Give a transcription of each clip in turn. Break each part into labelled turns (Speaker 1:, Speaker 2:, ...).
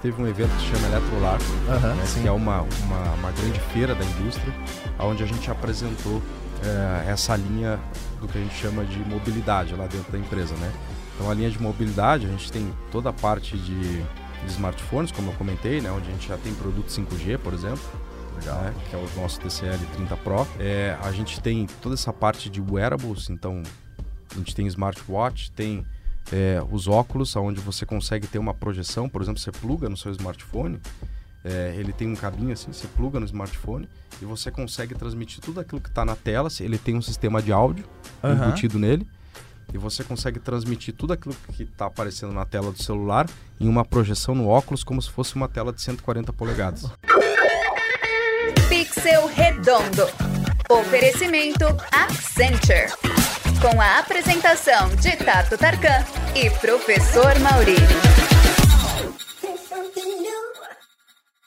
Speaker 1: gente teve um evento que se chama Eletrolar,
Speaker 2: Aham,
Speaker 1: né, que é uma, uma, uma grande feira da indústria, onde a gente apresentou eh, essa linha do que a gente chama de mobilidade lá dentro da empresa, né? Então a linha de mobilidade, a gente tem toda a parte de, de smartphones, como eu comentei, né? Onde a gente já tem produto 5G, por exemplo. né, que é o nosso TCL 30 Pro. É, a gente tem toda essa parte de wearables, então a gente tem smartwatch, tem é, os óculos, onde você consegue ter uma projeção, por exemplo, você pluga no seu smartphone, é, ele tem um cabinho assim, você pluga no smartphone e você consegue transmitir tudo aquilo que está na tela. se- Ele tem um sistema de áudio
Speaker 2: Aham.
Speaker 1: embutido nele e você consegue transmitir tudo aquilo que está aparecendo na tela do celular em uma projeção no óculos como se fosse uma tela de 140 polegadas.
Speaker 3: Pixel Redondo. Oferecimento Accenture. Com a apresentação de Tato Tarkan e Professor Mauri.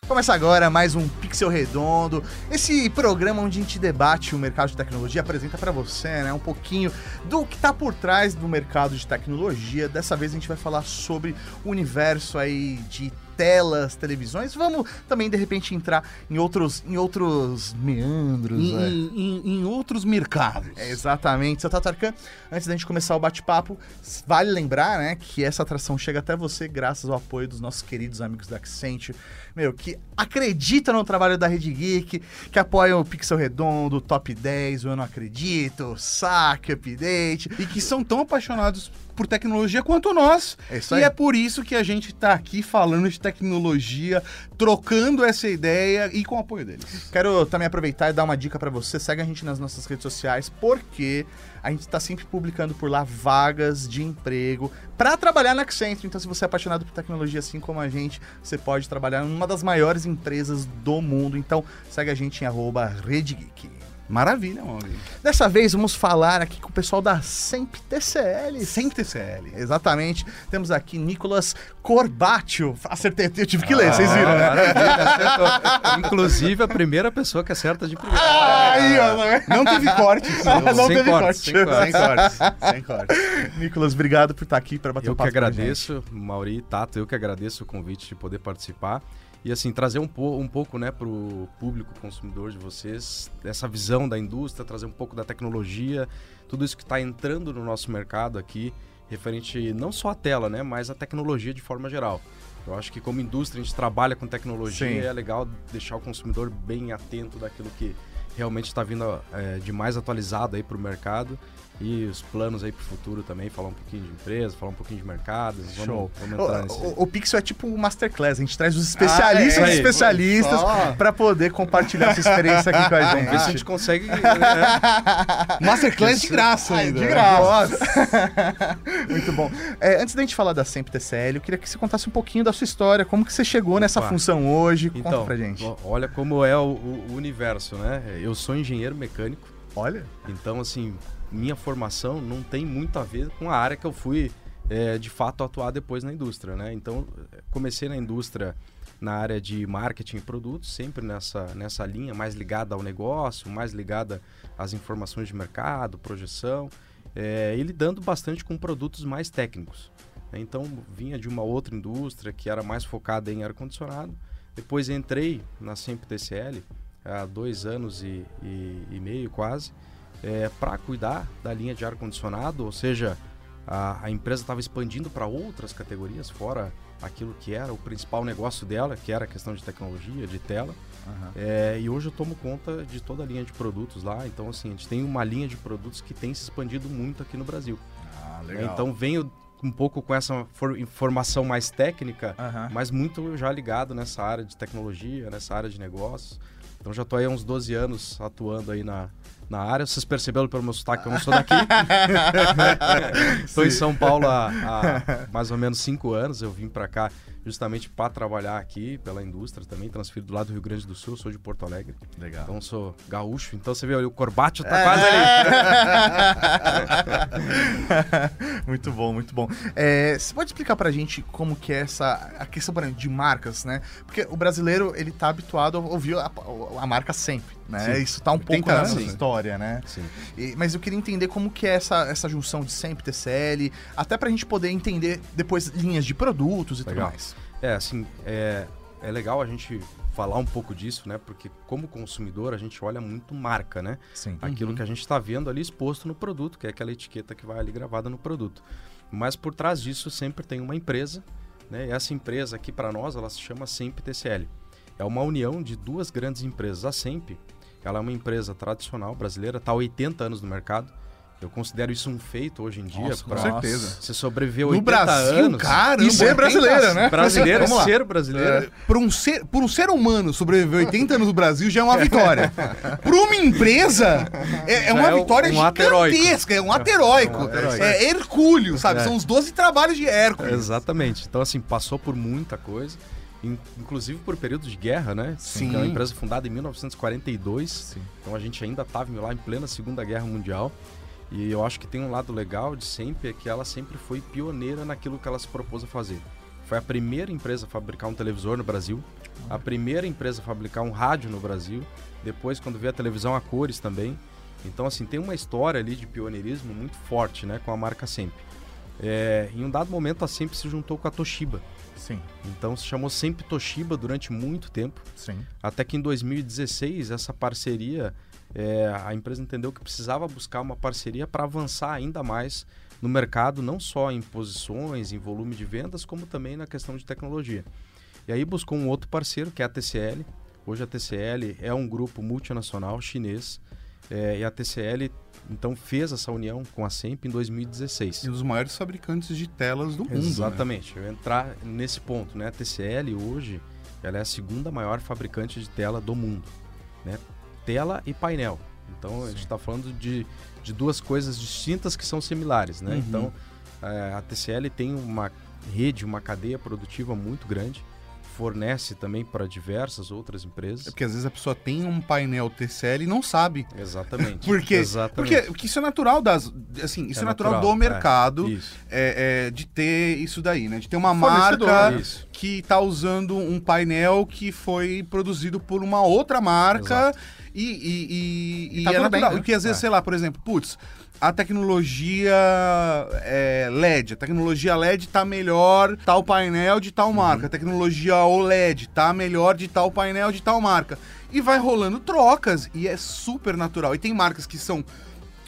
Speaker 2: Começa agora mais um Pixel Redondo, esse programa onde a gente debate o mercado de tecnologia, apresenta pra você, né, um pouquinho do que tá por trás do mercado de tecnologia. Dessa vez a gente vai falar sobre o universo aí de telas, televisões. Vamos também de repente entrar em outros em outros meandros,
Speaker 4: Em,
Speaker 2: né?
Speaker 4: em- em- em outros mercados.
Speaker 2: É, exatamente. Seu Tatarkan, antes da gente começar o bate-papo, vale lembrar, né, que essa atração chega até você graças ao apoio dos nossos queridos amigos da Accenture, meu, que acredita no trabalho da Rede Geek, que apoiam o Pixel Redondo, o Top 10, o Eu Não Acredito, o Saque, Update.
Speaker 4: E que são tão apaixonados por tecnologia quanto nós.
Speaker 2: É isso
Speaker 4: e
Speaker 2: aí.
Speaker 4: é por isso que a gente tá aqui falando de tecnologia, trocando essa ideia e com o apoio deles.
Speaker 2: Quero também aproveitar e dar uma dica pra você. Segue a gente nas nossas redes sociais, porque a gente tá sempre publicando por lá vagas de emprego pra trabalhar na Accenture. Então, se você é apaixonado por tecnologia assim como a gente, você pode trabalhar numa das maiores empresas do mundo. Então, segue a gente em arroba Rede Geek.
Speaker 4: Maravilha, Mauri.
Speaker 2: Dessa vez, vamos falar aqui com o pessoal da Semp TCL.
Speaker 4: Sempre TCL.
Speaker 2: Exatamente. Temos aqui Nicolas Corbatio. Acertei, eu tive que ler, vocês viram,
Speaker 1: Ah,
Speaker 2: né?
Speaker 1: Inclusive a primeira pessoa que acerta de primeira.
Speaker 2: Aí, ó?
Speaker 4: Não teve cortes.
Speaker 2: Não,
Speaker 1: Sem
Speaker 2: teve corte.
Speaker 1: sem cortes.
Speaker 4: Sem cortes. Sem cortes.
Speaker 2: Nicolas, obrigado por estar aqui para bater
Speaker 1: Eu
Speaker 2: um
Speaker 1: que
Speaker 2: papo com a
Speaker 1: agradeço, Mauri, Tato, eu que agradeço o convite de poder participar. E assim, trazer um, po um pouco né, para o público consumidor de vocês, essa visão da indústria, trazer um pouco da tecnologia, tudo isso que está entrando no nosso mercado aqui, referente não só à tela, né, mas à tecnologia de forma geral. Eu acho que como indústria a gente trabalha com tecnologia
Speaker 2: Sim.
Speaker 1: e é legal deixar o consumidor bem atento daquilo que realmente está vindo é, de mais atualizado aí para o mercado e os planos aí para o futuro também, falar um pouquinho de empresa, falar um pouquinho de mercado. Vamos,
Speaker 2: Show.
Speaker 1: vamos
Speaker 2: O,
Speaker 1: entrar nesse...
Speaker 2: o- o Pixel é tipo um masterclass, a gente traz os especialistas
Speaker 4: Ah, é,
Speaker 2: especialistas para poder compartilhar essa experiência aqui com a
Speaker 1: Vamos ver se a
Speaker 2: gente.
Speaker 1: gente consegue. né?
Speaker 4: Masterclass de graça
Speaker 2: Ai,
Speaker 4: ainda.
Speaker 2: de graça. Muito bom. É, antes da gente falar da Semp TCL, eu queria que você contasse um pouquinho da sua história, como que você chegou nessa
Speaker 1: Opa.
Speaker 2: função hoje. Conta
Speaker 1: Então,
Speaker 2: pra gente.
Speaker 1: o- olha como é o, o- o universo, né? Eu sou engenheiro mecânico,
Speaker 2: Olha.
Speaker 1: então assim, minha formação não tem muito a ver com a área que eu fui é, de fato atuar depois na indústria, né? Então, comecei na indústria na área de marketing e produtos, sempre nessa, nessa linha, mais ligada ao negócio, mais ligada às informações de mercado, projeção, é, e lidando bastante com produtos mais técnicos. né? Então, vinha de uma outra indústria que era mais focada em ar-condicionado. Depois entrei na Sempre TCL há dois anos e, e- e meio quase, para cuidar da linha de ar-condicionado, ou seja, a, a empresa estava expandindo para outras categorias, fora aquilo que era o principal negócio dela, que era a questão de tecnologia, de tela. É, e hoje eu tomo conta de toda a linha de produtos lá. Então, assim, a gente tem uma linha de produtos que tem se expandido muito aqui no Brasil.
Speaker 4: Ah,
Speaker 1: né? Então, venho um pouco com essa for- informação mais técnica,
Speaker 2: Aham.
Speaker 1: mas muito já ligado nessa área de tecnologia, nessa área de negócios. Então, já estou aí há uns 12 anos atuando aí na, na área. Vocês perceberam pelo meu sotaque que eu não sou daqui. Estou em São Paulo há, há mais ou menos 5 anos. Eu vim para cá justamente para trabalhar aqui pela indústria também, transferido do lado do Rio Grande do Sul, sou de Porto Alegre.
Speaker 4: Legal.
Speaker 1: Então sou gaúcho, então você vê ali, o Corbatio tá
Speaker 2: É.
Speaker 1: quase ali.
Speaker 2: muito bom, muito bom. É, você pode explicar pra gente como que é essa a questão por exemplo, de marcas, né? Porque o brasileiro ele tá habituado a ouvir a, a marca sempre, né?
Speaker 1: Sim.
Speaker 2: Isso tá um pouco
Speaker 4: 80
Speaker 2: na
Speaker 4: anos,
Speaker 2: nossa
Speaker 4: né?
Speaker 2: história, né?
Speaker 1: Sim.
Speaker 2: E- mas eu queria entender como que é essa, essa junção de sempre TCL, até pra gente poder entender depois linhas de produtos e
Speaker 1: Legal.
Speaker 2: tudo mais.
Speaker 1: É, assim, é, é legal a gente falar um pouco disso, né? Porque como consumidor a gente olha muito marca, né?
Speaker 5: Sim.
Speaker 1: Aquilo
Speaker 2: Uhum.
Speaker 1: que a gente está vendo ali exposto no produto, que é aquela etiqueta que vai ali gravada no produto. Mas por trás disso sempre tem uma empresa, né? E essa empresa aqui para nós, ela se chama Semp TCL. É uma união de duas grandes empresas. A Semp, ela é uma empresa tradicional brasileira, está há 80 anos no mercado. Eu considero isso um feito hoje em dia.
Speaker 4: Nossa, com
Speaker 1: pra
Speaker 4: certeza.
Speaker 1: Você sobreviver
Speaker 4: No
Speaker 1: 80
Speaker 4: Brasil,
Speaker 1: anos.
Speaker 4: caramba.
Speaker 2: E ser brasileira, né?
Speaker 1: Brasileiro,
Speaker 4: Vamos lá.
Speaker 1: ser brasileiro.
Speaker 4: Por um, ser, por um ser humano sobreviver 80 anos no Brasil já é uma vitória. Por uma empresa, é, é uma
Speaker 1: é
Speaker 4: vitória
Speaker 1: um
Speaker 4: gigantesca. É um ato heróico.
Speaker 1: É um.
Speaker 4: É Hercúleo, sabe?
Speaker 1: É.
Speaker 4: São os 12 trabalhos de Hércules.
Speaker 1: Exatamente. Então, assim, passou por muita coisa, in- inclusive por períodos de guerra, né?
Speaker 4: Sim.
Speaker 1: Que É uma empresa fundada em 1942.
Speaker 5: Sim.
Speaker 1: Então a gente ainda estava lá em plena Segunda Guerra Mundial. E eu acho que tem um lado legal de sempre é que ela sempre foi pioneira naquilo que ela se propôs a fazer. Foi a primeira empresa a fabricar um televisor no Brasil, a primeira empresa a fabricar um rádio no Brasil, depois quando veio a televisão a cores também. Então assim, tem uma história ali de pioneirismo muito forte, né, com a marca Sempre. É, em um dado momento a Sempre se juntou com a Toshiba.
Speaker 5: Sim,
Speaker 1: Então se chamou Sempre Toshiba durante muito tempo.
Speaker 5: sim.
Speaker 1: Até que em 2016, essa parceria, é, a empresa entendeu que precisava buscar uma parceria para avançar ainda mais no mercado, não só em posições, em volume de vendas, como também na questão de tecnologia. E aí buscou um outro parceiro, que é a TCL. Hoje a TCL é um grupo multinacional chinês. é, e a TCL, então, fez essa união com a SEMP em 2016.
Speaker 4: E um dos maiores fabricantes de telas do mundo. né?
Speaker 1: Exatamente. Eu ia entrar nesse ponto, né? A TCL hoje, ela é a segunda maior fabricante de tela do mundo, né? Tela e painel. Então a gente está falando de, de duas coisas distintas que são similares, né?
Speaker 4: Uhum.
Speaker 1: Então eh, a TCL tem uma rede, uma cadeia produtiva muito grande, fornece também para diversas outras
Speaker 4: É
Speaker 1: empresas.
Speaker 4: porque às vezes a pessoa tem um painel TCL e não sabe.
Speaker 1: Exatamente.
Speaker 4: Por quê?
Speaker 1: Exatamente.
Speaker 4: Porque, porque isso é natural das. Assim, isso é,
Speaker 1: É
Speaker 4: natural,
Speaker 1: natural,
Speaker 4: do mercado
Speaker 1: Isso.
Speaker 4: é, é, de ter isso daí, né? De ter uma marca
Speaker 1: Isso.
Speaker 4: que tá usando um painel que foi produzido por uma outra marca
Speaker 1: Exato.
Speaker 4: E, e, e,
Speaker 2: E tá
Speaker 4: é
Speaker 2: tudo bem,
Speaker 4: natural.
Speaker 2: né?
Speaker 4: Porque às vezes,
Speaker 1: É.
Speaker 4: sei lá, por exemplo, putz, a tecnologia é, LED, a tecnologia LED tá melhor tal painel de tal marca, a tecnologia OLED tá melhor de tal painel de tal marca. E vai rolando trocas e é super natural. E tem marcas que são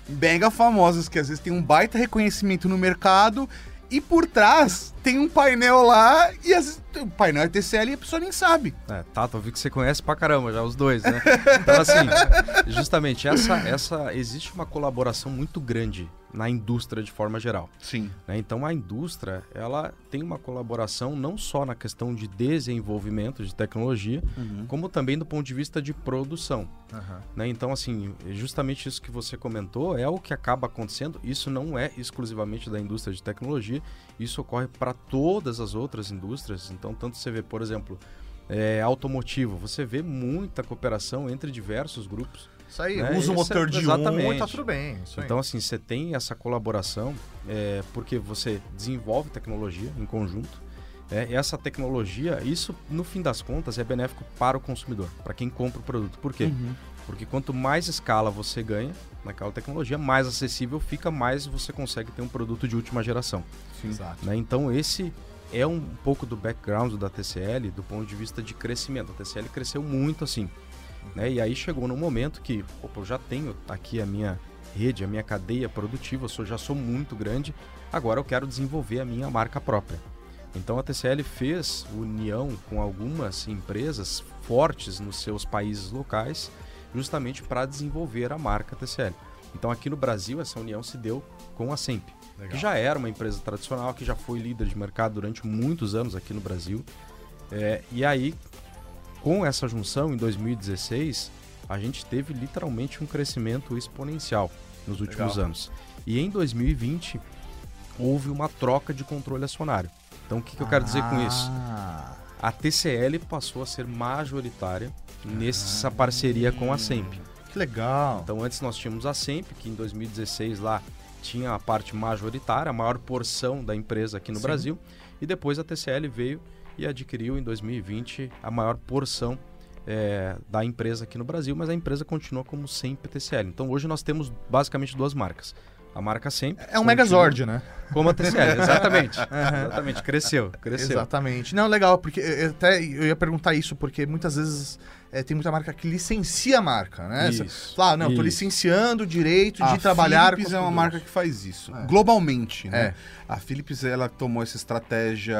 Speaker 4: mega famosas, que às vezes tem um baita reconhecimento no mercado, e por trás tem um painel lá, e às vezes o painel é TCL e a pessoa nem sabe.
Speaker 1: É, Tato, eu vi que você conhece pra caramba já os dois, né? Então, assim, justamente, essa, essa existe uma colaboração muito grande na indústria de forma geral.
Speaker 4: Sim.
Speaker 1: né? Então, a indústria, ela tem uma colaboração não só na questão de desenvolvimento de tecnologia, como também do ponto de vista de produção.
Speaker 5: Aham.
Speaker 1: né? Então, assim, justamente isso que você comentou é o que acaba acontecendo. Isso não é exclusivamente da indústria de tecnologia, isso ocorre para todas as outras indústrias. Então, tanto você vê, por exemplo, é, automotivo, você vê muita cooperação entre diversos grupos.
Speaker 2: Isso aí,
Speaker 1: Né?
Speaker 2: usa o
Speaker 1: é-
Speaker 2: motor de um e tá
Speaker 1: exatamente.
Speaker 2: tudo bem. Isso aí.
Speaker 1: Então, assim, você tem essa colaboração é, porque você desenvolve tecnologia em conjunto. É, e essa tecnologia, isso no fim das contas é benéfico para o consumidor, para quem compra o produto. Por quê? Porque quanto mais escala você ganha naquela tecnologia, mais acessível fica, mais você consegue ter um produto de última geração.
Speaker 5: Exato.
Speaker 1: né? Então esse é um pouco do background da TCL do ponto de vista de crescimento. A TCL cresceu muito assim. Né? E aí chegou num momento que, opa, eu já tenho aqui a minha rede, a minha cadeia produtiva, eu sou- já sou muito grande, agora eu quero desenvolver a minha marca própria. Então a TCL fez união com algumas empresas fortes nos seus países locais, justamente para desenvolver a marca TCL. Então aqui no Brasil essa união se deu com a Semp, que já era uma empresa tradicional, que já foi líder de mercado durante muitos anos aqui no Brasil. É, e aí, com essa junção em 2016, a gente teve literalmente um crescimento exponencial nos últimos
Speaker 2: Legal.
Speaker 1: anos. E em 2020 houve uma troca de controle acionário. Então o que, que eu quero dizer com isso?
Speaker 5: Ah,
Speaker 1: A TCL passou a ser majoritária nessa parceria com a Semp.
Speaker 2: Que legal.
Speaker 1: Então antes nós tínhamos a Semp, que em 2016 lá tinha a parte majoritária, a maior porção da empresa aqui no
Speaker 5: Sim.
Speaker 1: Brasil, e depois a TCL veio e adquiriu em 2020 a maior porção eh, da empresa aqui no Brasil, mas a empresa continua como Semp TCL. Então hoje nós temos basicamente duas marcas, a marca sempre.
Speaker 2: É um Megazord, né?
Speaker 1: Como a TCL, exatamente. exatamente, cresceu, cresceu.
Speaker 2: Exatamente. Não, legal, porque eu- eu até eu ia perguntar isso, porque muitas vezes é, tem muita marca que licencia a marca, né?
Speaker 1: Isso,
Speaker 2: fala, ah, não, tô
Speaker 1: isso.
Speaker 2: licenciando o direito de
Speaker 4: A
Speaker 2: trabalhar
Speaker 4: Philips
Speaker 2: com
Speaker 4: é uma marca que faz isso, globalmente, né?
Speaker 2: É.
Speaker 4: A Philips, ela tomou essa estratégia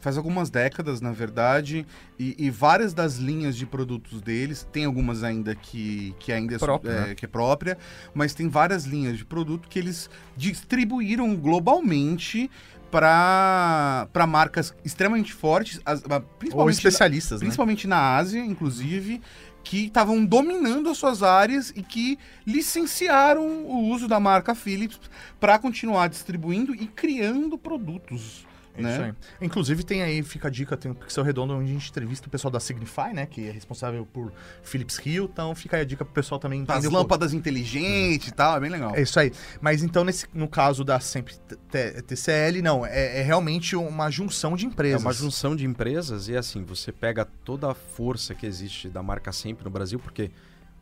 Speaker 4: faz algumas décadas, na verdade, e, e várias das linhas de produtos deles, tem algumas ainda que, que ainda é,
Speaker 2: Própria,
Speaker 4: é,
Speaker 2: né?
Speaker 4: que é própria, mas tem várias linhas de produto que eles distribuíram globalmente para marcas extremamente fortes, as- a-
Speaker 2: Ou
Speaker 4: principalmente
Speaker 2: especialistas, né?
Speaker 4: principalmente na Ásia, inclusive, que estavam dominando as suas áreas e que licenciaram o uso da marca Philips para continuar distribuindo e criando produtos.
Speaker 2: É
Speaker 4: né?
Speaker 2: Isso aí. Inclusive tem aí, fica a dica, tem o Pixel Redondo onde a gente entrevista o pessoal da Signify, né? Que é responsável por Philips Hue, então fica aí a dica pro pessoal também
Speaker 4: As
Speaker 2: um pouco.
Speaker 4: lâmpadas inteligentes e tal, é bem legal.
Speaker 2: É isso aí. Mas então, nesse, no caso da sempre TCL, não, é, é realmente uma junção de
Speaker 1: É
Speaker 2: empresas.
Speaker 1: uma junção de empresas e assim, você pega toda a força que existe da marca sempre no Brasil, porque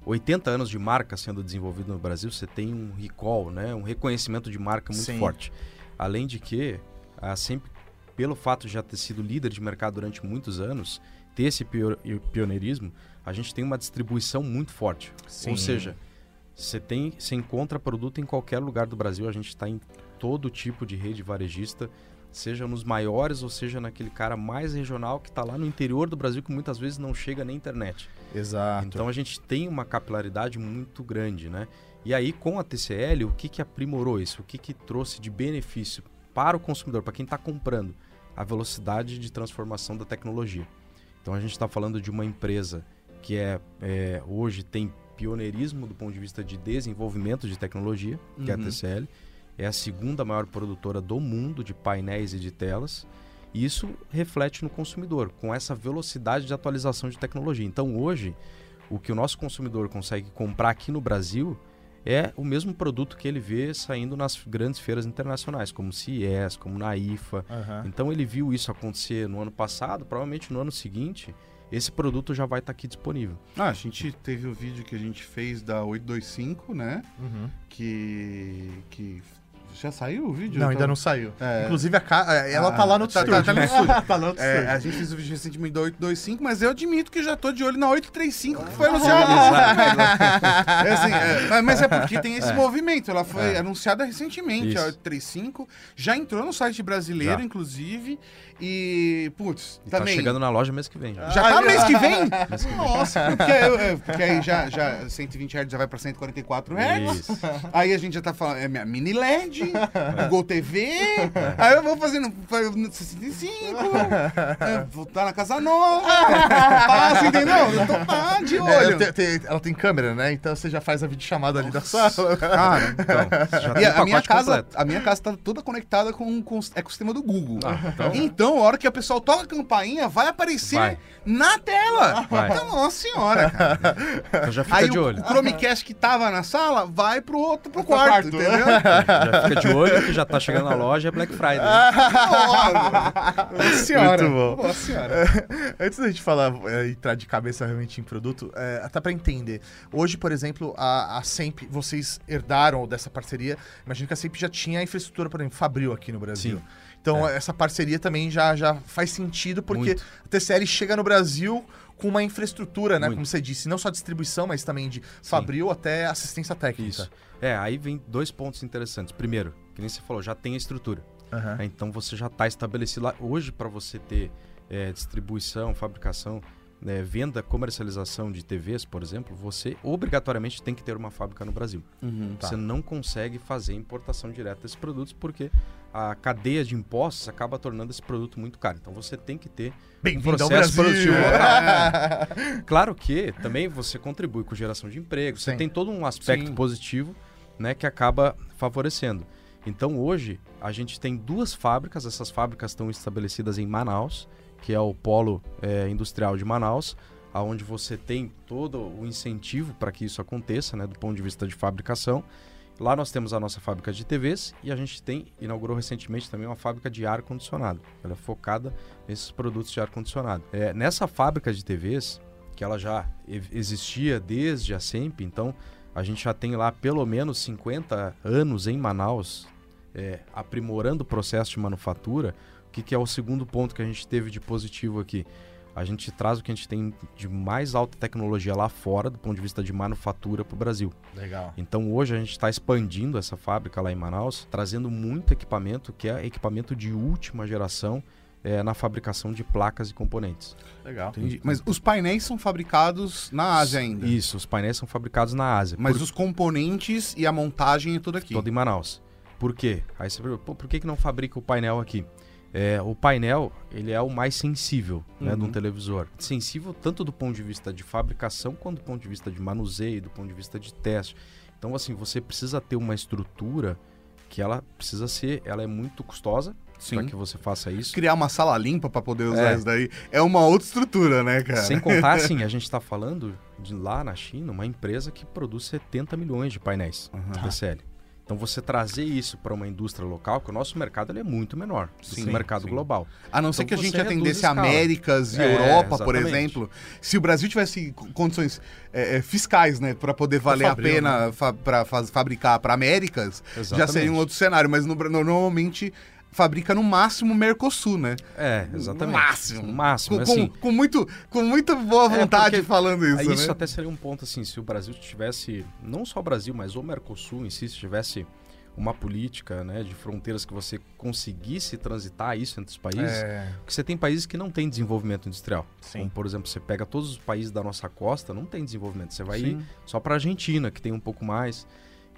Speaker 1: 80 anos de marca sendo desenvolvido no Brasil, você tem um recall, né? um reconhecimento de marca muito
Speaker 2: Sim.
Speaker 1: forte. Além de que, a sempre, pelo fato de já ter sido líder de mercado durante muitos anos, ter esse pio- pioneirismo, a gente tem uma distribuição muito forte.
Speaker 2: Sim.
Speaker 1: Ou seja, você tem, você encontra produto em qualquer lugar do Brasil, a gente está em todo tipo de rede varejista, seja nos maiores ou seja naquele cara mais regional que está lá no interior do Brasil que muitas vezes não chega nem internet.
Speaker 2: Exato.
Speaker 1: Então a gente tem uma capilaridade muito grande, né? E aí com a TCL, o que que aprimorou isso? O que que trouxe de benefício para o consumidor, para quem está comprando? A velocidade de transformação da tecnologia. Então a gente está falando de uma empresa que é, é, hoje tem pioneirismo do ponto de vista de desenvolvimento de tecnologia, que é a
Speaker 4: Uhum.
Speaker 1: TCL. É a segunda maior produtora do mundo de painéis e de telas. E isso reflete no consumidor, com essa velocidade de atualização de tecnologia. Então hoje, o que o nosso consumidor consegue comprar aqui no Brasil é o mesmo produto que ele vê saindo nas grandes feiras internacionais, como CES, como na IFA.
Speaker 2: Aham.
Speaker 1: Então ele viu isso acontecer no ano passado, provavelmente no ano seguinte, esse produto já vai estar aqui disponível.
Speaker 4: Ah, a gente teve o vídeo que a gente fez da 825, né?
Speaker 2: Uhum.
Speaker 4: Que. que já saiu o vídeo?
Speaker 2: Não,
Speaker 4: Eu
Speaker 2: ainda
Speaker 4: tava-
Speaker 2: não saiu.
Speaker 4: É.
Speaker 2: Inclusive, a ca... ela
Speaker 4: Ah,
Speaker 2: tá lá no
Speaker 4: tá-
Speaker 2: estúdio.
Speaker 4: tá- tá no estúdio.
Speaker 2: tá lá no
Speaker 4: É,
Speaker 2: estúdio.
Speaker 4: a gente fez o vídeo recentemente da 825, mas eu admito que já tô de olho na 835 que foi anunciada. É assim, é, mas- é porque tem esse movimento. Ela foi
Speaker 1: É.
Speaker 4: anunciada recentemente,
Speaker 1: Isso.
Speaker 4: a 835. Já entrou no site brasileiro,
Speaker 1: Já.
Speaker 4: inclusive. E, putz,
Speaker 1: E tá
Speaker 4: também.
Speaker 1: chegando na loja mês que vem. Já.
Speaker 4: Já tá
Speaker 2: Ai,
Speaker 4: mês que vem?
Speaker 1: Mês que vem.
Speaker 4: Nossa, porque, eu- eu- porque aí já, já 120 Hz já vai pra 144 Hz.
Speaker 1: Isso.
Speaker 4: Aí a gente já tá falando, é minha mini LED, Google TV. Aí eu vou fazendo fa- no 65, é, voltar na casa nova. Passa, entendeu? Eu tô tá de
Speaker 2: É,
Speaker 4: olho.
Speaker 2: te- te- ela tem câmera, né? Então você já faz a videochamada ali da sala.
Speaker 4: Cara,
Speaker 1: Então, já
Speaker 4: e
Speaker 1: tem
Speaker 4: a, minha casa,
Speaker 1: completo.
Speaker 4: a minha casa tá toda conectada com, com o ecossistema do Google.
Speaker 1: Ah, então,
Speaker 4: Então, a hora que a pessoa toca a campainha, vai aparecer
Speaker 1: Vai.
Speaker 4: na tela.
Speaker 1: Vai.
Speaker 4: Então, nossa senhora, cara.
Speaker 1: então já fica
Speaker 4: Aí
Speaker 1: de
Speaker 4: o,
Speaker 1: olho.
Speaker 4: o Chromecast que tava na sala vai pro outro, pro quarto,
Speaker 2: quarto.
Speaker 4: entendeu?
Speaker 1: Já fica de olho que já tá chegando na loja, é Black Friday.
Speaker 4: Nossa senhora.
Speaker 2: Muito bom.
Speaker 4: Nossa senhora.
Speaker 2: Antes da gente falar, é, entrar de cabeça realmente em produto, é, até pra entender. Hoje, por exemplo, a, a Semp, vocês herdaram dessa parceria. Imagino que a Semp já tinha a infraestrutura, por exemplo, Fabril aqui no Brasil.
Speaker 1: Sim.
Speaker 2: Então, essa parceria também já, já faz sentido, porque
Speaker 1: Muito.
Speaker 2: a TCL chega no Brasil com uma infraestrutura, né?
Speaker 1: Muito.
Speaker 2: Como você disse, não só distribuição, mas também de Fabril até assistência técnica.
Speaker 1: Isso. É, aí vem dois pontos interessantes. Primeiro, que nem você falou, já tem a estrutura. Né? Então você já está estabelecido lá. Hoje, para você ter é, distribuição, fabricação, né, venda, comercialização de TVs, por exemplo, você obrigatoriamente tem que ter uma fábrica no Brasil.
Speaker 2: Tá.
Speaker 1: Você não consegue fazer importação direta desses produtos porque a cadeia de impostos acaba tornando esse produto muito caro. Então você tem que ter
Speaker 2: Bem-vindo ao
Speaker 1: processo
Speaker 2: Brasil!
Speaker 1: produtivo local. Claro que também você contribui com geração de emprego, você
Speaker 2: Sim.
Speaker 1: tem todo um aspecto
Speaker 2: Sim.
Speaker 1: positivo né, que acaba favorecendo. Então hoje a gente tem duas fábricas, essas fábricas estão estabelecidas em Manaus, que é o polo eh, industrial de Manaus, aonde você tem todo o incentivo para que isso aconteça, né, do ponto de vista de fabricação. Lá nós temos a nossa fábrica de TVs e a gente tem, inaugurou recentemente também uma fábrica de ar-condicionado. Ela é focada nesses produtos de ar-condicionado. É, nessa fábrica de TVs, que ela já existia desde a SEMP, então A gente já tem lá pelo menos 50 anos em Manaus, é, aprimorando o processo de manufatura. O que, que é o segundo ponto que a gente teve de positivo aqui? A gente traz o que a gente tem de mais alta tecnologia lá fora, do ponto de vista de manufatura, para o Brasil.
Speaker 2: Legal.
Speaker 1: Então hoje a gente está expandindo essa fábrica lá em Manaus, trazendo muito equipamento, que é equipamento de última geração é, na fabricação de placas e componentes.
Speaker 2: Legal.
Speaker 4: Entendi. Mas os painéis são fabricados na Ásia ainda.
Speaker 1: Isso, os painéis são fabricados na Ásia.
Speaker 4: Mas
Speaker 1: por,
Speaker 4: os componentes e a montagem é tudo aqui.
Speaker 1: todo em Manaus. Por quê? Aí você pergunta, "Pô, por que, que não fabrica o painel aqui? É, o painel ele é o mais sensível né, de um
Speaker 4: Uhum.
Speaker 1: televisor. Sensível tanto do ponto de vista de fabricação quanto do ponto de vista de manuseio, do ponto de vista de teste. Então assim, você precisa ter uma estrutura que ela precisa ser, ela é muito custosa para que você faça isso.
Speaker 4: Criar uma sala limpa pra poder usar
Speaker 1: É.
Speaker 4: isso daí é uma outra estrutura, né, cara?
Speaker 1: Sem contar, assim, a gente está falando de lá na China, uma empresa que produz 70 milhões de painéis
Speaker 4: Uhum.
Speaker 1: PCL. Então você trazer isso para uma indústria local, que o nosso mercado ele é muito menor do que
Speaker 4: Sim,
Speaker 1: o mercado
Speaker 4: sim.
Speaker 1: global.
Speaker 4: A não ser
Speaker 1: Então
Speaker 4: que a gente atendesse
Speaker 1: a.
Speaker 4: Américas e
Speaker 1: É,
Speaker 4: Europa, por
Speaker 1: exatamente.
Speaker 4: exemplo. Se o Brasil tivesse co- condições é, é, fiscais, né, para poder valer a
Speaker 2: Fabril,
Speaker 4: pena fa para fabricar para Américas, já
Speaker 1: Exatamente.
Speaker 4: seria um outro cenário. Mas no, normalmente fabrica no máximo Mercosul, né?
Speaker 1: É, exatamente.
Speaker 4: No máximo.
Speaker 1: No máximo,
Speaker 4: Com,
Speaker 1: assim.
Speaker 4: com, com muito, com muita boa
Speaker 1: É,
Speaker 4: vontade
Speaker 1: porque
Speaker 4: falando isso, né?
Speaker 1: isso até seria um ponto assim, se o Brasil tivesse, não só o Brasil, mas o Mercosul em si, se tivesse uma política né, de fronteiras que você conseguisse transitar isso entre os países,
Speaker 2: É,
Speaker 1: porque você tem países que não têm desenvolvimento industrial.
Speaker 2: Sim.
Speaker 1: Como, por exemplo, você pega todos os países da nossa costa, não tem desenvolvimento. Você vai
Speaker 4: Sim.
Speaker 1: ir só para a Argentina, que tem um pouco mais.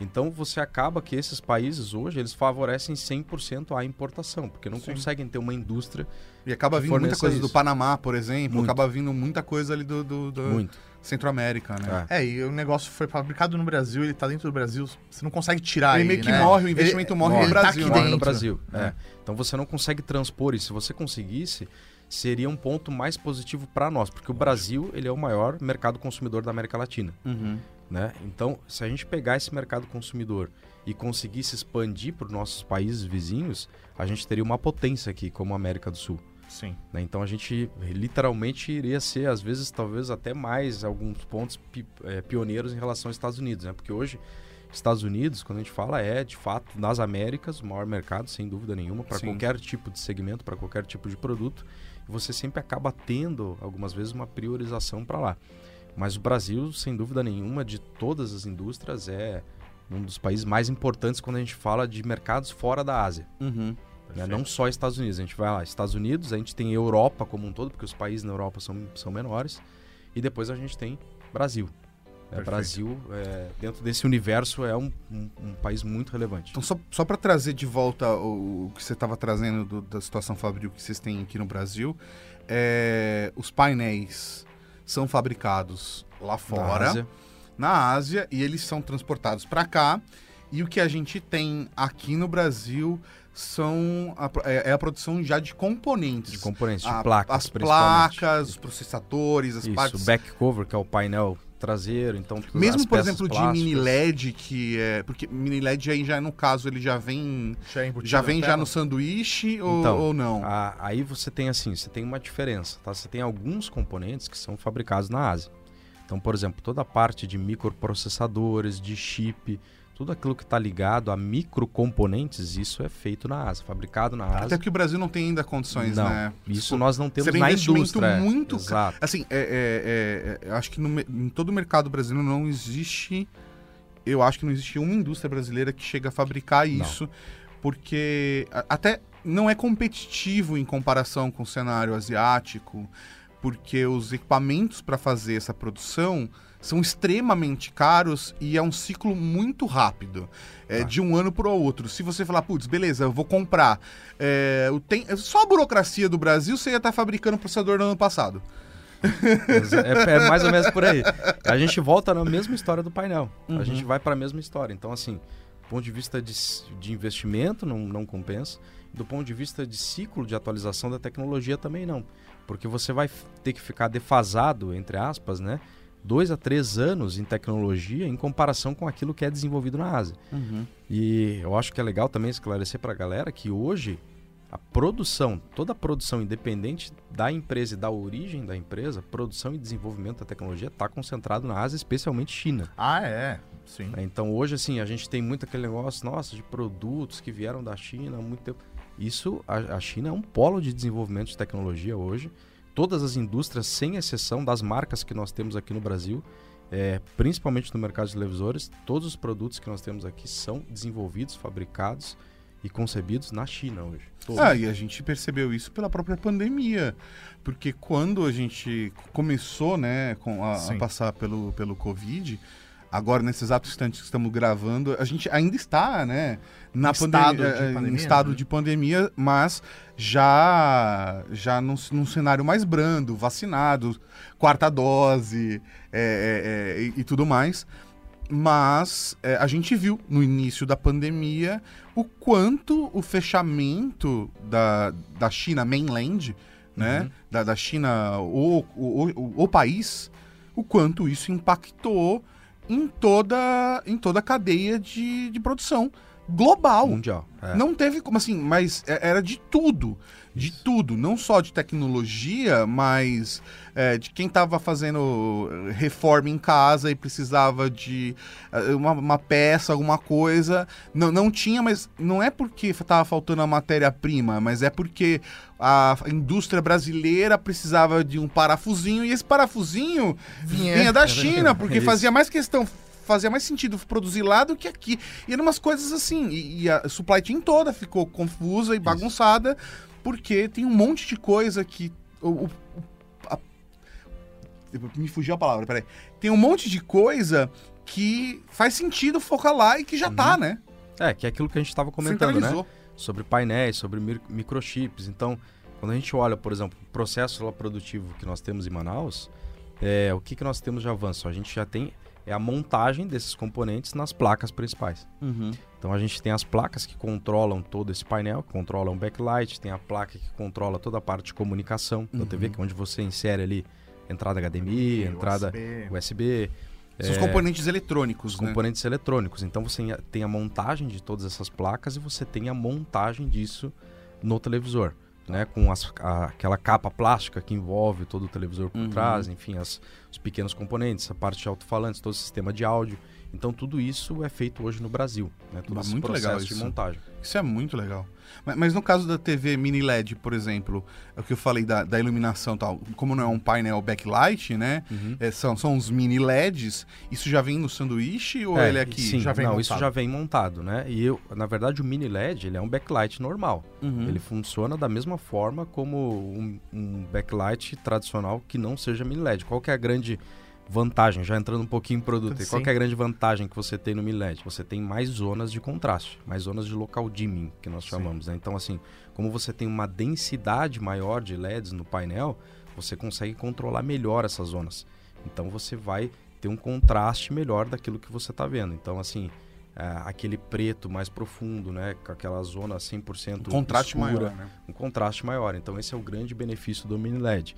Speaker 1: Então você acaba que esses países hoje, eles favorecem 100% a importação, porque não
Speaker 4: Sim.
Speaker 1: conseguem ter uma indústria
Speaker 4: E acaba vindo muita coisa do
Speaker 1: isso.
Speaker 4: Panamá, por exemplo.
Speaker 1: Muito.
Speaker 4: Acaba vindo muita coisa ali do, do, do. Centro-América, né?
Speaker 1: É.
Speaker 2: É, e o negócio foi fabricado no Brasil, ele tá dentro do Brasil, você não consegue tirar
Speaker 4: Ele
Speaker 2: ele,
Speaker 4: meio que
Speaker 2: né?
Speaker 4: morre, o investimento
Speaker 2: Ele-
Speaker 4: morre
Speaker 2: ele
Speaker 4: no
Speaker 2: tá
Speaker 4: Brasil.
Speaker 2: aqui
Speaker 4: né?
Speaker 1: Morre no. Brasil.
Speaker 2: É.
Speaker 1: é. Então você não consegue transpor isso. Se você conseguisse, seria um ponto mais positivo para nós, porque o Brasil ele é o maior mercado consumidor da América Latina.
Speaker 4: Uhum.
Speaker 1: Né? Então, se a gente pegar esse mercado consumidor e conseguisse expandir para os nossos países vizinhos, a gente teria uma potência aqui, como a América do Sul.
Speaker 2: Sim.
Speaker 1: né? Então, a gente literalmente iria ser, às vezes, talvez até mais alguns pontos pi- eh, pioneiros em relação aos Estados Unidos, né? Porque hoje, Estados Unidos, quando a gente fala, é de fato nas Américas o maior mercado, sem dúvida nenhuma, para qualquer tipo de segmento, para qualquer tipo de produto. Você sempre acaba tendo, algumas vezes, uma priorização para lá. Mas o Brasil, sem dúvida nenhuma, de todas as indústrias, é um dos países mais importantes quando a gente fala de mercados fora da Ásia.
Speaker 4: Uhum.
Speaker 1: né? Não só Estados Unidos. A gente vai lá, Estados Unidos, a gente tem Europa como um todo, porque os países na Europa são, são menores. E depois a gente tem Brasil. É. Brasil, é, dentro desse universo, é um, um- um país muito relevante.
Speaker 4: Então, só, só para trazer de volta o, o que você estava trazendo do- da situação fabril que vocês têm aqui no Brasil, é, os painéis são fabricados lá
Speaker 1: Na
Speaker 4: fora,
Speaker 1: Ásia.
Speaker 4: na Ásia, e eles são transportados para cá. E o que a gente tem aqui no Brasil são a, é, é a produção já de componentes.
Speaker 1: de componentes, de
Speaker 4: A-
Speaker 1: placas,
Speaker 4: as placas, os processadores, as
Speaker 1: Isso,
Speaker 4: partes
Speaker 1: o back cover, que é o painel traseiro, então
Speaker 4: Mesmo,
Speaker 1: as
Speaker 4: por
Speaker 1: peças
Speaker 4: exemplo, de
Speaker 1: plásticas.
Speaker 4: mini LED, que é. Porque mini LED aí já, no caso, ele já vem.
Speaker 2: Já, é
Speaker 4: Já vem já no sanduíche ou,
Speaker 1: Então,
Speaker 4: ou não?
Speaker 1: A- aí você tem assim, você tem uma diferença, tá? Você tem alguns componentes que são fabricados na Ásia. Então, por exemplo, toda a parte de microprocessadores, de chip, tudo aquilo que está ligado a microcomponentes, isso é feito na Ásia, fabricado na Ásia.
Speaker 4: Até que o Brasil não tem ainda condições,
Speaker 1: não,
Speaker 4: né?
Speaker 1: isso
Speaker 4: Tipo,
Speaker 1: nós não temos
Speaker 4: seria
Speaker 1: na indústria. é.
Speaker 4: muito
Speaker 1: Exato.
Speaker 4: Assim, é, é- é- eu acho que no em todo o mercado brasileiro não existe. Eu acho que não existe uma indústria brasileira que chega a fabricar
Speaker 1: Não.
Speaker 4: isso, porque a- até não é competitivo em comparação com o cenário asiático, porque os equipamentos para fazer essa produção são extremamente caros e é um ciclo muito rápido, é,
Speaker 1: Tá.
Speaker 4: de um ano para o outro. Se você falar, putz, beleza, eu vou comprar, é, tem, só a burocracia do Brasil você ia estar fabricando processador no ano passado.
Speaker 1: É, é mais ou menos por aí. A gente volta na mesma história do painel.
Speaker 4: Uhum.
Speaker 1: A gente vai para a mesma história. Então, assim, do ponto de vista de, de investimento, não, não compensa. Do ponto de vista de ciclo de atualização da tecnologia, também não. Porque você vai ter que ficar defasado, entre aspas, né? Dois a três anos em tecnologia em comparação com aquilo que é desenvolvido na Ásia. E eu acho que é legal também esclarecer para a galera que hoje a produção, toda a produção independente da empresa e da origem da empresa, produção e desenvolvimento da tecnologia está concentrado na Ásia, especialmente China.
Speaker 2: Ah, é. Sim.
Speaker 1: né? Então hoje assim a gente tem muito aquele negócio, nossa, de produtos que vieram da China há muito tempo. Isso a, a China é um polo de desenvolvimento de tecnologia hoje. Todas as indústrias, sem exceção das marcas que nós temos aqui no Brasil, é, principalmente no mercado de televisores, todos os produtos que nós temos aqui são desenvolvidos, fabricados e concebidos na China hoje. Todos.
Speaker 4: Ah, e a gente percebeu isso pela própria pandemia. Porque quando a gente começou, né, com a, a passar pelo, pelo Covid, agora nesse exato instante que estamos gravando, a gente ainda está, né, na
Speaker 2: Em estado
Speaker 4: pandemia, eh,
Speaker 2: pandemia,
Speaker 4: em estado
Speaker 2: né?
Speaker 4: de pandemia, mas já já num, num cenário mais brando, vacinado, quarta dose é, é, é, e, e tudo mais. Mas é, a gente viu no início da pandemia o quanto o fechamento da, da China mainland, né?
Speaker 1: Uhum.
Speaker 4: Da, da China, o, o, o, o país, o quanto isso impactou em toda, em toda a cadeia de, de produção global.
Speaker 1: mundial. É.
Speaker 4: Não teve como assim, mas é- era de tudo. De tudo. Não só de tecnologia, mas é, de quem estava fazendo reforma em casa e precisava de eh, uma, uma peça, alguma coisa. Não, não tinha, mas não é porque estava faltando a matéria-prima, mas é porque a indústria brasileira precisava de um parafusinho e esse parafusinho vinha, da China, porque
Speaker 1: Isso.
Speaker 4: fazia mais questão fazia mais sentido produzir lá do que aqui. E eram umas coisas assim. E, e a supply chain toda ficou confusa e bagunçada, porque tem um monte de coisa que. O, o- a- me fugiu a palavra, peraí. Tem um monte de coisa que faz sentido focar lá e que já tá, né?
Speaker 1: É, que é aquilo que a gente estava comentando, né? Sobre painéis, sobre microchips. Então, quando a gente olha, por exemplo, o processo produtivo que nós temos em Manaus, é, o que, que nós temos de avanço? A gente já tem é a montagem desses componentes nas placas principais. Então a gente tem as placas que controlam todo esse painel, que controlam o backlight, tem a placa que controla toda a parte de comunicação da TV, que é onde você insere ali entrada HDMI, entrada USB,
Speaker 4: São os
Speaker 1: é,
Speaker 4: componentes eletrônicos,
Speaker 1: os
Speaker 4: né?
Speaker 1: componentes eletrônicos. Então você tem a montagem de todas essas placas e você tem a montagem disso no televisor, né? Com as- a- aquela capa plástica que envolve todo o televisor por
Speaker 4: Uhum.
Speaker 1: trás, enfim, as- os pequenos componentes, a parte de alto-falantes, todo o sistema de áudio. Então tudo isso é feito hoje no Brasil, né? Todo
Speaker 4: Ah,
Speaker 1: esse
Speaker 4: muito
Speaker 1: processo
Speaker 4: legal
Speaker 1: de
Speaker 4: isso.
Speaker 1: montagem.
Speaker 4: Isso é muito legal. Mas, mas no caso da TV mini LED, por exemplo, é o que eu falei da, da iluminação tal, como não é um painel backlight, né?
Speaker 1: Uhum.
Speaker 4: é, são, são os mini LEDs. Isso já vem no sanduíche ou
Speaker 1: É,
Speaker 4: ele é aqui?
Speaker 1: Sim,
Speaker 2: Já vem
Speaker 1: não, isso
Speaker 2: montado.
Speaker 1: já vem montado, né? E eu, na verdade, o mini LED ele é um backlight normal.
Speaker 4: Uhum.
Speaker 1: Ele funciona da mesma forma como um, um backlight tradicional que não seja mini LED. Qual que é a grande vantagem? Já entrando um pouquinho em produto,
Speaker 2: Sim.
Speaker 1: qual é a grande vantagem que você tem no mini LED? Você tem mais zonas de contraste, mais zonas de local dimming, que nós chamamos. Né? Então, assim, como você tem uma densidade maior de LEDs no painel, você consegue controlar melhor essas zonas. Então, você vai ter um contraste melhor daquilo que você está vendo. Então, assim, ah, aquele preto mais profundo, né? Com aquela zona 100%
Speaker 4: Contraste
Speaker 1: escura,
Speaker 4: maior, né?
Speaker 1: um contraste maior. Então esse é o grande benefício do mini LED.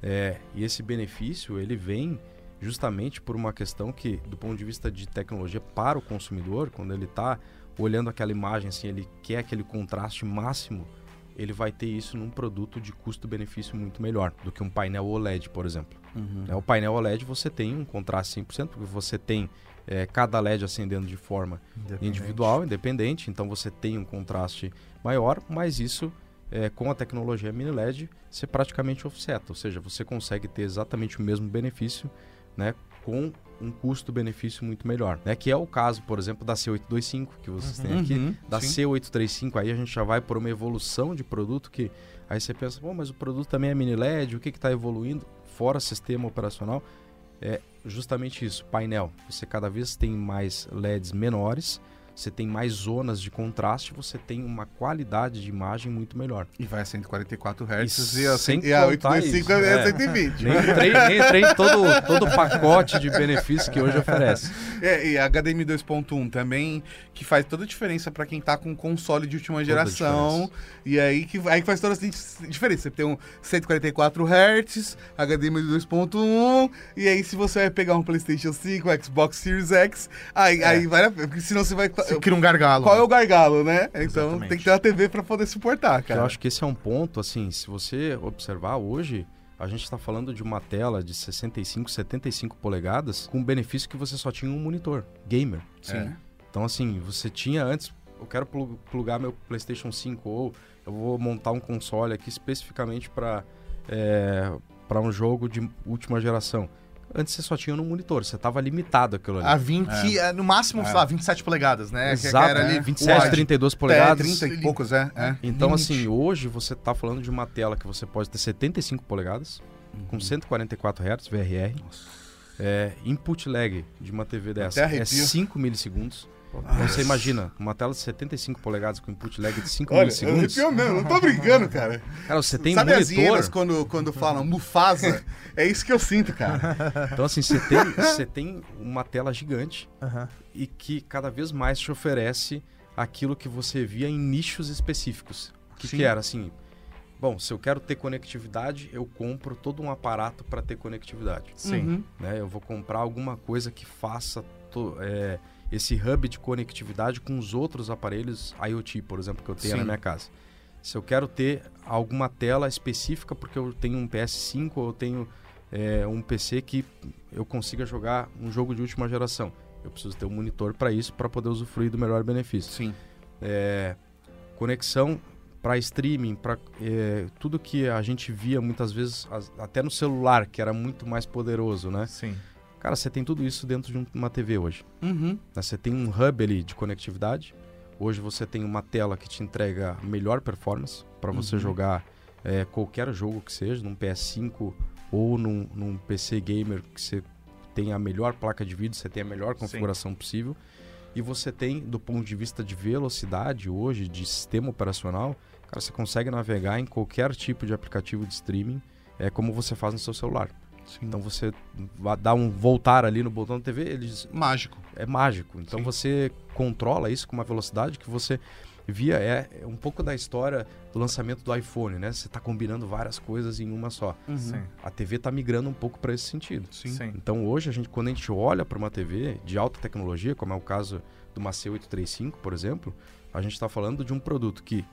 Speaker 1: É, e esse benefício ele vem justamente por uma questão que, do ponto de vista de tecnologia para o consumidor, quando ele está olhando aquela imagem, assim, ele quer aquele contraste máximo, ele vai ter isso num produto de custo-benefício muito melhor do que um painel OLED, por exemplo. Né, O painel OLED você tem um contraste 100%, porque você tem é, cada LED acendendo de forma individual, independente, então você tem um contraste maior, mas isso é, com a tecnologia mini LED você praticamente offseta, ou seja, você consegue ter exatamente o mesmo benefício né, com um custo-benefício muito melhor, né, que é o caso, por exemplo, da C825 que vocês têm aqui,
Speaker 4: Uhum,
Speaker 1: da
Speaker 4: sim.
Speaker 1: C835, aí a gente já vai por uma evolução de produto que aí você pensa, Pô, mas o produto também é mini LED, o que está evoluindo fora sistema operacional? É justamente isso, painel. Você cada vez tem mais LEDs menores, você tem mais zonas de contraste, você tem uma qualidade de imagem muito melhor.
Speaker 4: E vai a 144 Hz
Speaker 1: E
Speaker 4: e a,
Speaker 1: sem
Speaker 4: e a
Speaker 1: contar
Speaker 4: 825
Speaker 1: isso,
Speaker 4: é
Speaker 1: é.
Speaker 4: 120.
Speaker 1: Nem entrei, nem entrei em todo, todo o pacote de benefícios que hoje oferece.
Speaker 4: É, e HDMI 2.1 também, que faz toda a diferença pra quem tá com console de última geração. E aí que, aí que faz toda a diferença. Você tem um 144 Hz, HDMI 2.1, e aí se você vai pegar um PlayStation 5, Xbox Series X, aí,
Speaker 2: É.
Speaker 4: aí vai, porque senão você vai.
Speaker 2: Você cria um gargalo.
Speaker 4: Qual é o gargalo, né? Então
Speaker 2: Exatamente.
Speaker 4: tem que ter uma TV pra poder suportar, cara.
Speaker 1: Eu acho que esse é um ponto, assim, se você observar hoje, a gente está falando de uma tela de 65, 75 polegadas com benefício que você só tinha um monitor, gamer.
Speaker 4: Sim.
Speaker 1: Então, assim, você tinha antes, eu quero plu- plugar meu PlayStation 5 ou eu vou montar um console aqui especificamente para para um jogo de última geração. Antes você só tinha no monitor, você estava limitado aquilo ali.
Speaker 2: A 20, é, no máximo, sei lá, 27 polegadas, né? Que
Speaker 1: Exato,
Speaker 2: era ali
Speaker 1: é, 27,
Speaker 2: wide.
Speaker 1: 32
Speaker 4: É,
Speaker 1: polegadas.
Speaker 4: 30 e poucos, é. é.
Speaker 1: Então,
Speaker 2: limite.
Speaker 1: assim, hoje você está falando de uma tela que você pode ter 75 polegadas,
Speaker 4: Uhum.
Speaker 1: com 144 Hz, VRR. É, input lag de uma TV dessa é
Speaker 4: arrepio.
Speaker 1: 5 milissegundos. Então você imagina, uma tela de 75 polegadas com input lag de 5
Speaker 4: Olha, eu
Speaker 1: milissegundos.
Speaker 4: arrepio mesmo, não tô brincando, cara.
Speaker 1: Cara, você tem
Speaker 4: Sabe as hienas
Speaker 1: monitor.
Speaker 4: quando, quando falam Mufasa? é isso que eu sinto, cara.
Speaker 1: Então, assim, você tem, você tem uma tela gigante e que cada vez mais te oferece aquilo que você via em nichos específicos. O que, que era assim? Bom, se eu quero ter conectividade, eu compro todo um aparato para ter conectividade.
Speaker 2: Sim.
Speaker 4: Uhum.
Speaker 1: né? Eu vou comprar alguma coisa que faça to- é, esse hub de conectividade com os outros aparelhos IoT, por exemplo, que eu tenho
Speaker 4: Sim.
Speaker 1: na minha casa. Se eu quero ter alguma tela específica porque eu tenho um PS5 ou eu tenho é, um PC que eu consiga jogar um jogo de última geração, eu preciso ter um monitor para isso, para poder usufruir do melhor benefício.
Speaker 4: Sim.
Speaker 1: É, conexão para streaming, para tudo que a gente via muitas vezes, as- até no celular, que era muito mais poderoso, né?
Speaker 2: Sim.
Speaker 1: Cara, você tem tudo isso dentro de um- uma TV hoje.
Speaker 4: Uhum.
Speaker 1: né? Você tem um hub ali de conectividade. Hoje você tem uma tela que te entrega melhor performance para você
Speaker 4: Uhum.
Speaker 1: jogar é, qualquer jogo que seja, num PS5 ou num, num PC gamer que você tem a melhor placa de vídeo, você tem a melhor configuração possível. E você tem, do ponto de vista de velocidade hoje, de sistema operacional, cara, você consegue navegar em qualquer tipo de aplicativo de streaming, é como você faz no seu celular.
Speaker 4: Sim.
Speaker 1: Então você vai dar um voltar ali no botão da TV, ele diz,
Speaker 4: Mágico.
Speaker 1: é mágico. Então
Speaker 4: Sim.
Speaker 1: você controla isso com uma velocidade que você via é, é um pouco da história do lançamento do iPhone, né? Você está combinando várias coisas em uma só.
Speaker 4: Uhum.
Speaker 2: Sim.
Speaker 1: A TV está migrando um pouco para esse sentido.
Speaker 4: Sim.
Speaker 2: Sim.
Speaker 1: Então hoje a gente quando a gente olha para uma TV de alta tecnologia, como é o caso do uma C835, por exemplo, a gente está falando de um produto que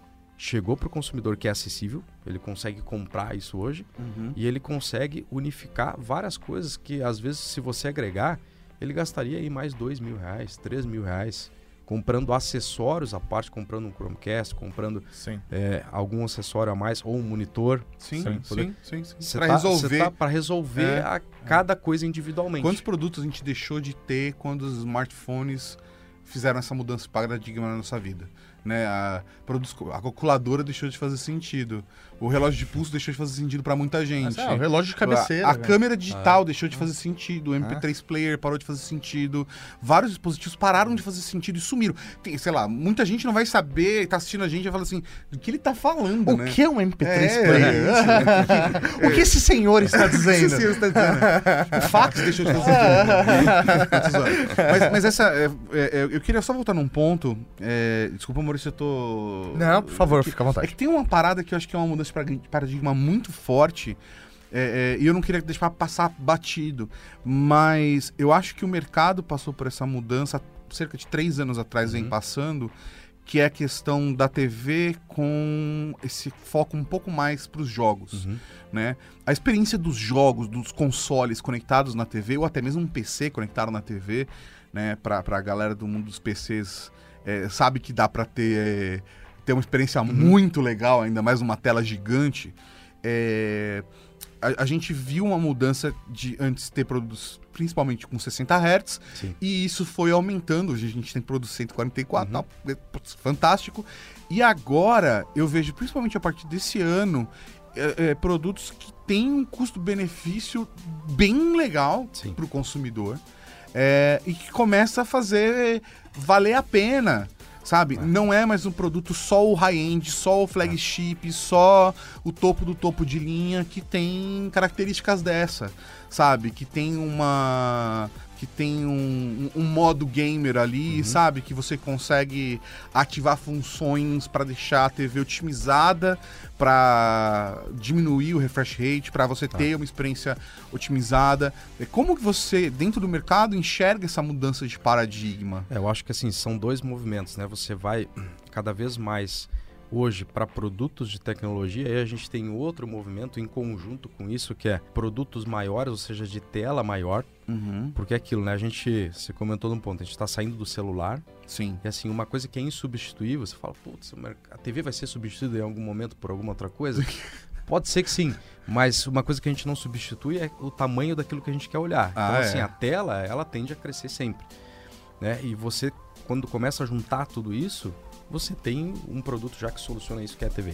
Speaker 1: chegou para o consumidor que é acessível, ele consegue comprar isso hoje
Speaker 4: Uhum.
Speaker 1: e ele consegue unificar várias coisas que às vezes se você agregar ele gastaria aí mais dois mil reais, três mil reais comprando acessórios à parte, comprando um Chromecast, comprando é, algum acessório a mais ou um monitor.
Speaker 4: Sim,
Speaker 1: Sim.
Speaker 4: sim, sim, sim. Pra
Speaker 1: tá,
Speaker 4: resolver.
Speaker 1: tá para resolver
Speaker 4: É.
Speaker 1: a cada coisa individualmente.
Speaker 4: Quantos produtos a gente deixou de ter quando os smartphones fizeram essa mudança paradigma na nossa vida? Né? A, a calculadora deixou de fazer sentido. O relógio de pulso deixou de fazer sentido para muita gente.
Speaker 2: Mas, é, o relógio de cabeceira.
Speaker 4: A, a câmera digital deixou de fazer sentido, o MP3 player parou de fazer sentido, vários dispositivos pararam de fazer sentido e sumiram. Tem, sei lá, muita gente não vai saber, tá assistindo a gente e vai falar assim, do que ele tá falando,
Speaker 2: O
Speaker 4: né?
Speaker 2: que é um MP3
Speaker 4: É,
Speaker 2: player?
Speaker 4: é isso, né?
Speaker 2: o que esse senhor está dizendo?
Speaker 4: esse senhor está dizendo? O fax deixou de fazer sentido. Mas, mas essa. é, é, eu queria só voltar num ponto. é, desculpa, Maurício, eu tô.
Speaker 2: Não, por favor,
Speaker 4: que-
Speaker 2: fica à
Speaker 4: É
Speaker 2: vontade.
Speaker 4: que tem uma parada que eu acho que é uma mudança de paradigma muito forte. é, é, e eu não queria deixar passar batido. Mas eu acho que o mercado passou por essa mudança cerca de três anos atrás, vem
Speaker 1: Uhum.
Speaker 4: passando. Que é a questão da TV com esse foco um pouco mais para os jogos
Speaker 1: Uhum.
Speaker 4: né? A experiência dos jogos, dos consoles conectados na TV, ou até mesmo um PC conectado na TV, né? Pra, pra galera do mundo dos PCs, é, sabe que dá pra ter, é, ter uma experiência muito legal, ainda mais numa tela gigante. É, a, a gente viu uma mudança de antes ter produtos principalmente com 60 Hz,
Speaker 1: Sim.
Speaker 4: e isso foi aumentando. Hoje a gente tem produtos 144,
Speaker 1: Uhum.
Speaker 4: é, fantástico. E agora eu vejo, principalmente a partir desse ano, é, é, produtos que têm um custo-benefício bem legal para o consumidor é, e que começa a fazer valer a pena. Sabe? Não é mais um produto só o high-end, só o flagship, só o topo do topo de linha que tem características dessa, sabe? Que tem uma. Que tem um, um- modo gamer ali,
Speaker 1: Uhum.
Speaker 4: sabe? Que você consegue ativar funções pra deixar a TV otimizada, pra diminuir o refresh rate, pra você
Speaker 1: Tá.
Speaker 4: ter uma experiência otimizada. É, Como que você, dentro do mercado, enxerga essa mudança de paradigma?
Speaker 1: É, eu acho que assim, são dois movimentos, né? Você vai cada vez mais hoje para produtos de tecnologia, e a gente tem outro movimento em conjunto com isso, que é produtos maiores, ou seja, de tela maior,
Speaker 4: Uhum.
Speaker 1: porque é aquilo, né? A gente, você comentou num ponto, a gente está saindo do celular,
Speaker 4: Sim.
Speaker 1: e assim, uma coisa que é insubstituível, você fala, putz, a TV vai ser substituída em algum momento por alguma outra coisa? Pode ser que sim, mas uma coisa que a gente não substitui é o tamanho daquilo que a gente quer olhar.
Speaker 4: Ah,
Speaker 1: então,
Speaker 4: é.
Speaker 1: assim, a tela, ela tende a crescer sempre, né? E você, quando começa a juntar tudo isso, você tem um produto já que soluciona isso, que é a TV.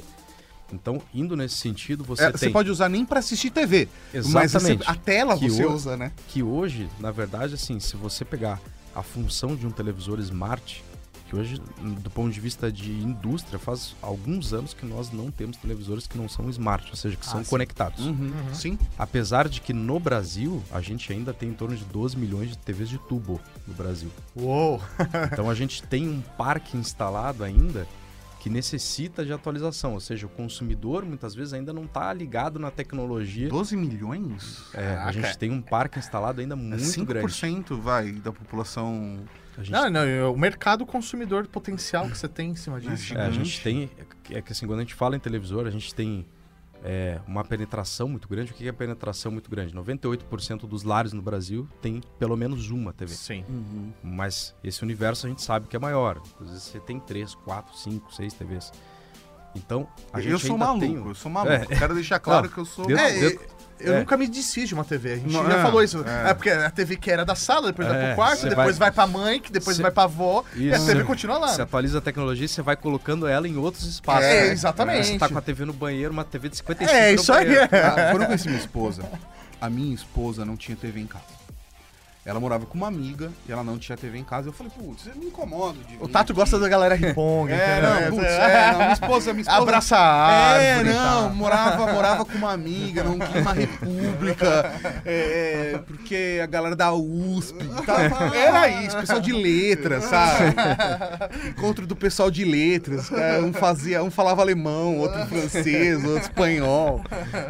Speaker 1: Então, indo nesse sentido, você
Speaker 4: É,
Speaker 1: tem...
Speaker 4: Você pode usar nem pra assistir TV, mas
Speaker 1: Exatamente.
Speaker 4: você- a tela
Speaker 1: Que
Speaker 4: você
Speaker 1: o-
Speaker 4: usa, né?
Speaker 1: que hoje, na verdade, assim, se você pegar a função de um televisor smart, que hoje, do ponto de vista de indústria, faz alguns anos que nós não temos televisores que não são smart, ou seja, que são
Speaker 2: sim.
Speaker 1: conectados.
Speaker 4: Uhum. Sim.
Speaker 1: Apesar de que no Brasil, a gente ainda tem em torno de 12 milhões de TVs de tubo no Brasil.
Speaker 2: Uou!
Speaker 1: Então a gente tem um parque instalado ainda que necessita de atualização, ou seja, o consumidor muitas vezes ainda não está ligado na tecnologia.
Speaker 4: 12 milhões?
Speaker 1: É, a
Speaker 2: Caraca.
Speaker 1: gente tem um parque instalado ainda
Speaker 4: É
Speaker 1: muito
Speaker 4: 5%
Speaker 1: grande.
Speaker 4: vai da população.
Speaker 1: A gente
Speaker 2: Não, não, é o mercado consumidor potencial que você tem em cima disso.
Speaker 4: gigante.
Speaker 1: É, a gente tem. É que assim, quando a gente fala em televisor, a gente tem é, uma penetração muito grande. O que é penetração muito grande? 98% dos lares no Brasil tem pelo menos uma TV.
Speaker 2: Sim.
Speaker 1: Mas esse universo a gente sabe que é maior. Às vezes você tem 3, 4, 5, 6 TVs. Então, a gente
Speaker 4: eu sou
Speaker 1: ainda
Speaker 4: maluco,
Speaker 1: tem um-
Speaker 4: eu sou maluco.
Speaker 1: É.
Speaker 4: Quero deixar claro
Speaker 1: Não,
Speaker 4: que eu sou.
Speaker 1: dentro-
Speaker 2: É,
Speaker 1: dentro-
Speaker 2: eu,
Speaker 1: é.
Speaker 2: nunca me desfiz de uma TV. A gente
Speaker 4: Não,
Speaker 2: já
Speaker 4: é,
Speaker 2: falou isso.
Speaker 4: é.
Speaker 2: É. porque a TV que era da sala, depois vai
Speaker 1: É,
Speaker 2: pro quarto, depois
Speaker 1: vai-
Speaker 2: vai, pra mãe, que depois
Speaker 1: Você-
Speaker 2: vai pra avó, e a
Speaker 1: Isso.
Speaker 2: TV continua lá.
Speaker 1: Você atualiza a tecnologia e você vai colocando ela em outros espaços.
Speaker 2: É,
Speaker 1: né?
Speaker 2: exatamente.
Speaker 1: Você tá com a TV no banheiro, uma TV de 55
Speaker 2: É, isso aí.
Speaker 1: banheiro.
Speaker 4: Ah, Quando eu conheci minha esposa, a minha esposa não tinha TV em casa. Ela morava com uma amiga e ela não tinha TV em casa. Eu falei, putz, eu me incomodo de
Speaker 2: O Tato
Speaker 4: aqui.
Speaker 2: gosta da galera ripong.
Speaker 4: É, não, putz, é, não, minha esposa, minha esposa.
Speaker 2: Abraça a
Speaker 4: É,
Speaker 2: árvore e
Speaker 4: não, morava, morava com uma amiga num clima república, é, é, porque a galera da USP tava, era isso, pessoal de letras, sabe? Encontro do pessoal de letras, cara, um fazia, um falava alemão, outro francês, outro espanhol,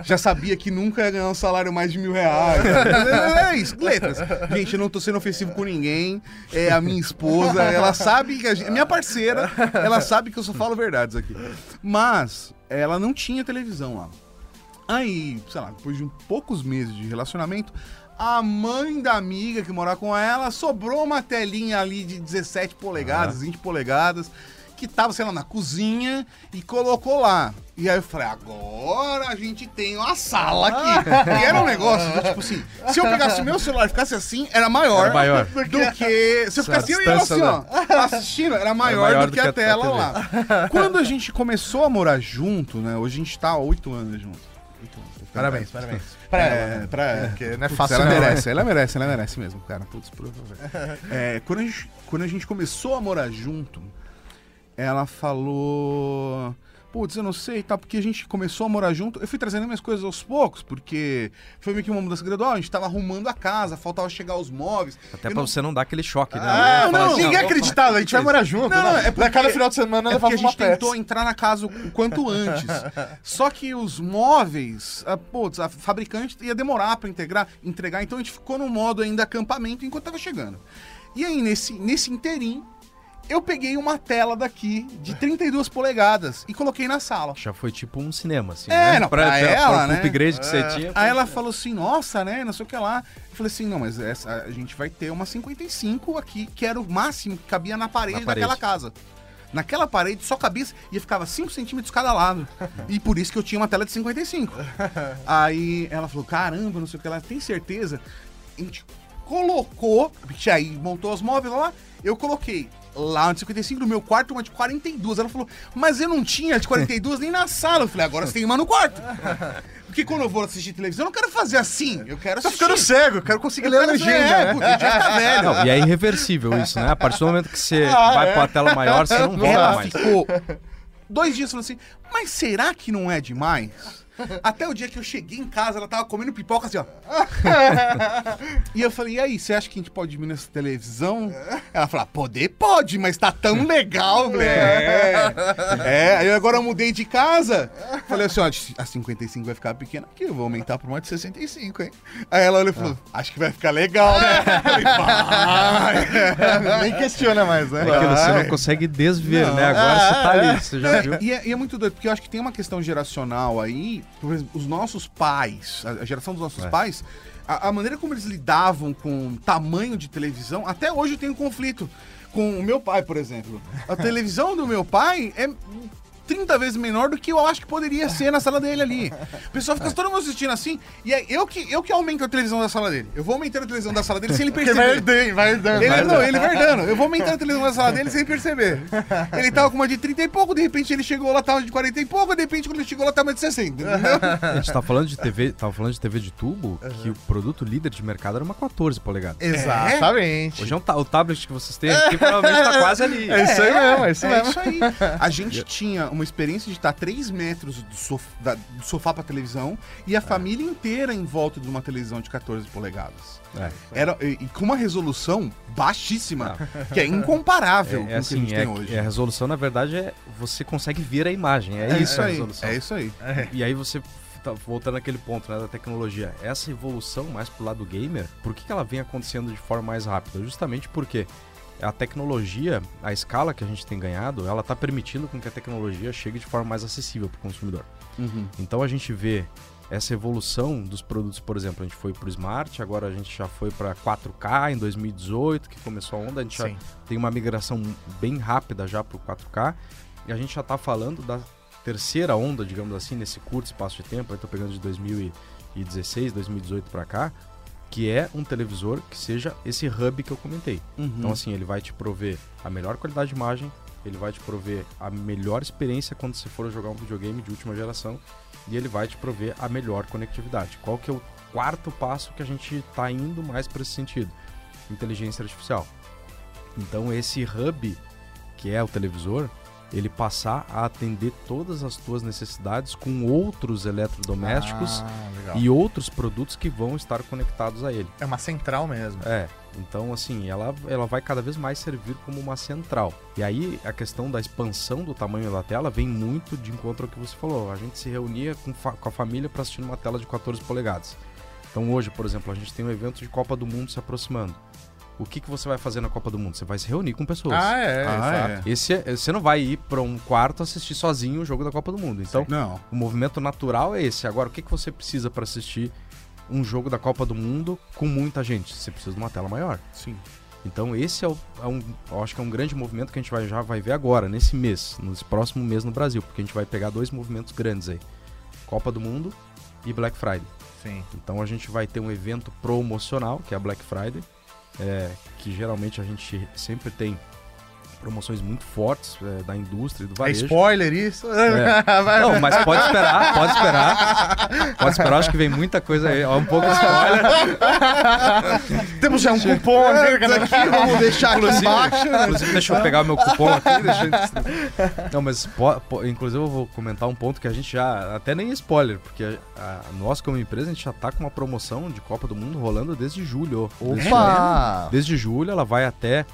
Speaker 4: já sabia que nunca ia ganhar um salário mais de mil reais. É isso, letras. Gente, eu não tô sendo ofensivo com ninguém, é a minha esposa, ela sabe que a gente, minha parceira, ela sabe que eu só falo verdades aqui. Mas ela não tinha televisão lá. Aí, sei lá, depois de um poucos meses de relacionamento, a mãe da amiga que morava com ela sobrou uma telinha ali de 17 polegadas, 20 polegadas, que tava, sei lá, na cozinha e colocou lá. E aí eu falei, agora a gente tem uma sala aqui. e era um negócio, do tipo assim, se eu pegasse meu celular e ficasse assim, era maior,
Speaker 1: Era maior.
Speaker 4: do que... Se eu ficasse eu ia assim, ó, assistindo, era maior,
Speaker 1: maior
Speaker 4: do que a, tela lá. Quando a gente começou a morar junto, né? Hoje a gente tá há oito anos junto.
Speaker 2: Parabéns, parabéns. Pra
Speaker 4: É,
Speaker 2: ela.
Speaker 4: pra ela.
Speaker 2: Porque não é
Speaker 4: Putz,
Speaker 2: fácil
Speaker 4: ela
Speaker 2: não, né?
Speaker 4: merece, ela merece, ela merece mesmo, cara. Putz, por favor. É, quando, a gente, quando a gente começou a morar junto, ela falou. Putz, eu não sei, tá? Porque a gente começou a morar junto. Eu fui trazendo minhas coisas aos poucos, porque foi meio que uma mudança gradual. A gente tava arrumando a casa, faltava chegar os móveis.
Speaker 1: Até
Speaker 4: Eu
Speaker 1: pra
Speaker 4: não-
Speaker 1: você não dar aquele choque, né?
Speaker 2: Ah,
Speaker 1: Falar
Speaker 2: não,
Speaker 1: assim,
Speaker 2: ninguém acreditava, a gente vai morar junto.
Speaker 4: Não, não,
Speaker 2: né?
Speaker 4: é porque-
Speaker 2: Cada final de semana
Speaker 4: É porque a gente tentou
Speaker 2: peça.
Speaker 4: entrar na casa o quanto antes. Só que os móveis, a, putz, a fabricante ia demorar pra integrar, entregar, então a gente ficou no modo ainda acampamento enquanto tava chegando. E aí, nesse, nesse inteirinho, eu peguei uma tela daqui de 32 polegadas e coloquei na sala.
Speaker 1: Já foi tipo um cinema, assim,
Speaker 4: É,
Speaker 1: né?
Speaker 4: não, pra ela,
Speaker 1: pro
Speaker 4: né?
Speaker 1: upgrade que você tinha.
Speaker 4: Aí ela falou assim, nossa, né, não sei o que lá. Eu falei assim, não, mas essa, a gente vai ter uma 55 aqui, que era o máximo que cabia na parede,
Speaker 1: Na parede.
Speaker 4: daquela casa. Naquela parede só cabia e ficava 5 centímetros cada lado. E por isso que eu tinha uma tela de 55. Aí ela falou, caramba, não sei o que lá, tem certeza? A gente colocou, aí montou os móveis lá, eu coloquei lá uma de 55 no meu quarto, uma de 42. Ela falou, mas eu não tinha de 42 nem na sala. Eu falei, agora você tem uma no quarto. Porque quando eu vou assistir televisão, eu não quero fazer assim. Eu quero
Speaker 2: Tá
Speaker 4: assistir.
Speaker 2: ficando cego, eu quero conseguir ler a legenda.
Speaker 4: É,
Speaker 2: né?
Speaker 4: gente já tá velho.
Speaker 1: Não, e é irreversível isso, né? A partir do momento que você
Speaker 2: Ah,
Speaker 1: vai
Speaker 2: é.
Speaker 1: pra tela maior, você não volta
Speaker 4: Ela
Speaker 1: mais.
Speaker 4: ficou dois dias falando assim, mas será que não é demais? Até o dia que eu cheguei em casa, ela tava comendo pipoca assim, ó. e eu falei, e aí, você acha que a gente pode diminuir essa televisão? Ela falou, poder pode, mas tá tão legal, velho. É. é, aí agora eu mudei de casa. Falei assim, ó, a 55 vai ficar pequena aqui, eu vou aumentar pra uma de 65, hein? Aí ela olhou e falou, acho que vai ficar legal, né? Falei, vai.
Speaker 2: Nem questiona mais, né?
Speaker 1: É aquilo, você não consegue desver,
Speaker 4: Não.
Speaker 1: né? Agora você tá ali, você já viu?
Speaker 4: E é, e é muito doido, porque eu acho que tem uma questão geracional aí. Os nossos pais, a a geração dos nossos
Speaker 1: É.
Speaker 4: pais, a, a maneira como eles lidavam com tamanho de televisão, até hoje eu tenho um conflito. Com o meu pai, por exemplo. A televisão do meu pai é 30 vezes menor do que eu acho que poderia ser na sala dele ali. O pessoal fica todo mundo assistindo assim, e é eu que, eu que aumento a televisão da sala dele. Eu vou aumentando a televisão da sala dele sem ele
Speaker 2: Porque vai
Speaker 4: perceber.
Speaker 2: herdando, vai herdando.
Speaker 4: Ele,
Speaker 2: vai
Speaker 4: não, ele vai dando. Eu vou aumentando a televisão da sala dele sem perceber. Ele tava com uma de 30 e pouco, de repente ele chegou lá, tava de 40 e pouco, de repente quando ele chegou lá, tava de 60, entendeu?
Speaker 1: A gente tá falando de TV, tava falando de TV de tubo, que o produto líder de mercado era uma 14 polegadas.
Speaker 2: Exatamente.
Speaker 1: Hoje é um o tablet que vocês têm aqui provavelmente tá quase ali.
Speaker 2: É isso aí mesmo, é isso
Speaker 4: É
Speaker 2: mesmo.
Speaker 4: isso aí. A gente tinha uma experiência de estar 3 metros do, sof- da- do sofá pra televisão e a família inteira em volta de uma televisão de 14 polegadas.
Speaker 1: É.
Speaker 4: Era, e, e com uma resolução baixíssima, que é incomparável
Speaker 1: É,
Speaker 4: com
Speaker 1: é
Speaker 4: o que a gente
Speaker 1: assim, é,
Speaker 4: tem hoje.
Speaker 1: é a resolução, na verdade, é você consegue ver a imagem. É, isso a
Speaker 4: aí.
Speaker 1: resolução.
Speaker 4: É isso aí.
Speaker 1: E aí você tá voltando naquele ponto né, da tecnologia. Essa evolução mais pro lado gamer, por que, que ela vem acontecendo de forma mais rápida? Justamente porque a tecnologia, a escala que a gente tem ganhado, ela tá permitindo com que a tecnologia chegue de forma mais acessível pro consumidor.
Speaker 4: Uhum.
Speaker 1: Então a gente vê essa evolução dos produtos, por exemplo, a gente foi pro Smart, agora a gente já foi para 4K em 2018, que começou a onda, a gente já
Speaker 2: Sim.
Speaker 1: tem uma migração bem rápida já pro 4K, e a gente já tá falando da terceira onda, digamos assim, nesse curto espaço de tempo, eu tô pegando de 2016, 2018 para cá, que é um televisor que seja esse hub que eu comentei.
Speaker 4: Uhum.
Speaker 1: Então, assim, ele vai te prover a melhor qualidade de imagem, ele vai te prover a melhor experiência quando você for jogar um videogame de última geração e ele vai te prover a melhor conectividade. Qual que é o quarto passo que a gente está indo mais para esse sentido? Inteligência artificial. Então, esse hub, que é o televisor, ele passar a atender todas as tuas necessidades com outros eletrodomésticos
Speaker 2: Ah,
Speaker 1: e outros produtos que vão estar conectados a ele.
Speaker 2: É uma central mesmo.
Speaker 1: É, então assim, ela, ela vai cada vez mais servir como uma central. E aí a questão da expansão do tamanho da tela vem muito de encontro ao que você falou. A gente se reunia com, com a família para assistir uma tela de 14 polegadas. Então hoje, por exemplo, a gente tem um evento de Copa do Mundo se aproximando. O que, que você vai fazer na Copa do Mundo? Você vai se reunir com pessoas.
Speaker 2: Ah, é,
Speaker 4: Ah,
Speaker 2: exato.
Speaker 1: Esse é- você não vai ir para um quarto assistir sozinho o jogo da Copa do Mundo. Então,
Speaker 4: Não.
Speaker 1: o movimento natural é esse. Agora, o que, que você precisa para assistir um jogo da Copa do Mundo com muita gente? Você precisa de uma tela maior.
Speaker 4: Sim.
Speaker 1: Então esse é, o- é um, eu acho que é um grande movimento que a gente vai, já vai ver agora, nesse mês, nesse próximo mês no Brasil, porque a gente vai pegar dois movimentos grandes aí. Copa do Mundo e Black Friday.
Speaker 2: Sim.
Speaker 1: Então a gente vai ter um evento promocional, que é a Black Friday, é, que geralmente a gente sempre tem promoções muito fortes é, da indústria do
Speaker 2: É
Speaker 1: varejo.
Speaker 2: spoiler isso?
Speaker 1: É. Não, mas pode esperar, pode esperar. Pode esperar, acho que vem muita coisa aí. Ó, um pouco de spoiler.
Speaker 2: Temos já um cupom aqui,
Speaker 4: vamos deixar aqui
Speaker 1: Inclusive,
Speaker 4: embaixo.
Speaker 1: inclusive, deixa eu pegar o meu cupom aqui. Deixa. Não, mas po- po- inclusive eu vou comentar um ponto que a gente já. Até nem é spoiler, porque a, a- nós, como empresa, a gente já tá com uma promoção de Copa do Mundo rolando desde julho. Desde,
Speaker 2: Opa!
Speaker 1: desde julho, ela vai até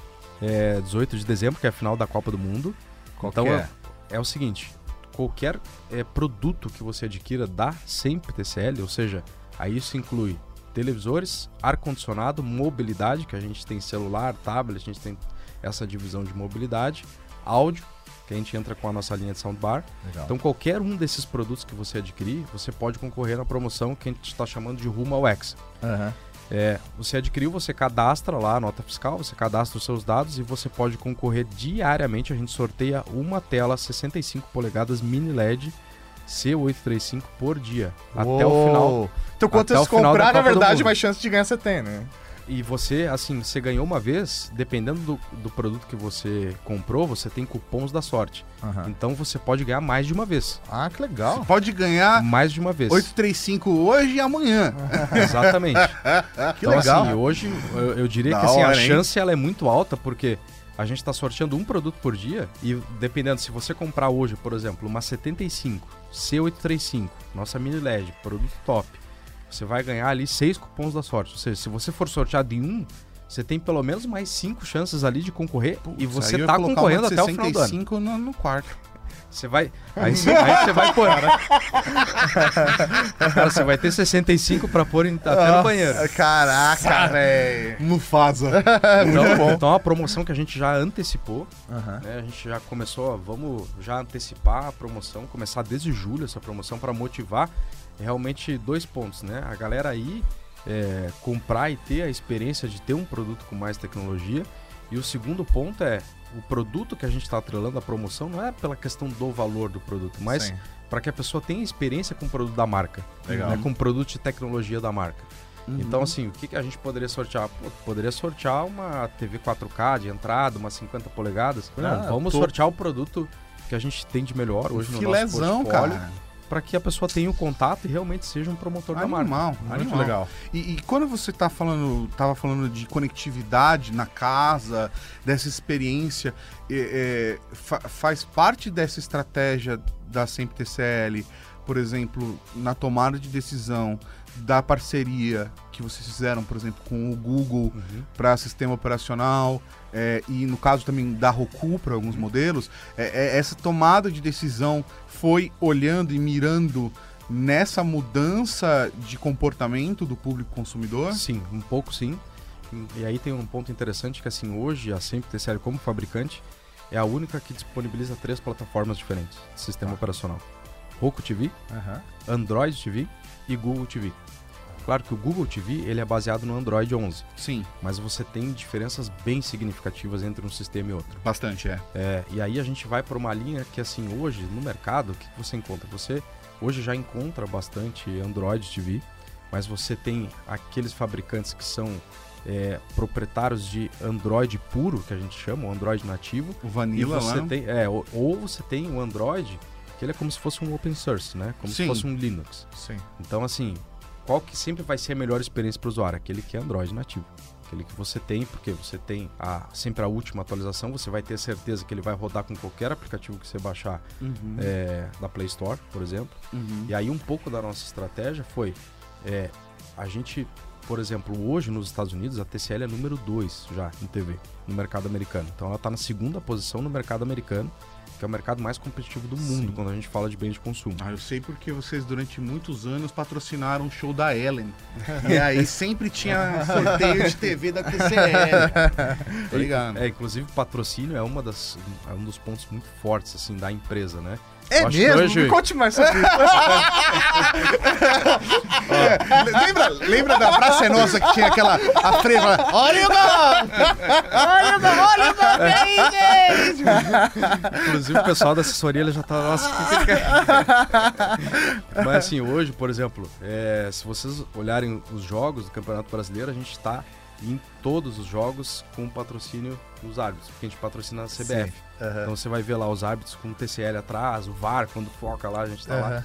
Speaker 1: é, 18 de dezembro, que é a final da Copa do Mundo.
Speaker 2: Qual
Speaker 1: então
Speaker 2: que
Speaker 1: é? é o seguinte: qualquer é, produto que você adquira da sempre TCL, ou seja, aí isso inclui televisores, ar-condicionado, mobilidade, que a gente tem celular, tablet, a gente tem essa divisão de mobilidade, áudio, que a gente entra com a nossa linha de soundbar.
Speaker 2: Legal.
Speaker 1: Então qualquer um desses produtos que você adquirir, você pode concorrer na promoção que a gente está chamando de Rumo ao X.
Speaker 2: Aham.
Speaker 1: É, você adquiriu, você cadastra lá a nota fiscal, você cadastra os seus dados e você pode concorrer diariamente. A gente sorteia uma tela 65 polegadas mini LED C835 por dia. Até o
Speaker 2: Uou.
Speaker 1: final.
Speaker 2: Então, quanto você comprar, na verdade, mais chance de ganhar você tem, né?
Speaker 1: E você, assim, você ganhou uma vez, dependendo do, do produto que você comprou, você tem cupons da sorte. Então você pode ganhar mais de uma vez.
Speaker 2: Ah, que legal.
Speaker 4: Pode ganhar
Speaker 1: Mais de uma vez.
Speaker 4: 835 hoje e amanhã.
Speaker 1: Exatamente.
Speaker 2: Que
Speaker 1: então,
Speaker 2: legal.
Speaker 1: assim, hoje eu, eu diria
Speaker 4: Da
Speaker 1: que assim, a
Speaker 4: hora, hein?
Speaker 1: chance ela é muito alta, porque a gente está sorteando um produto por dia e dependendo se você comprar hoje, por exemplo, uma 75 C835, nossa mini LED, produto top, você vai ganhar ali seis cupons da sorte. Ou seja, se você for sorteado em um, você tem pelo menos mais cinco chances ali de concorrer e você tá concorrendo até o final do ano.
Speaker 4: 65 no, no quarto.
Speaker 1: Você vai. Aí você, aí você vai pôr. Cara, você vai ter 65 pra pôr em- até no banheiro.
Speaker 2: Ah, Caraca, velho.
Speaker 4: Mufasa.
Speaker 1: Então, então é uma promoção que a gente já antecipou.
Speaker 2: Aham.
Speaker 1: né? A gente já começou, ó, vamos já antecipar a promoção, começar desde julho essa promoção para motivar realmente dois pontos, né? A galera aí é, comprar e ter a experiência de ter um produto com mais tecnologia. E o segundo ponto é o produto que a gente está atrelando à promoção não é pela questão do valor do produto, mas para que a pessoa tenha experiência com o produto da marca,
Speaker 2: Legal.
Speaker 1: né? com o produto de tecnologia da marca.
Speaker 2: Uhum.
Speaker 1: Então, assim, o que, que a gente poderia sortear? Pô, poderia sortear uma TV 4K de entrada, umas 50 polegadas. Não,
Speaker 2: Ah,
Speaker 1: vamos
Speaker 2: tô-
Speaker 1: sortear o produto que a gente tem de melhor hoje no
Speaker 4: Filézão,
Speaker 1: nosso portfólio,
Speaker 4: cara.
Speaker 1: Para que a pessoa tenha o contato e realmente seja um promotor da marca.
Speaker 4: Animal,
Speaker 2: Muito
Speaker 4: animal.
Speaker 2: legal.
Speaker 4: E, e quando você tá falando, tava falando de conectividade na casa, dessa experiência, é, é, fa- faz parte dessa estratégia da Sempre TCL, por exemplo, na tomada de decisão da parceria que vocês fizeram, por exemplo, com o Google
Speaker 1: Uhum.
Speaker 4: para sistema operacional é, e no caso também da Roku para alguns modelos, é, é, essa tomada de decisão foi olhando e mirando nessa mudança de comportamento do público consumidor?
Speaker 1: Sim, um pouco sim. E aí tem um ponto interessante que assim, hoje a Sempre TCL como fabricante é a única que disponibiliza três plataformas diferentes de sistema operacional. Roku TV. Android TV e Google TV. Claro que o Google TV ele é baseado no Android 11,
Speaker 4: Sim,
Speaker 1: mas você tem diferenças bem significativas entre um sistema e outro.
Speaker 4: bastante, é.
Speaker 1: É, e aí a gente vai para uma linha que assim hoje no mercado o que você encontra? Você hoje já encontra bastante Android TV, mas você tem aqueles fabricantes que são é, proprietários de Android puro, que a gente chama, o Android nativo,
Speaker 4: O Vanilla
Speaker 1: você
Speaker 4: lá.
Speaker 1: tem, é, ou, ou você tem o Android que ele é como se fosse um open source, né? Como
Speaker 4: Sim.
Speaker 1: se fosse um Linux.
Speaker 2: Sim.
Speaker 1: Então, assim, qual que sempre vai ser a melhor experiência para o usuário? Aquele que é Android nativo. Aquele que você tem, porque você tem a, sempre a última atualização, você vai ter certeza que ele vai rodar com qualquer aplicativo que você baixar
Speaker 4: Uhum,
Speaker 1: é, da Play Store, por exemplo.
Speaker 4: uhum.
Speaker 1: E aí um pouco da nossa estratégia foi é, a gente, por exemplo, hoje nos Estados Unidos a TCL é número 2 já em TV no mercado americano. Então ela está na segunda posição no mercado americano, que é o mercado mais competitivo do mundo
Speaker 4: Sim.
Speaker 1: quando a gente fala de bens de consumo.
Speaker 4: Ah, eu sei porque vocês durante muitos anos patrocinaram o show da Ellen. e aí sempre tinha sorteio de TV da TCL. Tô ligado.
Speaker 1: É, inclusive patrocínio é uma das é um dos pontos muito fortes assim da empresa, né?
Speaker 2: É
Speaker 1: acho
Speaker 2: mesmo?
Speaker 1: hoje-
Speaker 2: Me conte mais sobre isso.
Speaker 4: É, lembra, lembra da Praça é Nossa que tinha aquela a freira lá, Olha o gol! Olha o gol! Olha o gol!
Speaker 1: Inclusive o pessoal da assessoria ele já tá, nossa, o que que é? Mas assim, hoje, por exemplo, é, se vocês olharem os jogos do Campeonato Brasileiro, a gente está em todos os jogos com patrocínio dos árbitros, porque a gente patrocina a CBF.
Speaker 2: Aham.
Speaker 1: Então você vai ver lá os árbitros com o TCL atrás, o VAR, quando foca lá, a gente tá lá.
Speaker 2: Aham.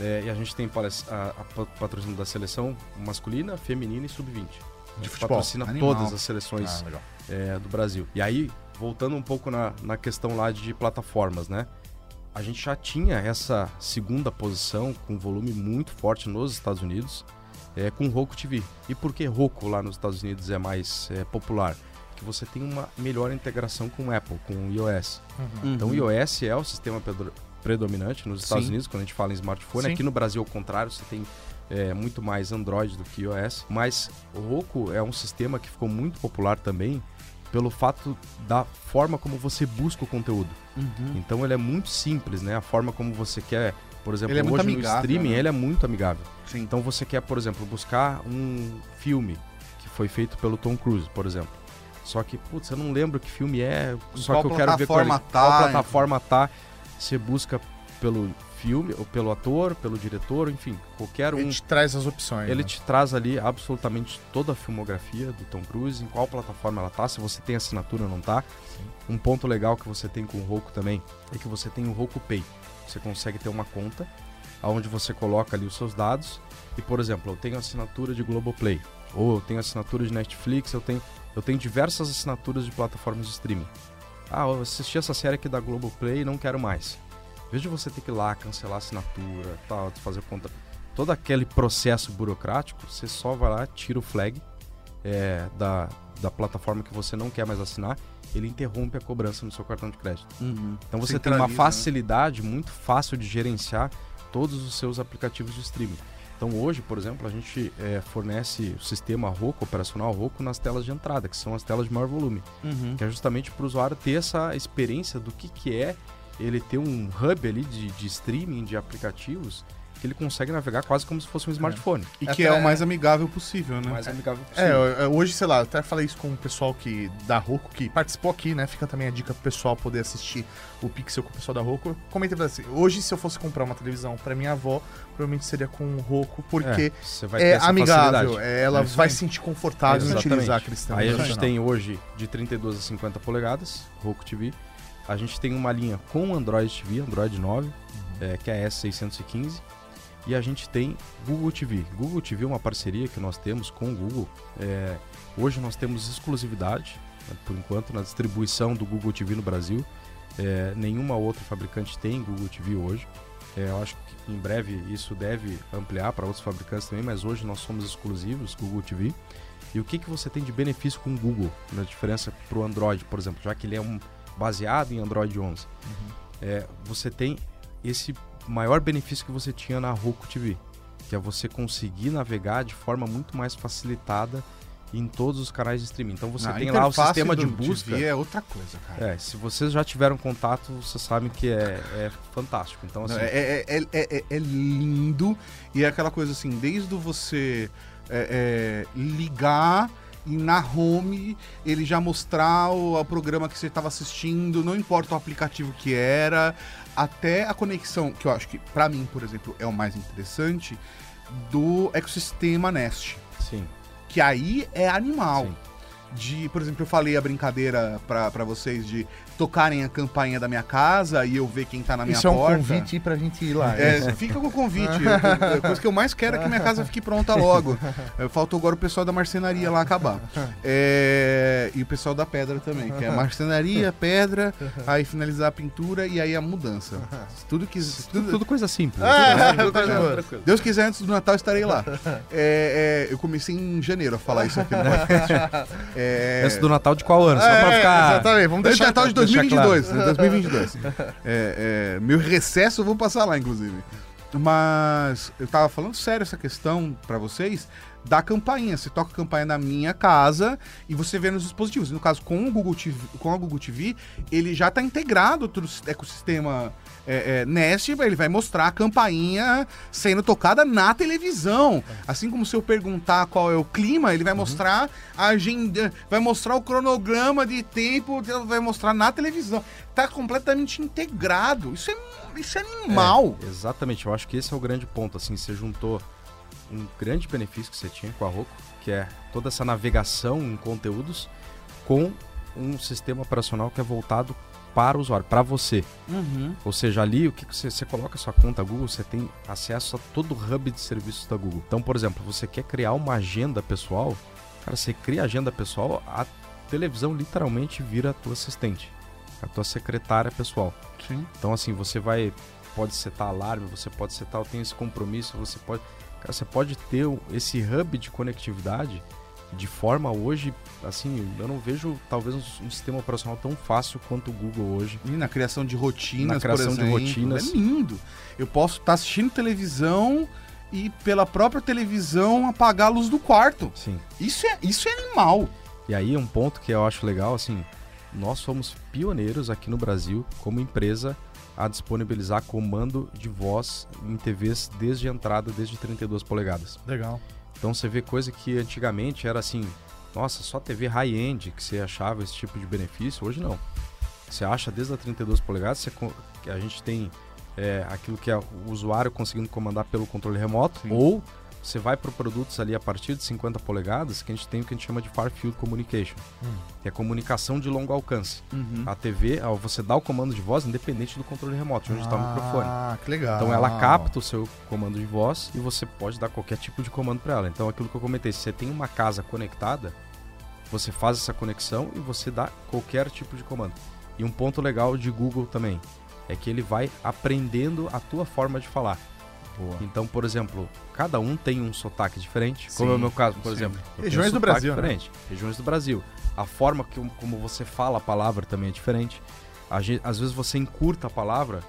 Speaker 1: É, e a gente tem a, a pa- patrocínio da seleção masculina, feminina e sub-20. A gente
Speaker 2: futebol.
Speaker 1: patrocina
Speaker 4: Animal.
Speaker 1: todas as seleções
Speaker 2: Ah,
Speaker 1: é, do Brasil. E aí, voltando um pouco na, na questão lá de plataformas, né? A gente já tinha essa segunda posição com volume muito forte nos Estados Unidos, é, com o Roku TV. E por que Roku lá nos Estados Unidos é mais é, popular? Que você tem uma melhor integração com o Apple, com o iOS. Então o iOS é o sistema pedro- predominante nos Estados
Speaker 4: Sim.
Speaker 1: Unidos quando a gente fala em smartphone.
Speaker 2: Sim.
Speaker 1: Aqui no Brasil, ao contrário, você tem é, muito mais Android do que iOS. Mas o Roku é um sistema que ficou muito popular também pelo fato da forma como você busca o conteúdo.
Speaker 4: Uhum.
Speaker 1: Então ele é muito simples, né? A forma como você quer, por exemplo,
Speaker 4: Ele é muito
Speaker 1: hoje
Speaker 4: amigável,
Speaker 1: no streaming,
Speaker 4: né?
Speaker 1: ele é muito amigável.
Speaker 4: Sim.
Speaker 1: Então você quer, por exemplo, buscar um filme que foi feito pelo Tom Cruise, por exemplo. Só que, putz, eu não lembro que filme é, só
Speaker 4: qual
Speaker 1: que eu quero ver qual, ele- qual
Speaker 4: tá,
Speaker 1: plataforma tá. Você busca pelo filme, ou pelo ator, pelo diretor, enfim, qualquer um.
Speaker 2: Ele te traz as opções.
Speaker 1: Ele
Speaker 2: né?
Speaker 1: te traz ali absolutamente toda a filmografia do Tom Cruise, em qual plataforma ela tá, se você tem assinatura ou não tá. Um ponto legal que você tem com o Roku também é que você tem o Roku Pay. Você consegue ter uma conta onde você coloca ali os seus dados e, por exemplo, eu tenho assinatura de Globoplay, ou eu tenho assinatura de Netflix, eu tenho, eu tenho diversas assinaturas de plataformas de streaming. Ah, eu assisti essa série aqui da Globoplay e não quero mais. De você ter que ir lá, cancelar a assinatura, tal, fazer conta. Todo aquele processo burocrático, você só vai lá, tira o flag é, da, da plataforma que você não quer mais assinar, ele interrompe a cobrança no seu cartão de crédito. Então você tem uma
Speaker 4: né?
Speaker 1: facilidade muito fácil de gerenciar todos os seus aplicativos de streaming. Então hoje, por exemplo, a gente é, fornece o sistema Roku, operacional Roku, nas telas de entrada, que são as telas de maior volume,
Speaker 2: Uhum.
Speaker 1: que é justamente para o usuário ter essa experiência do que, que é ele ter um hub ali de, de streaming, de aplicativos, que ele consegue navegar quase como se fosse um smartphone.
Speaker 4: E
Speaker 2: É
Speaker 4: que é o mais amigável possível, né?
Speaker 1: Mais amigável
Speaker 2: É,
Speaker 1: possível.
Speaker 2: eu- hoje, sei lá, eu até falei isso com o pessoal que da Roku, que participou aqui, né? Fica também a dica pro pessoal poder assistir o Pixel com o pessoal da Roku. Comentei pra assim, hoje se eu fosse comprar uma televisão pra minha avó, provavelmente seria com o Roku, porque
Speaker 1: É, você
Speaker 2: é, amigável,
Speaker 1: facilidade.
Speaker 2: é, ela
Speaker 4: É
Speaker 2: vai se sentir confortável em utilizar aquele sistema
Speaker 1: Aí a gente tem hoje de 32 a 50 polegadas, Roku TV. A gente tem uma linha com Android TV, Android 9, é, que é a S615. E a gente tem Google TV. Google TV é uma parceria que nós temos com o Google. É, hoje nós temos exclusividade, né, por enquanto, na distribuição do Google TV no Brasil. É, nenhuma outra fabricante tem Google TV hoje. É, eu acho que em breve isso deve ampliar para outros fabricantes também, mas hoje nós somos exclusivos Google TV. E o que, que você tem de benefício com o Google, na diferença para o Android, por exemplo, já que ele é um baseado em Android 11? É, você tem esse maior benefício que você tinha na Roku TV, que é você conseguir navegar de forma muito mais facilitada em todos os canais de streaming. Então você tem lá o sistema de busca.
Speaker 4: TV é outra coisa, cara.
Speaker 1: É, se vocês já tiveram contato, vocês sabem que é, é fantástico. Então, assim,
Speaker 4: Não, é, é, é, é- é lindo e é aquela coisa assim, desde você é, é, ligar e na home ele já mostrar o, o programa que você estava assistindo, não importa o aplicativo que era, até a conexão, que eu acho que pra mim, por exemplo, é o mais interessante, do ecossistema Nest.
Speaker 1: sim,
Speaker 4: Que aí é animal.
Speaker 1: sim.
Speaker 4: De, por exemplo, eu falei a brincadeira pra vocês de tocarem a campainha da minha casa e eu ver quem tá na minha
Speaker 2: Isso é um
Speaker 4: porta.
Speaker 2: convite pra gente ir lá.
Speaker 4: É, fica com o convite. A coisa que eu mais quero é que minha casa fique pronta logo. É, Faltou agora o pessoal da marcenaria lá acabar. É, e o pessoal da pedra também, que é marcenaria, pedra, aí finalizar a pintura e aí a mudança. Tudo que.
Speaker 1: Tudo,
Speaker 4: Tudo,
Speaker 1: tudo coisa simples.
Speaker 2: Ah,
Speaker 1: Tudo
Speaker 2: coisa.
Speaker 4: Deus quiser, antes do Natal estarei lá. É, é, eu comecei em janeiro a falar isso aqui no podcast. É,
Speaker 1: Antes do Natal de qual ano? Só pra
Speaker 2: É,
Speaker 1: ficar.
Speaker 2: Exatamente, vamos
Speaker 4: Antes do
Speaker 2: deixar
Speaker 4: Natal de
Speaker 1: deixar
Speaker 4: 2022. né, 2022. É, é, meu recesso eu vou passar lá, inclusive. Mas eu tava falando sério essa questão pra vocês da campainha. Você toca a campainha na minha casa e você vê nos dispositivos. No caso, com o Google TV, com a Google TV, ele já tá integrado todo o ecossistema é, é, Nest, ele vai mostrar a campainha sendo tocada na televisão. Assim como se eu perguntar qual é o clima, ele vai mostrar a agenda, vai mostrar o cronograma de tempo, vai mostrar na televisão. Tá completamente integrado. Isso é, isso é animal.
Speaker 1: É, exatamente, eu acho que esse é o grande ponto. Assim, você juntou um grande benefício que você tinha com a Roku, que é toda essa navegação em conteúdos, com um sistema operacional que é voltado para o usuário, para você.
Speaker 4: Uhum.
Speaker 1: Ou seja, ali o que você, você coloca sua conta Google, você tem acesso a todo o hub de serviços da Google. Então, por exemplo, você quer criar uma agenda pessoal, cara, você cria agenda pessoal, a televisão literalmente vira a tua assistente, a tua secretária pessoal.
Speaker 4: Sim.
Speaker 1: Então, assim, você vai. Pode setar alarme, você pode setar, eu tenho esse compromisso, você pode. Cara, você pode ter esse hub de conectividade de forma hoje, assim, eu não vejo talvez um, um sistema operacional tão fácil quanto o Google hoje.
Speaker 4: E na criação de rotinas,
Speaker 1: Na criação de rotinas.
Speaker 4: É lindo. Eu posso estar assistindo televisão e pela própria televisão apagar a luz do quarto.
Speaker 1: Sim.
Speaker 4: Isso é, isso é animal.
Speaker 1: E aí um ponto que eu acho legal, assim, nós somos pioneiros aqui no Brasil como empresa a disponibilizar comando de voz em TVs desde a entrada, desde 32 polegadas.
Speaker 2: Legal.
Speaker 1: Então você vê coisa que antigamente era assim, nossa, só TV high-end que você achava esse tipo de benefício, hoje não. Você acha desde a 32 polegadas, você a gente tem é, aquilo que é o usuário conseguindo comandar pelo controle remoto,
Speaker 4: Sim.
Speaker 1: ou você vai para produtos ali a partir de 50 polegadas, que a gente tem o que a gente chama de Far Field Communication, que é comunicação de longo alcance. A TV, você dá o comando de voz independente do controle remoto, de onde está o microfone.
Speaker 2: Ah, que legal.
Speaker 1: Então ela capta o seu comando de voz e você pode dar qualquer tipo de comando para ela. Então aquilo que eu comentei, se você tem uma casa conectada, você faz essa conexão e você dá qualquer tipo de comando. E um ponto legal de Google também é que ele vai aprendendo a tua forma de falar.
Speaker 2: Boa.
Speaker 1: Então, por exemplo, cada um tem um sotaque diferente, como
Speaker 2: Sim,
Speaker 1: é o meu caso, por
Speaker 4: sim.
Speaker 1: exemplo.
Speaker 2: Regiões
Speaker 1: um
Speaker 2: do Brasil, né?
Speaker 1: diferente. Regiões do Brasil. A forma que, como você fala a palavra também é diferente. Às vezes você encurta a palavra,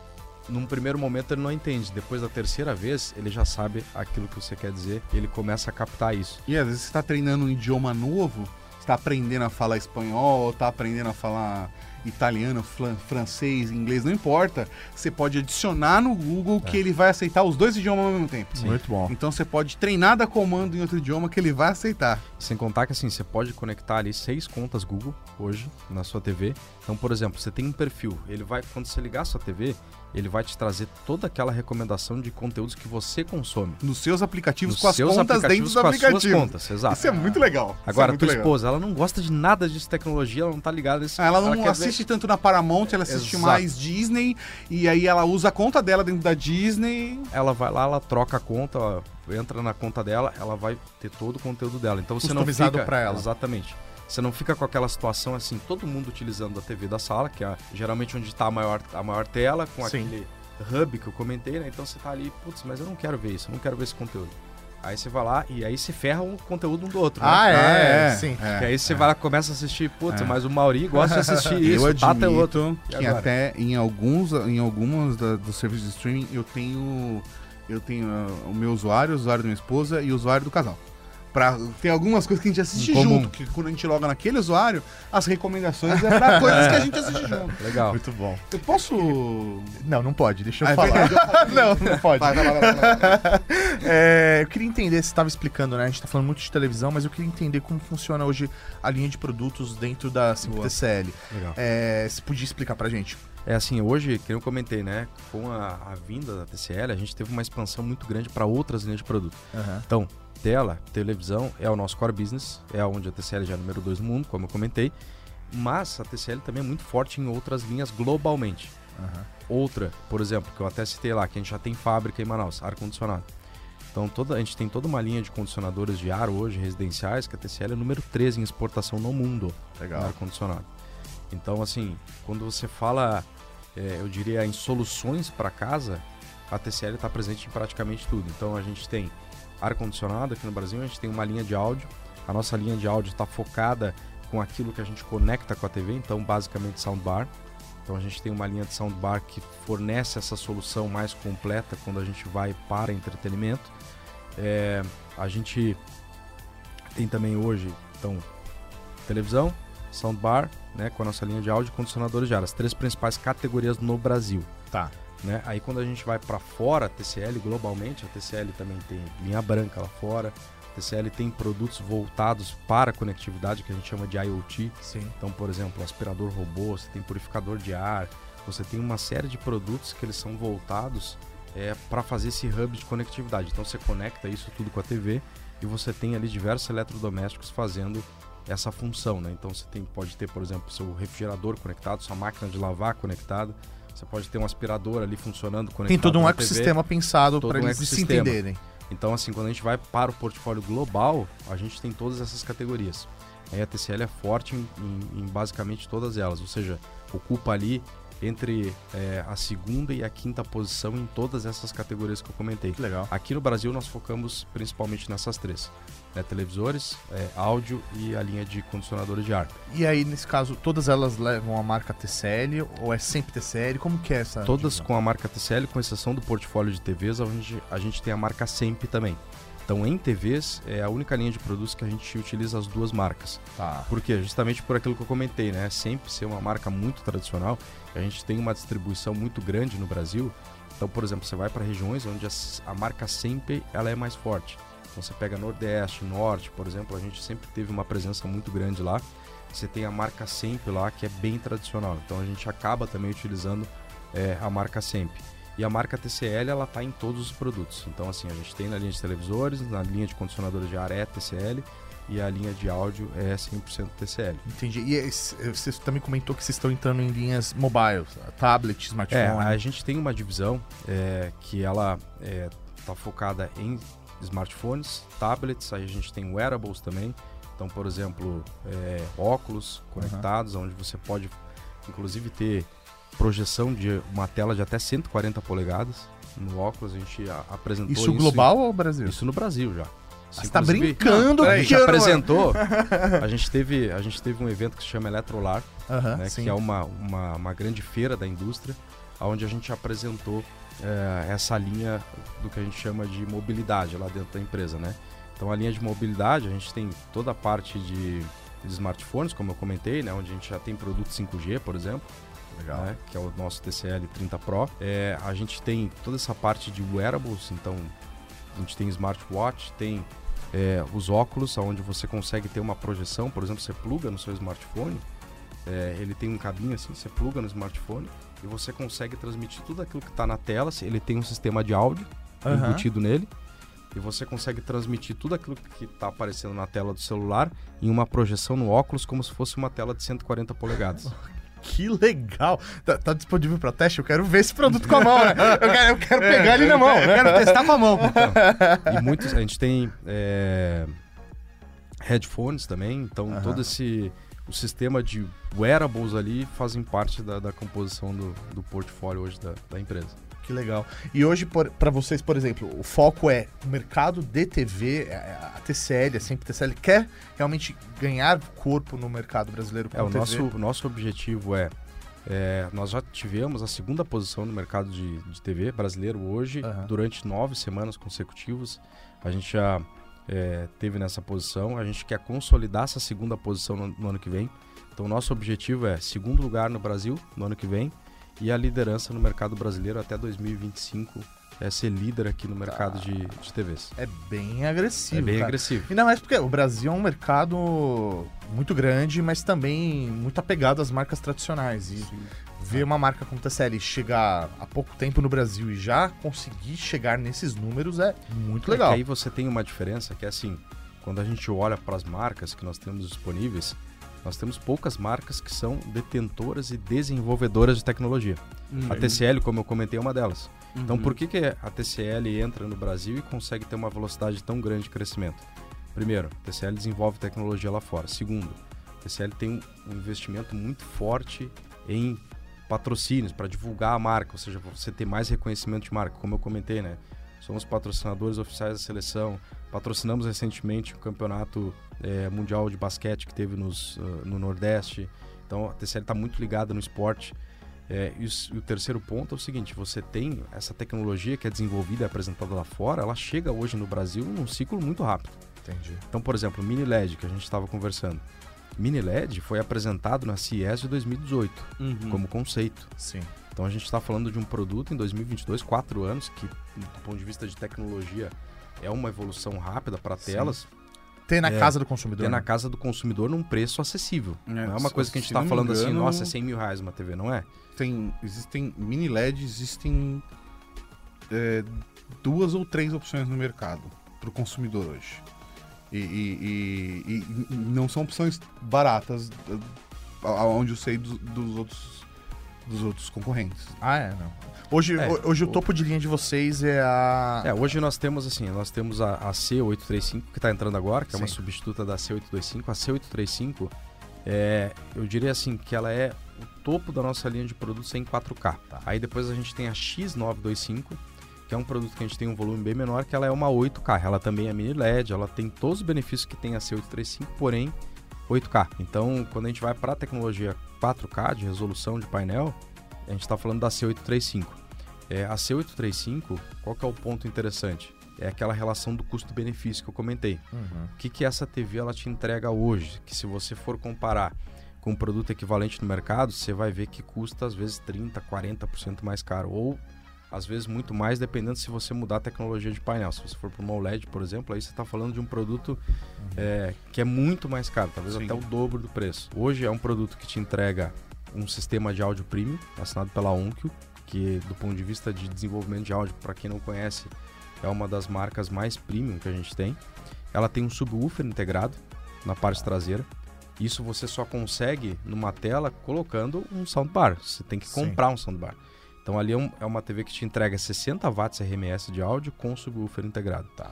Speaker 1: num primeiro momento ele não entende. Depois da terceira vez, ele já sabe aquilo que você quer dizer, ele começa a captar isso.
Speaker 4: E às vezes você tá treinando um idioma novo, você tá aprendendo a falar espanhol, tá aprendendo a falar italiano, flan- francês, inglês, não importa. Você pode adicionar no Google que ele vai aceitar os dois idiomas ao mesmo tempo.
Speaker 2: Muito bom.
Speaker 4: Então você pode treinar da comando em outro idioma que ele vai aceitar.
Speaker 1: Sem contar que assim, você pode conectar ali seis contas Google hoje na sua TV. Então, por exemplo, você tem um perfil, ele vai quando você ligar a sua TV, ele vai te trazer toda aquela recomendação de conteúdos que você consome.
Speaker 4: Nos seus aplicativos
Speaker 1: Nos
Speaker 4: com as
Speaker 1: seus
Speaker 4: contas dentro
Speaker 1: aplicativos
Speaker 4: do
Speaker 1: com as suas contas, exato.
Speaker 4: Isso é muito legal. É
Speaker 1: Agora,
Speaker 4: muito
Speaker 1: tua
Speaker 4: legal.
Speaker 1: esposa, ela não gosta de nada disso tecnologia, ela não tá ligada nesse.
Speaker 4: Ela não
Speaker 1: ver-
Speaker 4: assiste tanto na Paramount, ela assiste
Speaker 1: Exato.
Speaker 4: mais Disney, e aí ela usa a conta dela dentro da Disney.
Speaker 1: Ela vai lá, ela troca a conta, ó, entra na conta dela, ela vai ter todo o conteúdo dela. Então você não fica
Speaker 2: pra ela.
Speaker 1: Exatamente. Você não fica com aquela situação assim, todo mundo utilizando a TV da sala, que é geralmente onde está a maior, a maior tela, com
Speaker 2: Sim.
Speaker 1: aquele hub que eu comentei, né? Então você tá ali, putz, mas eu não quero ver isso, eu não quero ver esse conteúdo. Aí você vai lá e aí você ferra o conteúdo um do outro. né?
Speaker 2: Ah, é,
Speaker 4: Ah, é.
Speaker 2: sim.
Speaker 4: É.
Speaker 1: Que aí você vai lá começa a assistir, putz,
Speaker 4: É.
Speaker 1: mas o Mauri gosta de assistir isso,
Speaker 4: eu
Speaker 1: Tata é outro.
Speaker 4: admito
Speaker 1: E
Speaker 4: que até em alguns, em algumas dos serviços de streaming eu tenho eu tenho ah, o meu usuário, o usuário da minha esposa e o usuário do casal. Pra, tem algumas coisas que a gente assiste
Speaker 1: Em comum.
Speaker 4: junto, que quando a gente loga naquele usuário, as recomendações é pra coisas que a gente assiste junto.
Speaker 1: Legal.
Speaker 2: Muito bom.
Speaker 4: Eu posso.
Speaker 2: Não, não pode, deixa eu
Speaker 4: Ah, é
Speaker 2: falar.
Speaker 4: verdade.
Speaker 2: não, não pode.
Speaker 4: Vai, vai, vai, vai, vai.
Speaker 2: É, eu queria entender, você estava explicando, né? A gente tá falando muito de televisão, mas eu queria entender como funciona hoje a linha de produtos dentro da Simples
Speaker 4: Boa.
Speaker 2: TCL.
Speaker 1: Legal.
Speaker 2: É, você podia explicar pra gente?
Speaker 1: É assim, hoje, que eu comentei, né? Com a, a vinda da TCL, a gente teve uma expansão muito grande para outras linhas de produto. Então, tela, televisão é o nosso core business, é onde a TCL já é número 2 no mundo, como eu comentei. Mas a TCL também é muito forte em outras linhas globalmente. Outra, por exemplo, que eu até citei lá, que a gente já tem fábrica em Manaus, ar-condicionado. Então toda, a gente tem toda uma linha de condicionadores de ar hoje, residenciais, que a TCL é número 13 em exportação no mundo
Speaker 2: Legal.
Speaker 1: ar-condicionado. Então, assim, quando você fala, é, eu diria, em soluções para casa, a TCL está presente em praticamente tudo. Então, a gente tem ar-condicionado aqui no Brasil, a gente tem uma linha de áudio. A nossa linha de áudio está focada com aquilo que a gente conecta com a TV, então, basicamente, soundbar. Então, a gente tem uma linha de soundbar que fornece essa solução mais completa quando a gente vai para entretenimento. É, a gente tem também hoje, então, televisão, soundbar, né, com a nossa linha de áudio condicionadores de ar, as três principais categorias no Brasil.
Speaker 2: Tá.
Speaker 1: Né? Aí quando a gente vai para fora, a TCL globalmente, a TCL também tem linha branca lá fora, a TCL tem produtos voltados para a conectividade que a gente chama de IoT.
Speaker 2: Sim.
Speaker 1: Então, por exemplo, aspirador robô, você tem purificador de ar, você tem uma série de produtos que eles são voltados é, para fazer esse hub de conectividade. Então você conecta isso tudo com a TV e você tem ali diversos eletrodomésticos fazendo essa função, né? Então você tem, pode ter, por exemplo, seu refrigerador conectado, sua máquina de lavar conectada, você pode ter um aspirador ali funcionando
Speaker 2: Tem todo um
Speaker 1: na TV.
Speaker 2: ecossistema pensado para
Speaker 1: um
Speaker 2: eles se
Speaker 1: ecossistema.
Speaker 2: entenderem.
Speaker 1: Então, assim, quando a gente vai para o portfólio global, a gente tem todas essas categorias. Aí a TCL é forte em, em- em basicamente todas elas, ou seja, ocupa ali entre é, a segunda e a quinta posição em todas essas categorias que eu comentei.
Speaker 2: Que legal.
Speaker 1: Aqui no Brasil nós focamos principalmente nessas três: né, televisores, é, áudio e a linha de condicionadores de ar.
Speaker 2: E aí, nesse caso, todas elas levam a marca TCL ou é sempre TCL? Como que é essa?
Speaker 1: Todas
Speaker 2: divisão?
Speaker 1: com a marca TCL, com exceção do portfólio de TVs, onde a gente tem a marca SEMP também. Então, em TVs, é a única linha de produtos que a gente utiliza as duas marcas.
Speaker 2: Tá.
Speaker 1: Por quê? Justamente por aquilo que eu comentei, né? Sempre ser uma marca muito tradicional. A gente tem uma distribuição muito grande no Brasil. Então, por exemplo, você vai para regiões onde a, marca sempre ela é mais forte. Então, você pega Nordeste, Norte, por exemplo, a gente sempre teve uma presença muito grande lá. Você tem a marca sempre lá, que é bem tradicional. Então, a gente acaba também utilizando é, a marca sempre. E a marca TCL, ela está em todos os produtos. Então, assim, a gente tem na linha de televisores, na linha de condicionadores de ar é TCL e a linha de áudio é 100% TCL.
Speaker 2: Entendi. E você também comentou que vocês estão entrando em linhas mobile, tablet, smartphone.
Speaker 1: É, a gente tem uma divisão é, que ela está focada em smartphones, tablets, aí a gente tem wearables também. Então, por exemplo, é, óculos conectados, onde você pode inclusive ter projeção de uma tela de até 140 polegadas no óculos. A gente apresentou
Speaker 2: Isso global ou Brasil?
Speaker 1: Isso no Brasil já.
Speaker 2: Você tá
Speaker 1: Inclusive,
Speaker 2: brincando,
Speaker 1: a gente apresentou. a gente teve a gente teve um evento que se chama Eletrolar, né, que é uma, uma, uma grande feira da indústria, onde a gente apresentou eh, essa linha do que a gente chama de mobilidade lá dentro da empresa, né? Então a linha de mobilidade, a gente tem toda a parte de, de smartphones, como eu comentei, né, onde a gente já tem produto 5G, por exemplo. Né, que é o nosso TCL 30 Pro. É, a gente tem toda essa parte de wearables, então a gente tem smartwatch, tem é, os óculos, onde você consegue ter uma projeção, por exemplo, você pluga no seu smartphone, é, ele tem um cabinho assim, você pluga no smartphone e você consegue transmitir tudo aquilo que está na tela, se- ele tem um sistema de áudio
Speaker 2: Aham.
Speaker 1: embutido nele, e você consegue transmitir tudo aquilo que está aparecendo na tela do celular em uma projeção no óculos, como se fosse uma tela de 140 polegadas.
Speaker 2: Que legal. Tá, tá disponível pra teste? Eu quero ver esse produto com a mão, né? Eu quero, eu quero pegar ele na mão,
Speaker 4: Eu
Speaker 2: né?
Speaker 4: quero testar com a mão.
Speaker 1: E muitos, a gente tem é, headphones também, então todo esse o sistema de wearables ali fazem parte da, da composição do, do portfólio hoje da, da empresa.
Speaker 2: Que legal. E hoje, por, pra vocês, por exemplo, o foco é o mercado de TV, é, a TCL, a sempre TCL, quer realmente ganhar corpo no mercado brasileiro com
Speaker 1: É, o
Speaker 2: TV?
Speaker 1: nosso, o nosso objetivo é, é, Nós já tivemos a segunda posição no mercado de, de TV brasileiro hoje,
Speaker 2: Aham.
Speaker 1: durante nove semanas consecutivas. A gente já é, teve nessa posição. A gente quer consolidar essa segunda posição no, no ano que vem. Então, o nosso objetivo é segundo lugar no Brasil no ano que vem e a liderança no mercado brasileiro até 2025 é ser líder aqui no mercado de, de TVs.
Speaker 2: É bem agressivo,
Speaker 1: É bem
Speaker 2: cara.
Speaker 1: agressivo.
Speaker 2: Ainda mais porque o Brasil é um mercado muito grande, mas também muito apegado às marcas tradicionais. E ver uma marca como TCL chegar há pouco tempo no Brasil e já conseguir chegar nesses números é muito
Speaker 1: É
Speaker 2: legal.
Speaker 1: que aí você tem uma diferença que é assim, quando a gente olha para as marcas que nós temos disponíveis, nós temos poucas marcas que são detentoras e desenvolvedoras de tecnologia. A TCL, como eu comentei, é uma delas. Então, por que, que a TCL entra no Brasil e consegue ter uma velocidade tão grande de crescimento? Primeiro, a TCL desenvolve tecnologia lá fora. Segundo, a TCL tem um investimento muito forte em patrocínios para divulgar a marca, ou seja, você ter mais reconhecimento de marca, como eu comentei, né? Somos patrocinadores oficiais da seleção, patrocinamos recentemente o campeonato eh, mundial de basquete que teve nos, ah, no Nordeste. Então a TCL está muito ligada no esporte. É, e, o, e o terceiro ponto é o seguinte: você tem essa tecnologia que é desenvolvida e apresentada lá fora, ela chega hoje no Brasil num ciclo muito rápido.
Speaker 2: Entendi.
Speaker 1: Então, por exemplo, o Mini LED que a gente estava conversando. Mini LED foi apresentado na CES de 2018
Speaker 4: Uhum.
Speaker 1: como conceito.
Speaker 2: Sim.
Speaker 1: Então a gente está falando de um produto em 2022, quatro anos, que do ponto de vista de tecnologia é uma evolução rápida para
Speaker 2: Sim. Ter na
Speaker 1: É,
Speaker 2: casa do consumidor.
Speaker 1: ter na
Speaker 2: né?
Speaker 1: casa do consumidor num preço acessível.
Speaker 4: É,
Speaker 1: não é uma coisa que a gente está falando assim,
Speaker 4: engano,
Speaker 1: nossa, é 100 mil reais uma TV, não é?
Speaker 4: Tem, existem mini LED, existem é, duas ou três opções no mercado para o consumidor hoje. E, e- e- e não são opções baratas, aonde eu sei dos, dos outros dos outros concorrentes.
Speaker 2: Ah, é, não. Hoje,
Speaker 1: É,
Speaker 2: ho- hoje o
Speaker 1: o-
Speaker 2: topo de linha de vocês é a.
Speaker 1: É, hoje nós temos assim, nós temos a, a C835 que está entrando agora, que é uma
Speaker 2: Sim.
Speaker 1: substituta da C825. A C835, é, eu diria assim que ela é o topo da nossa linha de produtos em 4K.
Speaker 2: Tá.
Speaker 1: Aí depois a gente tem a X925, que é um produto que a gente tem um volume bem menor, que ela é uma 8K. Ela também é mini LED, ela tem todos os benefícios que tem a C835, porém 8K. Então, quando a gente vai para a tecnologia 4K de resolução de painel, a gente está falando da C835. É, a C835, qual que é o ponto interessante? É aquela relação do custo-benefício que eu comentei.
Speaker 2: Uhum.
Speaker 1: O que, que essa TV ela te entrega hoje? Que se você for comparar com um produto equivalente no mercado, você vai ver que custa às vezes 30%, 40% mais caro. Ou às vezes muito mais, dependendo se você mudar a tecnologia de painel. Se você for para uma OLED, por exemplo, aí você está falando de um produto é, que é muito mais caro, talvez
Speaker 4: Sim.
Speaker 1: até o dobro do preço. Hoje é um produto que te entrega um sistema de áudio premium, assinado pela Onkyo, que do ponto de vista de desenvolvimento de áudio, para quem não conhece, é uma das marcas mais premium que a gente tem. Ela tem um subwoofer integrado na parte traseira. Isso você só consegue numa tela colocando um soundbar. Você tem que
Speaker 2: Sim.
Speaker 1: comprar um soundbar. Então ali é, um- é uma TV que te entrega 60 watts RMS de áudio com subwoofer integrado.
Speaker 2: Tá.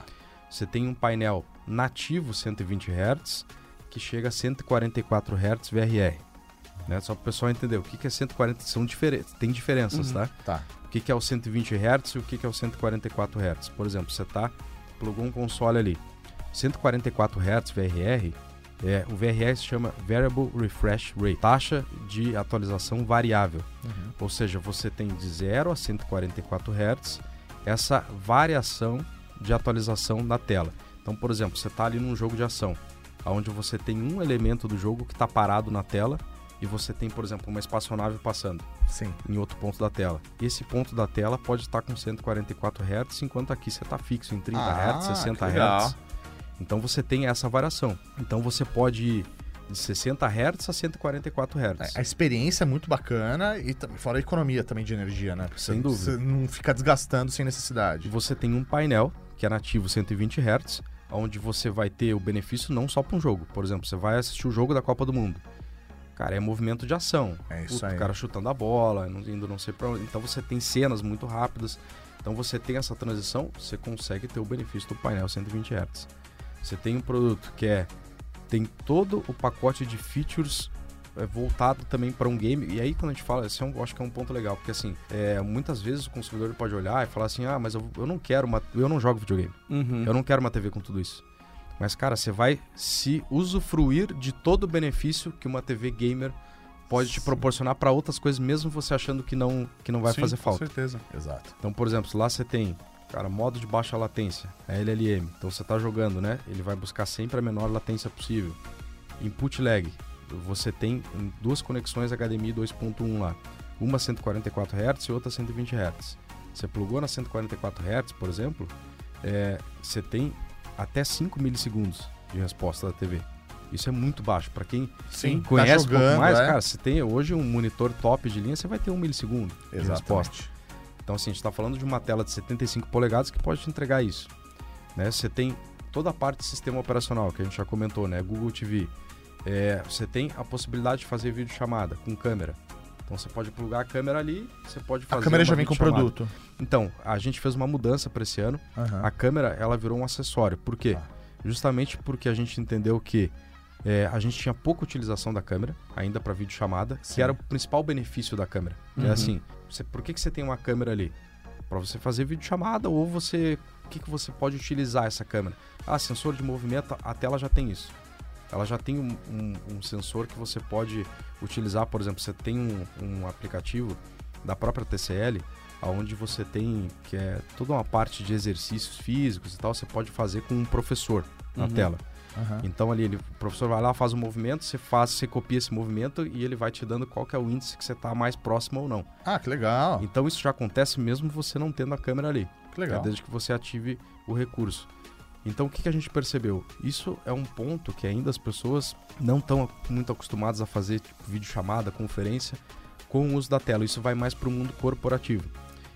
Speaker 1: Você tem um painel nativo 120 Hz que chega a 144 Hz VRR. Né? Só para o pessoal entender o que, que é 140 são diferentes, tem diferenças,
Speaker 4: Uhum.
Speaker 1: tá?
Speaker 2: Tá.
Speaker 1: O que, que é o 120 Hz e o que, que é o 144 Hz. Por exemplo, você tá plugou um console ali, 144 Hz VRR, é, o VRR se chama Variable Refresh Rate, taxa de atualização variável.
Speaker 2: Uhum.
Speaker 1: Ou seja, você tem de 0 a 144 Hz essa variação de atualização da tela. Então, por exemplo, você está ali num jogo de ação, onde você tem um elemento do jogo que está parado na tela e você tem, por exemplo, uma espaçonave passando
Speaker 2: Sim.
Speaker 1: em outro ponto da tela. Esse ponto da tela pode estar com 144 Hz, enquanto aqui você está fixo em 30
Speaker 2: Ah,
Speaker 1: Hz, 60
Speaker 2: que legal.
Speaker 1: Hz. Então você tem essa variação. Então você pode ir de 60 Hz a 144 Hz.
Speaker 2: A experiência é muito bacana e fora a economia também de energia, né? Porque
Speaker 1: Sem
Speaker 2: você-
Speaker 1: dúvida.
Speaker 2: Você não fica desgastando sem necessidade.
Speaker 1: você tem um painel que é nativo 120 Hz, onde você vai ter o benefício não só para um jogo. Por exemplo, você vai assistir o jogo da Copa do Mundo. Cara, é movimento de ação.
Speaker 2: É isso
Speaker 1: Puta,
Speaker 2: aí.
Speaker 1: O cara chutando a bola, indo não sei pra onde. Então você tem cenas muito rápidas. Então você tem essa transição, você consegue ter o benefício do painel 120 Hz. Você tem um produto que é tem todo o pacote de features é, voltado também para um game. E aí, quando a gente fala, esse é um, acho que é um ponto legal, porque assim, é, muitas vezes o consumidor pode olhar e falar assim: ah, mas eu, eu não quero uma. Eu não jogo videogame.
Speaker 4: Uhum.
Speaker 1: Eu não quero uma TV com tudo isso. Mas, cara, você vai se usufruir de todo o benefício que uma TV gamer pode te proporcionar para outras coisas, mesmo você achando que não, que não vai
Speaker 4: Sim,
Speaker 1: fazer
Speaker 4: com
Speaker 1: falta.
Speaker 4: certeza.
Speaker 2: Exato.
Speaker 1: Então, por exemplo, lá você tem, cara, modo de baixa latência, a LLM. Então você tá jogando, né? Ele vai buscar sempre a menor latência possível. Input lag. Você tem em duas conexões HDMI 2.1 lá. Uma 144 Hz e outra 120 Hz. Você plugou na 144 Hz, por exemplo, é, você tem até 5 milissegundos de resposta da TV. Isso é muito baixo. Para quem
Speaker 2: Sim,
Speaker 1: conhece
Speaker 2: tá
Speaker 1: um pouco mais,
Speaker 2: é.
Speaker 1: cara, você tem hoje um monitor top de linha, você vai ter um milissegundo de resposta. Então, assim, a gente está falando de uma tela de 75 polegadas que pode te entregar isso. Né? Você tem toda a parte de sistema operacional, que a gente já comentou, né? Google TV. É, você tem a possibilidade de fazer videochamada com câmera. Então, você pode plugar a câmera ali, você pode fazer
Speaker 2: A câmera já vem com o produto.
Speaker 1: Então, a gente fez uma mudança para esse ano.
Speaker 2: Aham.
Speaker 1: A câmera, ela virou um acessório. Por quê?
Speaker 2: Ah.
Speaker 1: Justamente porque a gente entendeu que é, a gente tinha pouca utilização da câmera, ainda para videochamada,
Speaker 2: Sim.
Speaker 1: que era o principal benefício da câmera. Que
Speaker 4: Uhum.
Speaker 1: É assim, você, por que, que você tem uma câmera ali? Para você fazer videochamada ou você... O que, que você pode utilizar essa câmera? Ah, sensor de movimento, a tela já tem isso. Ela já tem um, um- um sensor que você pode utilizar, por exemplo, você tem um, um aplicativo da própria TCL, onde você tem, que é toda uma parte de exercícios físicos e tal, você pode fazer com um professor na
Speaker 4: Uhum.
Speaker 1: tela.
Speaker 2: Aham.
Speaker 1: Então ali ele- o professor vai lá, faz um movimento, você faz, você copia esse movimento e ele vai te dando qual que é o índice que você está mais próximo ou não.
Speaker 2: Ah, que legal.
Speaker 1: Então isso já acontece mesmo você não tendo a câmera ali.
Speaker 2: Que legal.
Speaker 1: É desde que você ative o recurso. Então o que, que a gente percebeu? Isso é um ponto que ainda as pessoas não estão muito acostumadas a fazer tipo, videochamada, conferência com o uso da tela. Isso vai mais para o mundo corporativo.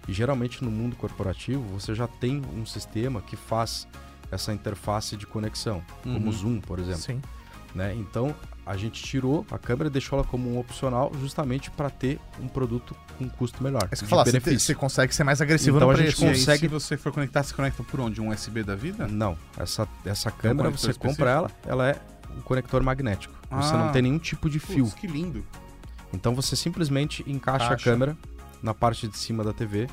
Speaker 1: E geralmente no mundo corporativo você já tem um sistema que faz essa interface de conexão, como
Speaker 4: Uhum.
Speaker 1: o Zoom, por exemplo
Speaker 2: Sim.
Speaker 1: né? Então a gente tirou a câmera e deixou ela como um opcional justamente para ter um produto com custo melhor.
Speaker 2: É falar, você, te- você consegue ser mais agressivo
Speaker 1: Então
Speaker 2: no
Speaker 1: a gente
Speaker 2: preço.
Speaker 1: Consegue-
Speaker 4: se você for conectar, se conecta por onde? Um USB da vida?
Speaker 1: Não, essa, essa câmera
Speaker 4: conector
Speaker 1: você compra ela, ela é um conector magnético. Você
Speaker 4: Ah.
Speaker 1: não tem nenhum tipo de fio.
Speaker 4: Putz, que lindo.
Speaker 1: Então você simplesmente encaixa a câmera na parte de cima da TV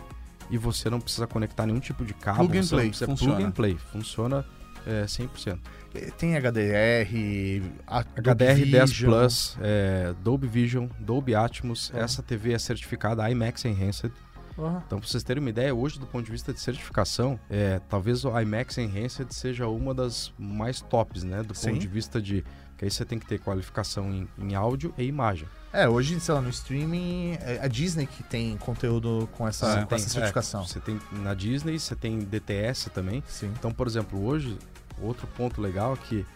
Speaker 1: e você não precisa conectar nenhum tipo de cabo.
Speaker 4: Plug and play,
Speaker 1: precisa-
Speaker 4: funciona.
Speaker 1: Plug and play, funciona é, 100%.
Speaker 2: Eh, Tem HDR,
Speaker 1: HDR 10
Speaker 2: Vision.
Speaker 1: Plus, é, Dolby Vision, Dolby Atmos.
Speaker 2: Ah.
Speaker 1: Essa TV é certificada IMAX Enhanced.
Speaker 2: Aham.
Speaker 1: Então, pra vocês terem uma ideia, hoje, do ponto de vista de certificação, é, talvez o IMAX Enhanced seja uma das mais tops, né? Do
Speaker 2: Sim.
Speaker 1: ponto de vista de. Que aí você tem que ter qualificação em, em áudio e imagem.
Speaker 2: É, hoje, sei lá, no streaming, é a Disney que tem conteúdo com essa,
Speaker 1: Você
Speaker 2: com
Speaker 1: tem-
Speaker 2: essa
Speaker 1: é,
Speaker 2: certificação.
Speaker 1: você tem na Disney, você tem DTS também.
Speaker 2: Sim.
Speaker 1: Então, por exemplo, hoje, outro ponto legal é que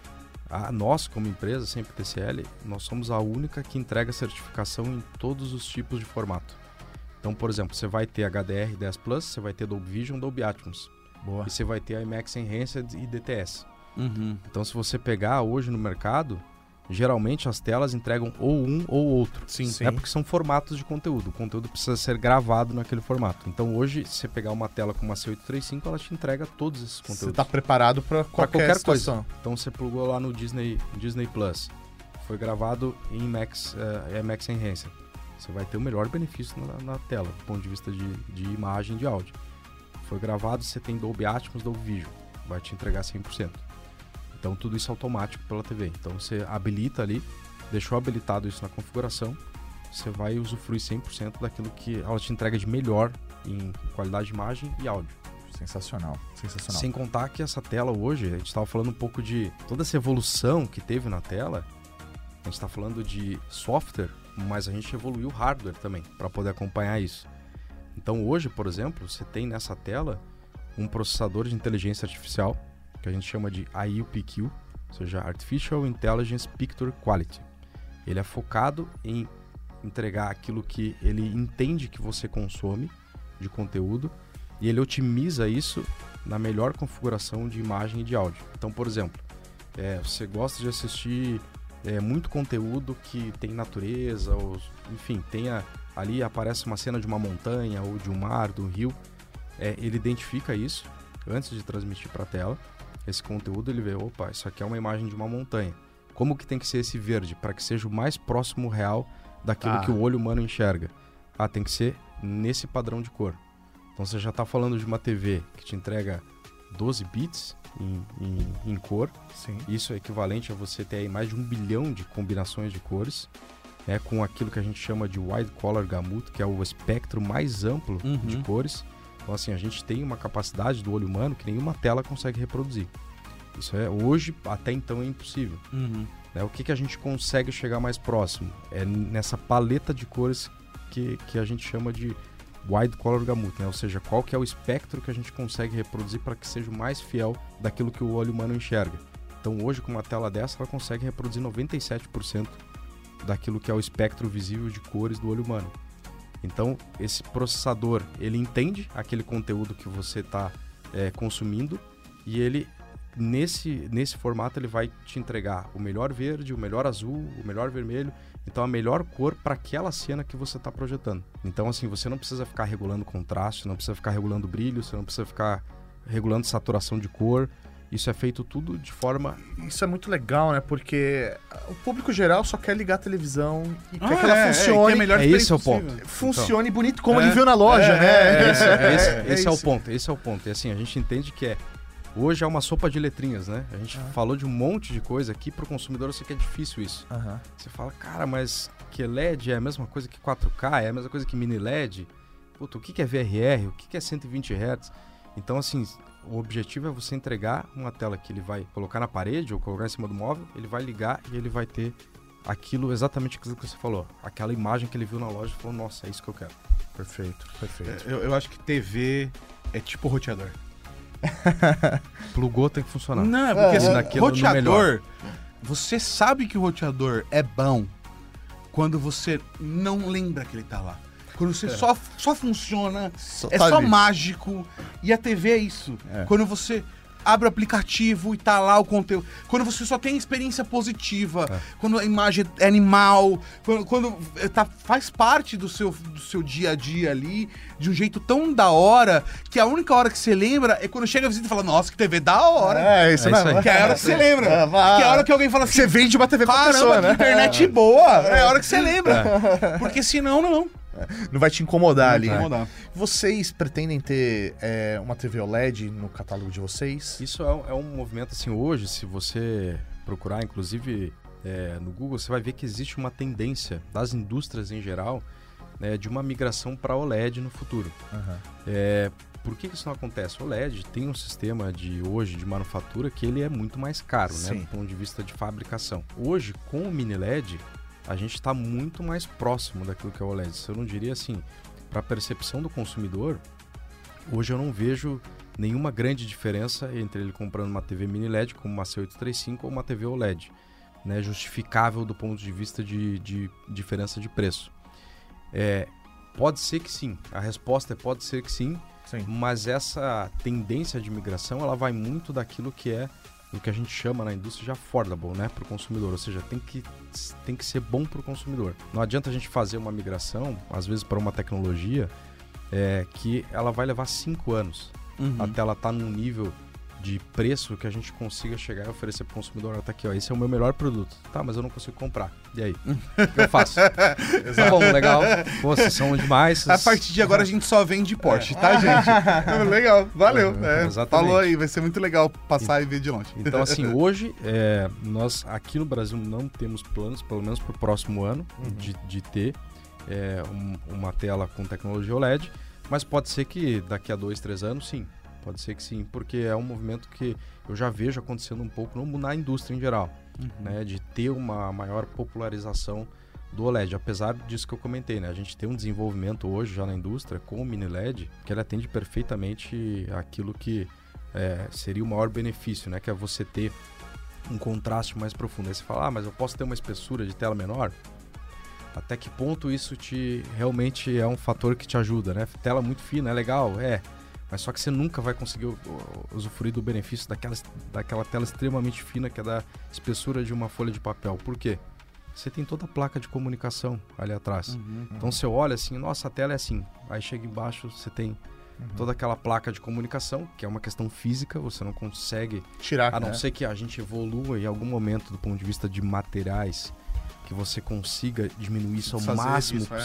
Speaker 1: a, nós, como empresa, sempre TCL, nós somos a única que entrega certificação em todos os tipos de formato. Então, por exemplo, você vai ter HDR 10 Plus, você vai ter Dolby Vision, Dolby Atmos.
Speaker 2: Boa.
Speaker 1: E você vai ter IMAX Enhanced e DTS.
Speaker 4: Uhum.
Speaker 1: Então, se você pegar hoje no mercado, geralmente as telas entregam ou um ou outro.
Speaker 4: Sim.
Speaker 2: Sim.
Speaker 1: É porque são formatos de conteúdo. O conteúdo precisa ser gravado naquele formato. Então, hoje, se você pegar uma tela com uma C835, ela te entrega todos esses
Speaker 2: Você
Speaker 1: conteúdos.
Speaker 2: tá preparado pra
Speaker 1: Pra
Speaker 2: qualquer,
Speaker 1: qualquer coisa. Então, você plugou lá no Disney, Disney Plus. foi gravado em Max, é, Max Enhancer. Você vai ter o melhor benefício na, na tela, do ponto de vista de, de imagem e de áudio. Foi gravado, você tem Dolby Atmos, Dolby Vision, vai te entregar 100%. Então tudo isso é automático pela TV. Então você habilita ali, deixou habilitado isso na configuração, você vai usufruir 100% daquilo que ela te entrega de melhor em qualidade de imagem e áudio.
Speaker 2: Sensacional, sensacional.
Speaker 1: Sem contar que essa tela hoje, a gente estava falando um pouco de toda essa evolução que teve na tela. A gente está falando de software, mas a gente evoluiu o hardware também para poder acompanhar isso. Então hoje, por exemplo, você tem nessa tela um processador de inteligência artificial que a gente chama de AIPQ, ou seja, Artificial Intelligence Picture Quality. Ele é focado em entregar aquilo que ele entende que você consome de conteúdo e ele otimiza isso na melhor configuração de imagem e de áudio. Então, por exemplo, é, você gosta de assistir é, muito conteúdo que tem natureza, ou, enfim, tenha ali aparece uma cena de uma montanha ou de um mar, de um rio, é, ele identifica isso antes de transmitir para a tela. Esse conteúdo ele vê, opa, isso aqui é uma imagem de uma montanha. Como que tem que ser esse verde para que seja o mais próximo real daquilo ah. que o olho humano enxerga? Ah, tem que ser nesse padrão de cor. Então você já está falando de uma TV que te entrega 12 bits em, em, em, cor.
Speaker 2: Sim.
Speaker 1: Isso é equivalente a você ter aí mais de um bilhão de combinações de cores. É, com aquilo que a gente chama de wide color gamut, que é o espectro mais amplo uhum. de cores. Então, assim, a gente tem uma capacidade do olho humano que nenhuma tela consegue reproduzir. Isso é hoje, até então, é impossível.
Speaker 2: Uhum.
Speaker 1: Né? O que, que a gente consegue chegar mais próximo? É nessa paleta de cores que, que a gente chama de wide color gamut, né? Ou seja, qual que é o espectro que a gente consegue reproduzir para que seja mais fiel daquilo que o olho humano enxerga. Então hoje com uma tela dessa ela consegue reproduzir 97% daquilo que é o espectro visível de cores do olho humano. Então esse processador ele entende aquele conteúdo que você está é, consumindo e ele nesse, nesse formato ele vai te entregar o melhor verde, o melhor azul, o melhor vermelho então a melhor cor para aquela cena que você está projetando. Então assim, você não precisa ficar regulando contraste, não precisa ficar regulando brilho, você não precisa ficar regulando saturação de cor. Isso é feito tudo de forma.
Speaker 2: Isso é muito legal, né? Porque o público geral só quer ligar a televisão e ah, quer que ela é, funcione. É,
Speaker 1: melhor é esse é o ponto.
Speaker 2: Funcione então, bonito como é, ele viu na loja, é, né?
Speaker 1: É, esse, esse, esse é, o ponto. Esse é o ponto. E assim, a gente entende que é Hoje é uma sopa de letrinhas, né? A gente uhum. falou de um monte de coisa aqui para o consumidor, eu sei que é difícil isso.
Speaker 2: Uhum.
Speaker 1: Você fala, cara, mas que LED é a mesma coisa que 4K, é a mesma coisa que mini LED? Puta, o que é VRR? O que é 120 Hz? Então, assim, o objetivo é você entregar uma tela que ele vai colocar na parede ou colocar em cima do móvel, ele vai ligar e ele vai ter aquilo, exatamente aquilo que você falou. Aquela imagem que ele viu na loja e falou, nossa, é isso que eu quero.
Speaker 2: Perfeito, perfeito.
Speaker 4: É, eu, eu acho que TV é tipo roteador.
Speaker 1: Plugou tem que funcionar.
Speaker 4: Não, é porque assim, é, roteador, você sabe que o roteador é bom quando você não lembra que ele tá lá. Quando você é. só, só funciona, só é tá só ali. mágico. E a TV é isso. É. Quando você abre o aplicativo e tá lá o conteúdo. Quando você só tem experiência positiva, é. quando a imagem é animal, quando, quando eh, tá, faz parte do seu, do seu dia a dia ali, de um jeito tão da hora, que a única hora que você lembra é quando chega a visita e fala, nossa, que TV da hora.
Speaker 2: É, isso é.
Speaker 4: Isso que é a hora que você lembra. É, que é a hora que alguém fala assim,
Speaker 2: você vende uma TV pra pessoa, né?
Speaker 4: internet é. boa. É a hora que você lembra. É. Porque senão, não.
Speaker 2: Não vai te incomodar não ali. Incomodar. Vocês pretendem ter é, uma TV OLED no catálogo de vocês?
Speaker 1: Isso é, é um movimento assim hoje, se você procurar, inclusive é, no Google, você vai ver que existe uma tendência das indústrias em geral né, de uma migração para OLED no futuro.
Speaker 2: Uhum.
Speaker 1: É, por que, isso não acontece? O OLED tem um sistema de hoje de manufatura que ele é muito mais caro, né, do ponto de vista de fabricação. Hoje, com o mini LED, a gente está muito mais próximo daquilo que é o OLED. Eu não diria assim, para a percepção do consumidor, hoje eu não vejo nenhuma grande diferença entre ele comprando uma TV mini LED como uma C835 ou uma TV OLED, né, justificável do ponto de vista de, de diferença de preço. É, pode ser que sim, a resposta é pode ser que sim,
Speaker 2: sim,
Speaker 1: mas essa tendência de migração ela vai muito daquilo que é o que a gente chama na indústria de affordable, né, para o consumidor, ou seja, tem que, tem que ser bom para o consumidor. Não adianta a gente fazer uma migração, às vezes para uma tecnologia, é, que ela vai levar cinco anos uhum. até ela estar tá num nível de preço que a gente consiga chegar e oferecer para o consumidor. Tá aqui, ó, esse é o meu melhor produto. Tá, mas eu não consigo comprar. E aí? O que eu faço? tá bom, legal. Pô, vocês são demais.
Speaker 4: A partir de agora a gente só vende Porsche, tá, gente? legal, valeu.
Speaker 1: É,
Speaker 4: É,
Speaker 1: exatamente.
Speaker 4: falou aí, vai ser muito legal passar e ver de longe.
Speaker 1: Então, assim, hoje, é, nós aqui no Brasil não temos planos, pelo menos para o próximo ano, de, de ter é, um- uma tela com tecnologia OLED, mas pode ser que daqui a dois, três anos, sim. Pode ser que sim, porque é um movimento que eu já vejo acontecendo um pouco no- na indústria em geral, né, de ter uma maior popularização do OLED, apesar disso que eu comentei, né? A gente tem um desenvolvimento hoje já na indústria com o mini LED que ele atende perfeitamente aquilo que é, seria o maior benefício, né? Que é você ter um contraste mais profundo. Aí você fala, ah, mas eu posso ter uma espessura de tela menor? Até que ponto isso te realmente é um fator que te ajuda, né? Tela muito fina, é legal, é. Mas só que você nunca vai conseguir usufruir do benefício daquela, daquela tela extremamente fina que é da espessura de uma folha de papel. Por quê? Você tem toda a placa de comunicação ali atrás. Então você olha assim, nossa, a tela é assim. Aí chega embaixo, você tem toda aquela placa de comunicação, que é uma questão física, você não consegue
Speaker 2: Tirar,
Speaker 1: a não
Speaker 2: né?
Speaker 1: ser que a gente evolua em algum momento do ponto de vista de materiais, que você consiga diminuir isso ao
Speaker 2: Fazer
Speaker 1: máximo
Speaker 2: isso, é.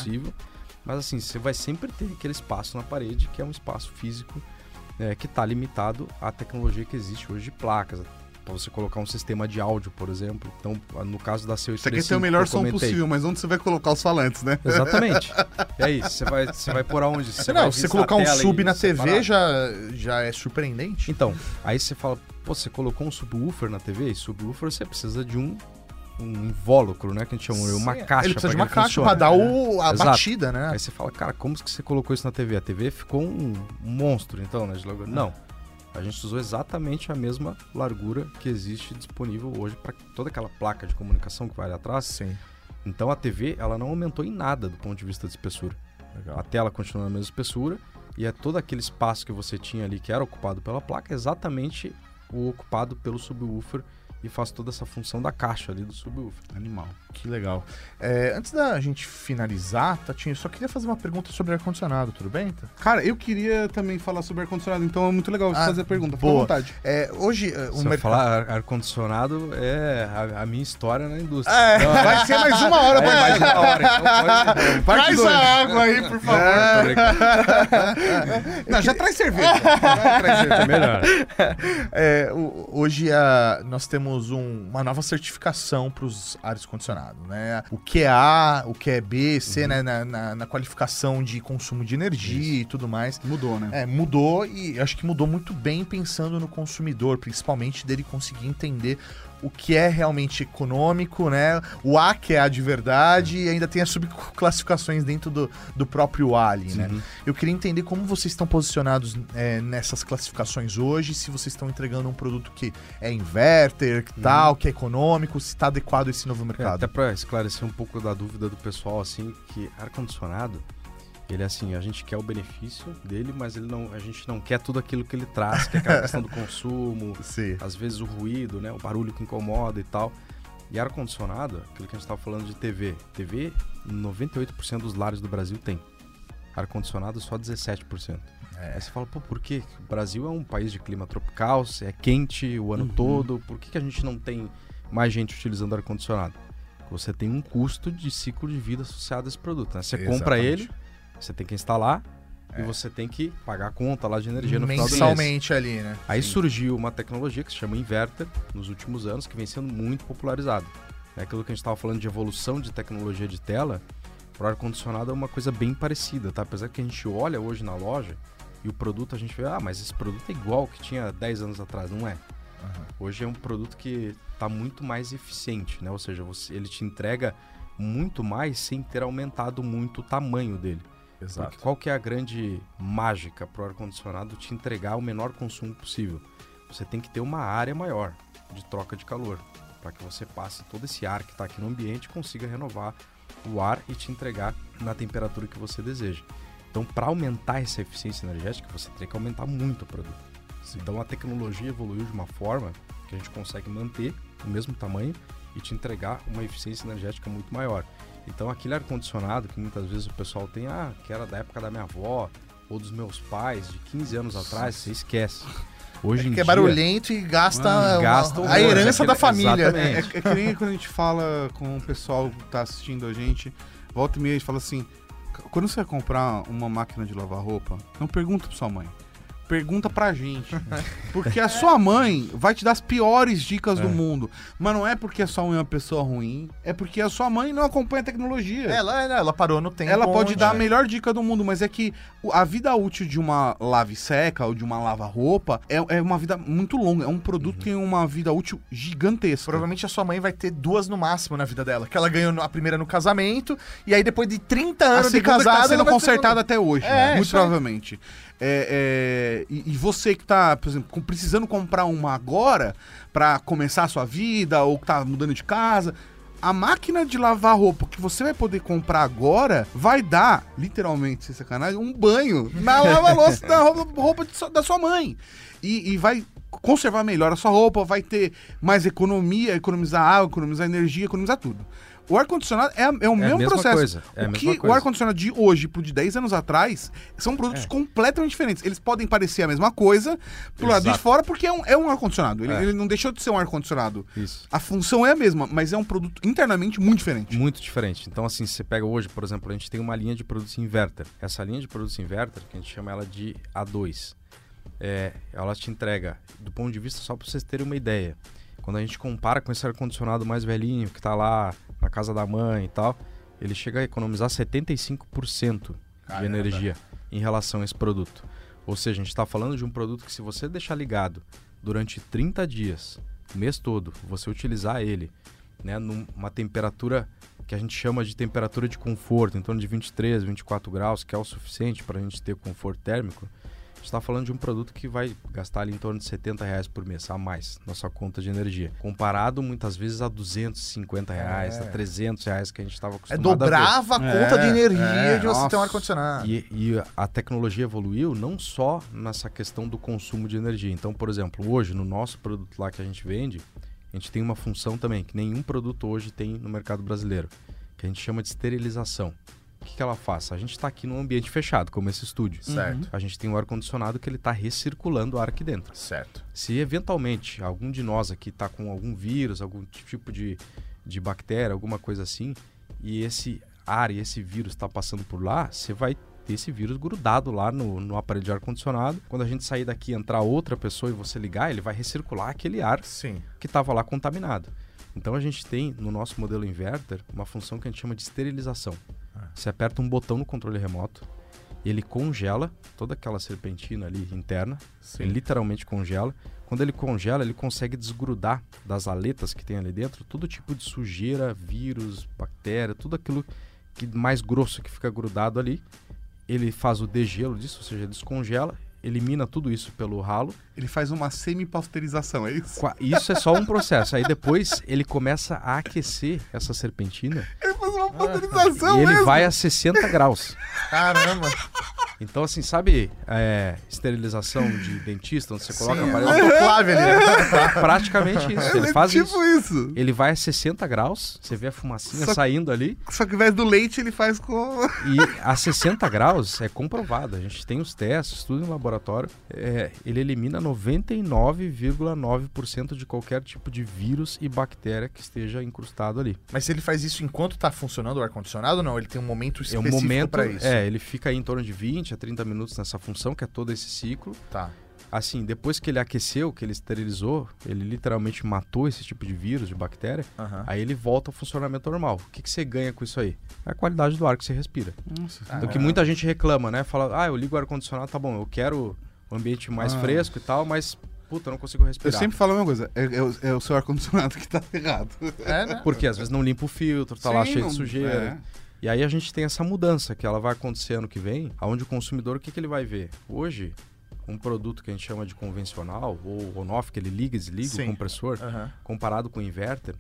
Speaker 1: Mas assim, você vai sempre ter aquele espaço na parede, que é um espaço físico é, que está limitado à tecnologia que existe hoje de placas. Para você colocar um sistema de áudio, por exemplo. Então, no caso da seu
Speaker 4: Você quer ter o melhor som possível, mas onde você vai colocar os falantes, né?
Speaker 1: Exatamente. E aí, você vai, você vai por aonde? Você vai
Speaker 2: não, se você colocar um sub na TV já, já é surpreendente.
Speaker 1: Então, aí você fala, pô, você colocou um subwoofer na TV, e subwoofer você precisa de um, um invólucro, né? Que a gente chama, uma caixa.
Speaker 2: Ele precisa de uma caixa pra dar o, a
Speaker 1: Exato.
Speaker 2: batida, né?
Speaker 1: Aí você fala, cara, como que você colocou isso na TV? A TV ficou um, monstro, então, né? de largura. Não. A gente usou exatamente a mesma largura que existe disponível hoje para toda aquela placa de comunicação que vai ali atrás.
Speaker 2: Sim.
Speaker 1: Então a TV, ela não aumentou em nada do ponto de vista de espessura. A tela continua na mesma espessura e é todo aquele espaço que você tinha ali que era ocupado pela placa, é exatamente o ocupado pelo subwoofer e faz toda essa função da caixa ali do subwoofer.
Speaker 4: Animal.
Speaker 2: Que legal. É, antes da gente finalizar, Tatinho, eu só queria fazer uma pergunta sobre ar-condicionado, tudo bem? Tá?
Speaker 4: Cara, eu queria também falar sobre ar-condicionado, então é muito legal
Speaker 2: Ah,
Speaker 4: fazer a pergunta. Fica à
Speaker 2: boa.
Speaker 4: vontade.
Speaker 2: É, hoje, é, o
Speaker 1: Se eu
Speaker 2: mercado...
Speaker 1: falar ar- ar-condicionado, é a, a minha história na indústria.
Speaker 2: É,
Speaker 1: Então,
Speaker 4: Vai ser mais uma hora
Speaker 1: é,
Speaker 4: pra
Speaker 1: mais uma hora, então pode...
Speaker 2: Traz
Speaker 4: dois.
Speaker 2: a água aí, por favor.
Speaker 1: É.
Speaker 4: Não, já traz cerveja. Já traz cerveja.
Speaker 1: Melhor.
Speaker 2: É, o- hoje a- nós temos um- uma nova certificação para os ares condicionados, né? O que é A, o que é B, C, né? Na, na- na qualificação de consumo de energia e tudo mais.
Speaker 4: Mudou, né?
Speaker 2: É, mudou e acho que mudou muito bem pensando no consumidor, principalmente dele conseguir entender o que é realmente econômico, né? O A que é A de verdade e ainda tem as subclassificações dentro do, do próprio ali, né?
Speaker 1: Uhum.
Speaker 2: Eu queria entender como vocês estão posicionados é, nessas classificações hoje, se vocês estão entregando um produto que é inverter, que tal, que é econômico, se está adequado a esse novo
Speaker 1: É,
Speaker 2: mercado.
Speaker 1: até para esclarecer um pouco da dúvida do pessoal, assim, que ar-condicionado, ele é assim, a gente quer o benefício dele, mas ele não, a gente não quer tudo aquilo que ele traz, que é aquela questão do consumo,
Speaker 2: Sim.
Speaker 1: às vezes o ruído, né, o barulho que incomoda e tal. E ar-condicionado, aquilo que a gente estava falando de TV. TV, 98% dos lares do Brasil tem. Ar-condicionado, só 17%.
Speaker 2: É.
Speaker 1: Aí você fala, pô, por quê? O Brasil é um país de clima tropical, é quente o ano todo, por que, que a gente não tem mais gente utilizando ar-condicionado? Você tem um custo de ciclo de vida associado a esse produto. Né? Você compra
Speaker 2: Exatamente.
Speaker 1: ele, você tem que instalar e você tem que pagar a conta lá de energia no final do mês.
Speaker 2: Mensalmente ali, né?
Speaker 1: Aí
Speaker 2: Sim.
Speaker 1: surgiu uma tecnologia que se chama inverter nos últimos anos, que vem sendo muito popularizada. É aquilo que a gente estava falando de evolução de tecnologia de tela, para o ar-condicionado é uma coisa bem parecida, tá? Apesar que a gente olha hoje na loja e o produto a gente vê, ah, mas esse produto é igual ao que tinha 10 anos atrás, não é? Hoje é um produto que está muito mais eficiente, né? Ou seja, você- ele te entrega muito mais sem ter aumentado muito o tamanho dele.
Speaker 2: Exato.
Speaker 1: Porque qual que é a grande mágica para o ar-condicionado te entregar o menor consumo possível? Você tem que ter uma área maior de troca de calor, para que você passe todo esse ar que está aqui no ambiente e consiga renovar o ar e te entregar na temperatura que você deseja. Então, para aumentar essa eficiência energética, você tem que aumentar muito o produto. Então, a tecnologia evoluiu de uma forma que a gente consegue manter o mesmo tamanho e te entregar uma eficiência energética muito maior. Então, aquele ar-condicionado que muitas vezes o pessoal tem, ah, que era da época da minha avó ou dos meus pais, de 15 anos atrás, você esquece. Hoje em
Speaker 2: que
Speaker 1: dia...
Speaker 2: é barulhento e gasta,
Speaker 4: Mano,
Speaker 2: uma-
Speaker 1: gasta
Speaker 2: a
Speaker 1: horror,
Speaker 2: herança
Speaker 1: aquele-
Speaker 2: da família.
Speaker 4: É, é que nem quando a gente fala com o pessoal que tá assistindo a gente, volta e meia gente fala assim: "C- quando você vai comprar uma máquina de lavar roupa, não pergunta pra sua mãe. Pergunta pra gente. Porque a sua mãe vai te dar as piores dicas do
Speaker 1: É.
Speaker 4: mundo. Mas não é porque a sua mãe é uma pessoa ruim, é porque a sua mãe não acompanha a tecnologia.
Speaker 2: Ela, ela parou no tempo.
Speaker 4: Ela pode
Speaker 2: onde-
Speaker 4: dar a melhor dica do mundo, mas é que a vida útil de uma lave seca ou de uma lava-roupa é, é uma vida muito longa. É um produto que tem uma vida útil gigantesca.
Speaker 2: Provavelmente a sua mãe vai ter duas no máximo na vida dela. Que ela ganhou a primeira no casamento, e aí depois de 30
Speaker 4: a
Speaker 2: anos de
Speaker 4: que
Speaker 2: casada.
Speaker 4: tá sendo consertada até hoje,
Speaker 2: É,
Speaker 4: né? muito provavelmente. É, é, e, e você que tá, por exemplo, precisando comprar uma agora pra começar a sua vida ou que tá mudando de casa, a máquina de lavar roupa que você vai poder comprar agora vai dar, literalmente, sem sacanagem, um banho na lava-louça da roupa, roupa de da sua mãe. E, e vai conservar melhor a sua roupa, vai ter mais economia, economizar água, economizar energia, economizar tudo. O ar-condicionado é, é o
Speaker 1: É
Speaker 4: mesmo processo.
Speaker 1: coisa, é
Speaker 4: o que o ar-condicionado de hoje pro de 10 anos atrás são produtos
Speaker 1: É.
Speaker 4: completamente diferentes. Eles podem parecer a mesma coisa pro lado de
Speaker 1: Exato.
Speaker 4: fora porque é um, é um ar-condicionado. Ele,
Speaker 1: É.
Speaker 4: ele não deixou de ser um ar-condicionado. A função é a mesma, mas é um produto internamente muito diferente.
Speaker 1: Muito diferente. Então, assim, você pega hoje, por exemplo, a gente tem uma linha de produtos inverter. Essa linha de produtos inverter, que a gente chama ela de A2, é, ela te entrega, do ponto de vista, só para vocês terem uma ideia, quando a gente compara com esse ar-condicionado mais velhinho, que está lá na casa da mãe e tal, ele chega a economizar 75% de
Speaker 2: Caramba.
Speaker 1: energia em relação a esse produto. Ou seja, a gente está falando de um produto que se você deixar ligado durante 30 dias, o mês todo, você utilizar ele né, numa temperatura que a gente chama de temperatura de conforto, em torno de 23, 24 graus, que é o suficiente para a gente ter conforto térmico, está falando de um produto que vai gastar ali em torno de 70 reais por mês a mais na sua conta de energia. Comparado muitas vezes a 250 reais,
Speaker 2: É.
Speaker 1: a 300 reais que a gente estava
Speaker 2: É,
Speaker 1: acostumado a ver.
Speaker 2: dobrava a conta de
Speaker 4: É,
Speaker 2: energia
Speaker 4: é,
Speaker 2: de você ter um
Speaker 4: nossa.
Speaker 2: ar-condicionado.
Speaker 1: E, e a tecnologia evoluiu não só nessa questão do consumo de energia. Então, por exemplo, hoje no nosso produto lá que a gente vende, a gente tem uma função também que nenhum produto hoje tem no mercado brasileiro, que a gente chama de esterilização. O que, que ela faz? A gente está aqui num ambiente fechado, como esse estúdio.
Speaker 2: Certo.
Speaker 1: A gente tem um ar-condicionado que ele está recirculando o ar aqui dentro.
Speaker 2: Certo.
Speaker 1: Se eventualmente algum de nós aqui está com algum vírus, algum tipo de, de bactéria, alguma coisa assim, e esse ar e esse vírus está passando por lá, você vai ter esse vírus grudado lá no, no aparelho de ar-condicionado. Quando a gente sair daqui e entrar outra pessoa e você ligar, ele vai recircular aquele ar
Speaker 2: Sim.
Speaker 1: que estava lá contaminado. Então a gente tem no nosso modelo inverter uma função que a gente chama de esterilização. Você aperta um botão no controle remoto, ele congela toda aquela serpentina ali interna,
Speaker 2: Sim.
Speaker 1: ele literalmente congela. Quando ele congela, ele consegue desgrudar das aletas que tem ali dentro todo tipo de sujeira, vírus, bactéria, tudo aquilo que mais grosso que fica grudado ali. Ele faz o degelo disso, ou seja, descongela, elimina tudo isso pelo ralo
Speaker 4: Ele faz uma semi-pasteurização, é isso?
Speaker 1: Isso é só um processo. Aí depois ele começa a aquecer essa serpentina
Speaker 4: Ele faz uma pasteurização
Speaker 1: e ele
Speaker 4: mesmo.
Speaker 1: vai a 60 graus.
Speaker 2: Caramba.
Speaker 1: Então, assim, sabe é, esterilização de dentista, onde você coloca
Speaker 2: Sim,
Speaker 1: a parede?
Speaker 2: autoclave ali. né?
Speaker 1: Praticamente isso. Ele
Speaker 4: É
Speaker 1: faz
Speaker 4: tipo
Speaker 1: isso.
Speaker 4: isso.
Speaker 1: Ele vai a 60 graus, você vê a fumacinha
Speaker 4: Só-
Speaker 1: saindo ali.
Speaker 4: Só que ao invés do leite, ele faz com.
Speaker 1: E a 60 graus é comprovado. A gente tem os testes, tudo em laboratório. É, ele elimina 99,9% de qualquer tipo de vírus e bactéria que esteja incrustado ali.
Speaker 2: Mas se ele faz isso enquanto tá funcionando o ar-condicionado ou não? Ele tem um momento
Speaker 1: É
Speaker 2: específico
Speaker 1: um momento,
Speaker 2: pra isso.
Speaker 1: é, ele fica aí em torno de 20 a 30 minutos nessa função, que é todo esse ciclo.
Speaker 2: Tá.
Speaker 1: Assim, depois que ele aqueceu, que ele esterilizou, ele literalmente matou esse tipo de vírus, de bactéria,
Speaker 2: Aham.
Speaker 1: aí ele volta ao funcionamento normal. O que, que você ganha com isso aí? É a qualidade do ar que você respira.
Speaker 4: Nossa,
Speaker 2: Ah,
Speaker 1: Do que muita gente reclama, né? Fala, ah, eu ligo o ar-condicionado, tá bom, eu quero um ambiente mais
Speaker 4: Ah.
Speaker 1: fresco e tal, mas, puta, eu não consigo
Speaker 4: Eu
Speaker 1: respirar.
Speaker 4: sempre falo a mesma coisa. É, é o, é o seu ar-condicionado que tá errado.
Speaker 2: É, né?
Speaker 1: Porque às vezes não limpa o filtro, tá lá
Speaker 4: Sim,
Speaker 1: cheio
Speaker 4: não-
Speaker 1: de sujeira.
Speaker 4: é.
Speaker 1: E aí a gente tem essa mudança que ela vai acontecer ano que vem, aonde o consumidor, o que, que ele vai ver? Hoje, um produto que a gente chama de convencional, ou on-off, que ele liga e desliga
Speaker 2: Sim.
Speaker 1: o compressor,
Speaker 2: Aham.
Speaker 1: comparado com o inverter,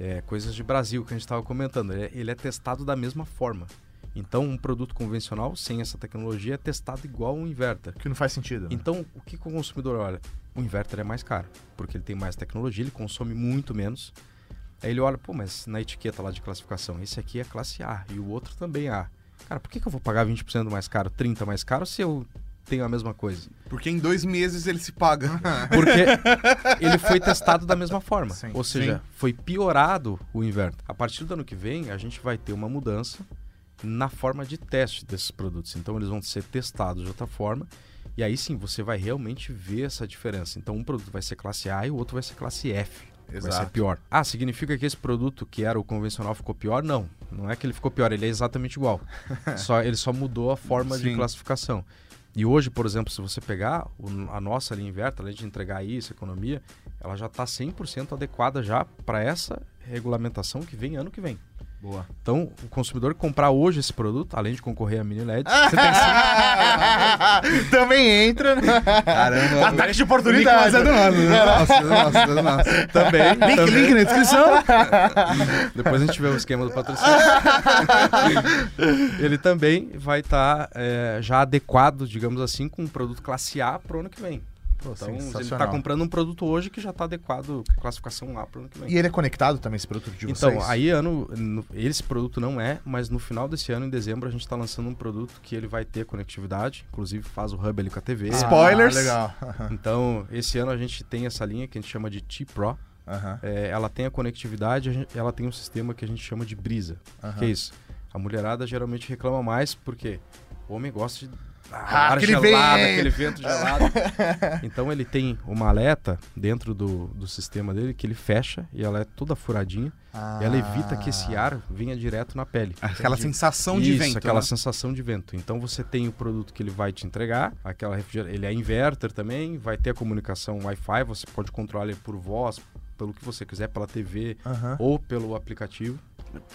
Speaker 1: é coisas de Brasil que a gente estava comentando. Ele é, ele é testado da mesma forma. Então, um produto convencional, sem essa tecnologia, é testado igual um inverter.
Speaker 2: Que não faz sentido. né?
Speaker 1: Então, o que, que o consumidor olha? O inverter é mais caro, porque ele tem mais tecnologia, ele consome muito menos. Aí ele olha, pô, mas na etiqueta lá de classificação, esse aqui é classe A e o outro também é A. Cara, por que, que eu vou pagar 20% mais caro, 30% mais caro, se eu tenho a mesma coisa?
Speaker 4: Porque em dois meses ele se paga.
Speaker 1: Porque ele foi testado da mesma forma.
Speaker 2: Sim,
Speaker 1: Ou seja,
Speaker 4: sim.
Speaker 1: foi piorado o inverno. A partir do ano que vem, a gente vai ter uma mudança na forma de teste desses produtos. Então, eles vão ser testados de outra forma. E aí sim, você vai realmente ver essa diferença. Então, um produto vai ser classe A e o outro vai ser classe F. Vai ser
Speaker 2: Exato.
Speaker 1: pior. Ah, significa que esse produto que era o convencional ficou pior? Não. Não é que ele ficou pior, ele é exatamente igual. só, ele só mudou a forma de
Speaker 4: Sim.
Speaker 1: classificação. E hoje, por exemplo, se você pegar a nossa linha inverter, além de entregar isso, economia, ela já está 100% adequada já para essa regulamentação que vem ano que vem.
Speaker 2: Boa.
Speaker 1: Então, o consumidor comprar hoje esse produto, além de concorrer a mini LED, você tem
Speaker 2: Também entra. né?
Speaker 4: Caramba.
Speaker 2: Ataque de oportunidade.
Speaker 4: Mas é do nosso, é do nosso, é do nosso, é do nosso.
Speaker 1: também.
Speaker 4: Link,
Speaker 1: também.
Speaker 4: link na descrição.
Speaker 1: Depois a gente vê o esquema do patrocínio. ele também vai estar já adequado, digamos assim, com um produto classe A para o ano que vem.
Speaker 2: Pô,
Speaker 1: Então, ele está comprando um produto hoje que já está adequado, classificação A para o ano que vem.
Speaker 2: E ele é conectado também, esse produto de
Speaker 1: Então,
Speaker 2: vocês?
Speaker 1: aí ano, no- esse produto não é, mas no final desse ano, em dezembro, a gente está lançando um produto que ele vai ter conectividade, inclusive faz o hub ali com a TV.
Speaker 2: Ah,
Speaker 4: Spoilers.
Speaker 2: legal.
Speaker 1: Então, esse ano a gente tem essa linha que a gente chama de T-Pro.
Speaker 2: Aham,
Speaker 1: É, ela tem a conectividade, a gente- ela tem um sistema que a gente chama de brisa.
Speaker 2: aham.
Speaker 1: Que é isso? A mulherada geralmente reclama mais porque o homem gosta de
Speaker 2: Ah,
Speaker 1: ar
Speaker 2: aquele
Speaker 1: gelado,
Speaker 2: vento.
Speaker 1: aquele vento gelado. então ele tem uma aleta dentro do, do sistema dele que ele fecha e ela é toda furadinha
Speaker 2: Ah.
Speaker 1: e ela evita que esse ar venha direto na pele.
Speaker 4: Aquela
Speaker 2: Entendi.
Speaker 4: sensação de
Speaker 1: Isso,
Speaker 4: vento.
Speaker 1: aquela
Speaker 4: né?
Speaker 1: sensação de vento. Então você tem o produto que ele vai te entregar, aquela ele é inverter também, vai ter a comunicação Wi-Fi, você pode controlar ele por voz, pelo que você quiser, pela TV
Speaker 2: Aham.
Speaker 1: ou pelo aplicativo.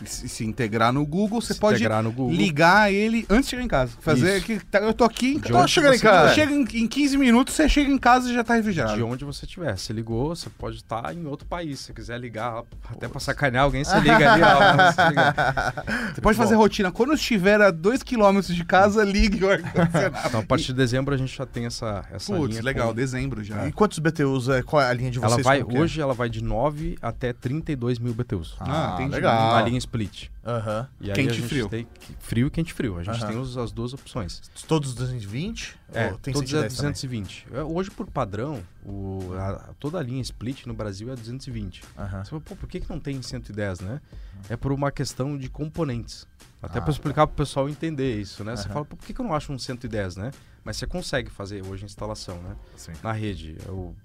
Speaker 4: Se, se integrar no Google, você
Speaker 1: se
Speaker 4: pode
Speaker 1: Google.
Speaker 4: ligar ele antes de chegar em casa. Fazer
Speaker 1: Isso.
Speaker 4: que tá- eu tô aqui,
Speaker 1: De
Speaker 4: tô chegando em
Speaker 1: você
Speaker 4: casa. Chega em, em 15 minutos, você chega em casa e já tá refrigerado.
Speaker 1: De onde você estiver. Se ligou, você pode estar em outro país. Se quiser ligar, até pra sacanear alguém, você liga ali. Ó, você liga.
Speaker 4: Você pode fazer rotina. Quando estiver a 2km de casa, ligue o ar-condicionado.
Speaker 1: Então, a partir de dezembro, a gente já tem essa, essa
Speaker 4: Putz,
Speaker 1: linha.
Speaker 4: legal,
Speaker 1: com-
Speaker 4: dezembro já.
Speaker 2: E quantos BTUs é? Qual é a linha de vocês?
Speaker 1: Ela vai,
Speaker 2: é?
Speaker 1: hoje ela vai de 9 até 32 mil BTUs.
Speaker 2: Ah,
Speaker 4: Ah, entendi.
Speaker 2: legal.
Speaker 1: Linha split.
Speaker 2: Aham.
Speaker 1: E aí
Speaker 4: Quente
Speaker 1: a
Speaker 4: e
Speaker 1: gente
Speaker 4: frio.
Speaker 1: tem frio e quente e frio. A gente
Speaker 2: Aham.
Speaker 1: tem os- as duas opções.
Speaker 2: Todos 220?
Speaker 1: É,
Speaker 2: Ou tem
Speaker 1: todos é
Speaker 2: 110 também?
Speaker 1: 220. É, Hoje, por padrão, o, a- toda a linha split no Brasil é 220.
Speaker 2: Aham.
Speaker 1: Você fala, pô, por que, que não tem 110, né? É por uma questão de componentes. Até
Speaker 2: Ah,
Speaker 1: para explicar para o pessoal entender isso, né? Você
Speaker 2: Aham.
Speaker 1: fala, pô, por que, que eu não acho um 110, né? Mas você consegue fazer hoje a instalação, né?
Speaker 2: Sim.
Speaker 1: Na rede. O,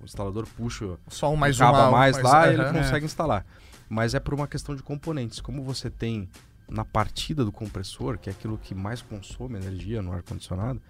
Speaker 1: o instalador puxa
Speaker 2: Só um mais
Speaker 1: um cabo a mais lá e ele
Speaker 2: aham.
Speaker 1: consegue instalar. Mas é por uma questão de componentes. Como você tem na partida do compressor, que é aquilo que mais consome energia no ar-condicionado,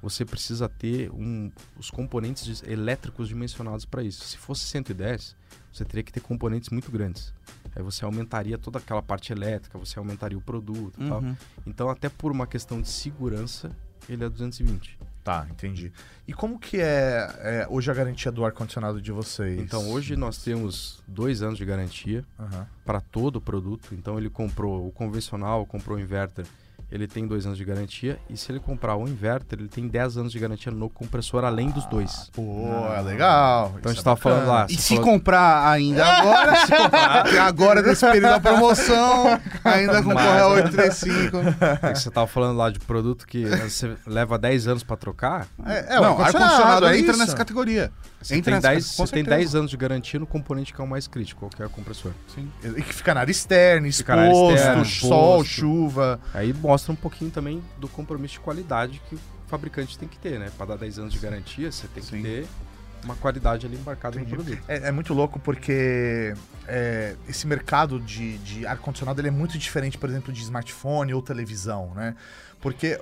Speaker 1: você precisa ter um- os componentes elétricos dimensionados para isso. Se fosse 110, você teria que ter componentes muito grandes. Aí você aumentaria toda aquela parte elétrica, você aumentaria o produto e tal.
Speaker 4: Uhum.
Speaker 1: Então, até por uma questão de segurança, ele é 220.
Speaker 2: Tá, entendi. E como que é, é, hoje a garantia do ar-condicionado de vocês?
Speaker 1: Então, hoje nós temos dois anos de garantia.
Speaker 2: Aham.
Speaker 1: para todo o produto. Então ele comprou o convencional, comprou o inverter, ele tem dois anos de garantia. E se ele comprar o inverter, ele tem 10 anos de garantia no compressor, além dos dois.
Speaker 2: Pô, é legal.
Speaker 1: Então a
Speaker 2: Isso
Speaker 1: gente tava
Speaker 2: é bacana.
Speaker 1: falando lá.
Speaker 4: E se
Speaker 1: falou-
Speaker 4: comprar ainda agora, se comprar agora nesse período da promoção, ainda concorre a 835.
Speaker 1: é que você tava falando lá de produto que você leva 10 anos para trocar.
Speaker 2: É, é, o
Speaker 4: não,
Speaker 2: ar-condicionado
Speaker 4: ar-condicionado
Speaker 2: é
Speaker 4: entra
Speaker 2: isso.
Speaker 4: nessa categoria.
Speaker 1: Você,
Speaker 4: Entra
Speaker 1: tem,
Speaker 4: nessa
Speaker 1: 10,
Speaker 4: cate- com
Speaker 1: você tem
Speaker 4: certeza.
Speaker 1: 10 anos de garantia no componente que é o mais crítico, que é o compressor.
Speaker 4: Sim.
Speaker 2: E que fica na área externa,
Speaker 1: Fica na área
Speaker 2: exposto,
Speaker 1: externa,
Speaker 2: sol,
Speaker 1: exposto.
Speaker 2: chuva.
Speaker 1: Aí mostra um pouquinho também do compromisso de qualidade que o fabricante tem que ter, né? Para dar 10 anos de garantia, você tem
Speaker 4: Sim.
Speaker 1: que ter uma qualidade ali embarcada no
Speaker 2: Entendi.
Speaker 1: produto.
Speaker 2: É, é muito louco porque é, esse mercado de, de ar-condicionado ele é muito diferente, por exemplo, de smartphone ou televisão, né? Porque,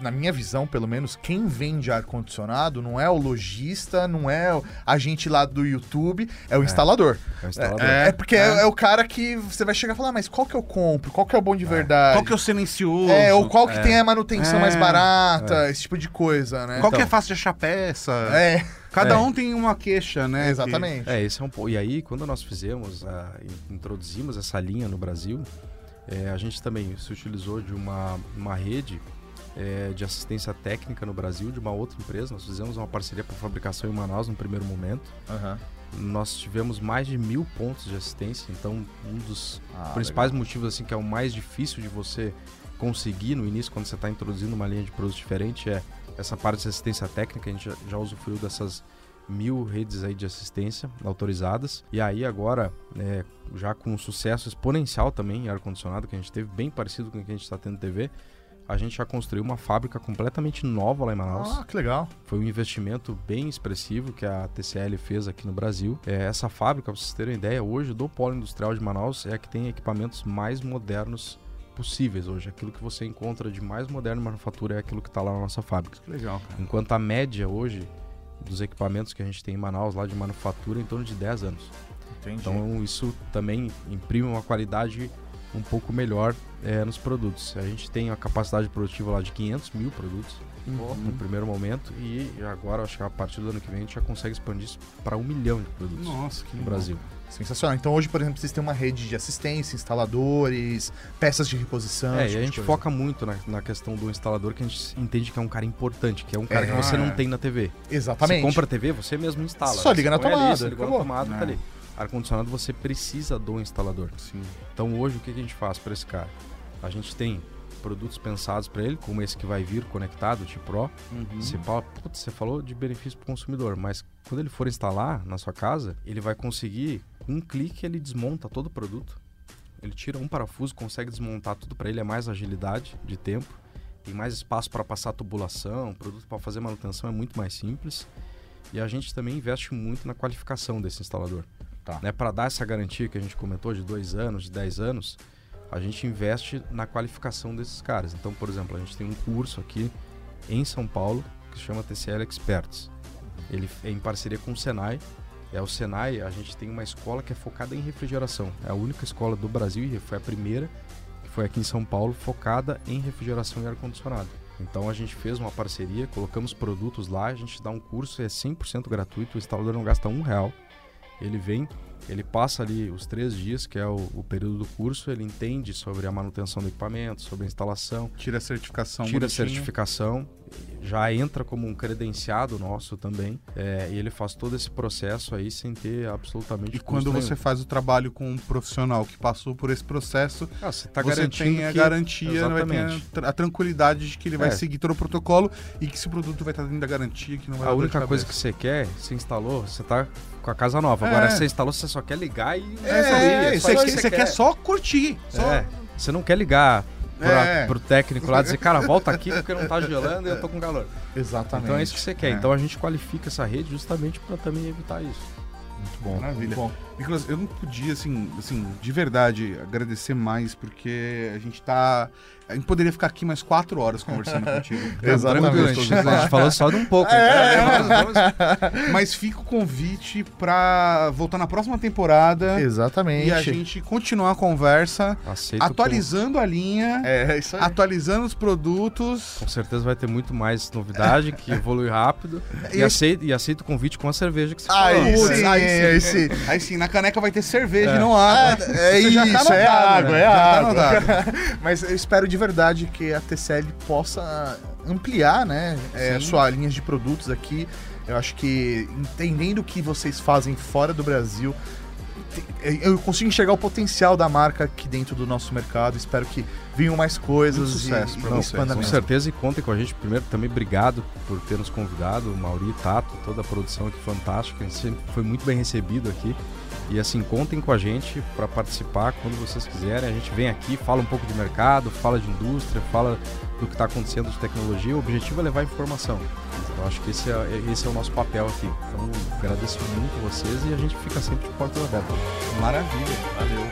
Speaker 2: na minha visão, pelo menos, quem vende ar-condicionado não é o lojista, não é o- a gente lá do YouTube, é o instalador.
Speaker 1: É o instalador.
Speaker 2: É, é porque é. é o cara que você vai chegar e falar, "Ah, mas qual que eu compro? Qual que é o bom de verdade?
Speaker 4: Qual que é o silencioso?
Speaker 2: É, ou qual que
Speaker 1: É.
Speaker 2: tem a manutenção
Speaker 4: É.
Speaker 2: mais barata, esse tipo de coisa, né?
Speaker 4: Qual que é
Speaker 1: Então.
Speaker 4: fácil de achar peça?
Speaker 2: É,
Speaker 4: Cada
Speaker 1: É.
Speaker 4: um tem uma queixa, né?
Speaker 2: exatamente.
Speaker 1: É, esse é um pouco. E aí, quando nós fizemos, a- in- introduzimos essa linha no Brasil, é, a gente também se utilizou de uma, uma rede é, de assistência técnica no Brasil, de uma outra empresa. Nós fizemos uma parceria para fabricação em Manaus no primeiro momento.
Speaker 2: Aham.
Speaker 1: Nós tivemos mais de mil pontos de assistência, então um dos
Speaker 2: Ah,
Speaker 1: principais motivos assim que é o mais difícil de você conseguir no início quando você está introduzindo uma linha de produto diferente é essa parte de assistência técnica, a gente já, já usufruiu dessas mil redes aí de assistência autorizadas. E aí agora, é, já com um sucesso exponencial também em ar-condicionado, que a gente teve bem parecido com o que a gente está tendo TV, a gente já construiu uma fábrica completamente nova lá em Manaus.
Speaker 2: Ah, que legal.
Speaker 1: Foi um investimento bem expressivo que a TCL fez aqui no Brasil. É, essa fábrica, para vocês terem uma ideia, hoje do Polo Industrial de Manaus é a que tem equipamentos mais modernos possíveis hoje. Aquilo que você encontra de mais moderno em manufatura é aquilo que está lá na nossa fábrica.
Speaker 4: Que legal, cara.
Speaker 1: Enquanto a média hoje dos equipamentos que a gente tem em Manaus, lá de manufatura, em torno de 10 anos.
Speaker 2: Entendi.
Speaker 1: Então isso também imprime uma qualidade um pouco melhor é, nos produtos. A gente tem a capacidade produtiva lá de 500 mil produtos no primeiro momento e agora, acho que a partir do ano que vem, a gente já consegue expandir isso para um milhão de produtos
Speaker 4: Nossa, que
Speaker 1: no. Brasil.
Speaker 2: Sensacional. Então hoje, por exemplo, vocês têm uma rede de assistência, instaladores, peças de reposição.
Speaker 1: É,
Speaker 2: esse
Speaker 1: e a
Speaker 2: tipo
Speaker 1: gente foca muito na, na questão do instalador, que a gente entende que é um cara importante, que é um cara
Speaker 2: É.
Speaker 1: que você não
Speaker 4: é.
Speaker 1: tem na TV.
Speaker 2: Exatamente.
Speaker 1: Você compra a TV, você mesmo instala.
Speaker 2: Só liga na
Speaker 1: põe ali,
Speaker 2: tomada,
Speaker 1: você ligou na tomada, tá
Speaker 4: É.
Speaker 1: ali. Ar-condicionado você precisa do instalador.
Speaker 4: Sim.
Speaker 1: Então hoje o que que a gente faz para esse cara? A gente tem produtos pensados para ele, como esse que vai vir conectado, o T-Pro.
Speaker 4: Uhum.
Speaker 1: Você fala, putz, você falou de benefício para o consumidor, mas quando ele for instalar na sua casa, ele vai conseguir, com um clique, ele desmonta todo o produto. Ele tira um parafuso, consegue desmontar tudo para ele, é mais agilidade de tempo, tem mais espaço para passar tubulação, produto para fazer manutenção é muito mais simples. E a gente também investe muito na qualificação desse instalador.
Speaker 2: Tá.
Speaker 1: Né, para dar essa garantia que a gente comentou de dois anos, de 10 anos, a gente investe na qualificação desses caras. Então, por exemplo, a gente tem um curso aqui em São Paulo que se chama TCL Experts. Ele é em parceria com o Senai. É o Senai, a gente tem uma escola que é focada em refrigeração. É a única escola do Brasil e foi a primeira que foi aqui em São Paulo focada em refrigeração e ar condicionado. Então a gente fez uma parceria, colocamos produtos lá, a gente dá um curso, é 100% gratuito, o instalador não gasta um real. Ele vem, ele passa ali os três dias, que é o, o período do curso, ele entende sobre a manutenção do equipamento, sobre a instalação,
Speaker 4: Tira a certificação
Speaker 1: tira a certificação, já entra como um credenciado nosso também, é, e ele faz todo esse processo aí sem ter absolutamente
Speaker 4: E quando
Speaker 1: custo
Speaker 4: você
Speaker 1: nenhum.
Speaker 4: faz o trabalho com um profissional que passou por esse processo,
Speaker 1: Ah, você tá
Speaker 4: você tem a
Speaker 1: que-
Speaker 4: garantia, vai ter a, tranquilidade de que ele vai
Speaker 1: É.
Speaker 4: seguir todo o protocolo e que esse produto vai estar dentro da garantia, que não vai
Speaker 1: A única coisa que você quer, você instalou, você tá com a casa nova.
Speaker 4: É.
Speaker 1: Agora você instalou, você só quer ligar e
Speaker 2: É,
Speaker 1: é,
Speaker 2: isso
Speaker 1: isso
Speaker 4: Você,
Speaker 1: que
Speaker 4: você quer só curtir. Só...
Speaker 1: É, você não quer ligar pra,
Speaker 4: É.
Speaker 1: pro técnico lá e dizer, cara, volta aqui porque não tá gelando e eu tô com calor.
Speaker 2: Exatamente.
Speaker 1: Então é isso que você quer.
Speaker 4: É.
Speaker 1: Então a gente qualifica essa rede justamente pra também evitar isso.
Speaker 2: Bom.
Speaker 4: Maravilha.
Speaker 2: Bom.
Speaker 4: Nicolas, eu não podia, assim, assim, de verdade, agradecer mais, porque a gente tá. A gente poderia ficar aqui mais quatro horas conversando contigo.
Speaker 2: Exatamente.
Speaker 4: Tranquilo,
Speaker 1: A gente, falou só de um pouco.
Speaker 2: É,
Speaker 1: vamos-
Speaker 4: Mas fica o convite pra voltar na próxima temporada
Speaker 2: Exatamente.
Speaker 4: e a gente continuar a conversa,
Speaker 1: Aceito
Speaker 4: atualizando a linha,
Speaker 2: É, isso aí.
Speaker 4: atualizando os produtos.
Speaker 1: Com certeza vai ter muito mais novidade, que evolui rápido. E,
Speaker 4: E-
Speaker 1: aceito, e aceito o convite com a cerveja que você
Speaker 2: Aí
Speaker 1: falou.
Speaker 2: Sim,
Speaker 4: aí
Speaker 2: aí
Speaker 4: sim. Aí sim, na caneca vai ter cerveja
Speaker 1: É.
Speaker 4: e não água.
Speaker 2: É
Speaker 4: Isso já tá
Speaker 2: isso, é água,
Speaker 4: né?
Speaker 2: é
Speaker 4: tá
Speaker 2: água.
Speaker 4: anotado.
Speaker 2: Mas eu espero de verdade que a TCL possa ampliar, né, é,
Speaker 4: Sim.
Speaker 2: sua linha de produtos aqui. Eu acho que entendendo o que vocês fazem fora do Brasil, eu consigo enxergar o potencial da marca aqui dentro do nosso mercado. Espero que venham mais coisas
Speaker 4: Muito sucesso
Speaker 2: e, e
Speaker 4: vocês.
Speaker 1: Com certeza e contem com a gente. Primeiro, também obrigado por ter nos convidado, o Mauri, Tato, toda a produção aqui fantástica. A gente foi muito bem recebido aqui. E assim, contem com a gente para participar quando vocês quiserem. A gente vem aqui, fala um pouco de mercado, fala de indústria, fala do que está acontecendo de tecnologia, o objetivo é levar informação. Eu acho que esse é, esse é o nosso papel aqui. Então, agradeço muito vocês e a gente fica sempre de porta aberta.
Speaker 4: Maravilha, valeu.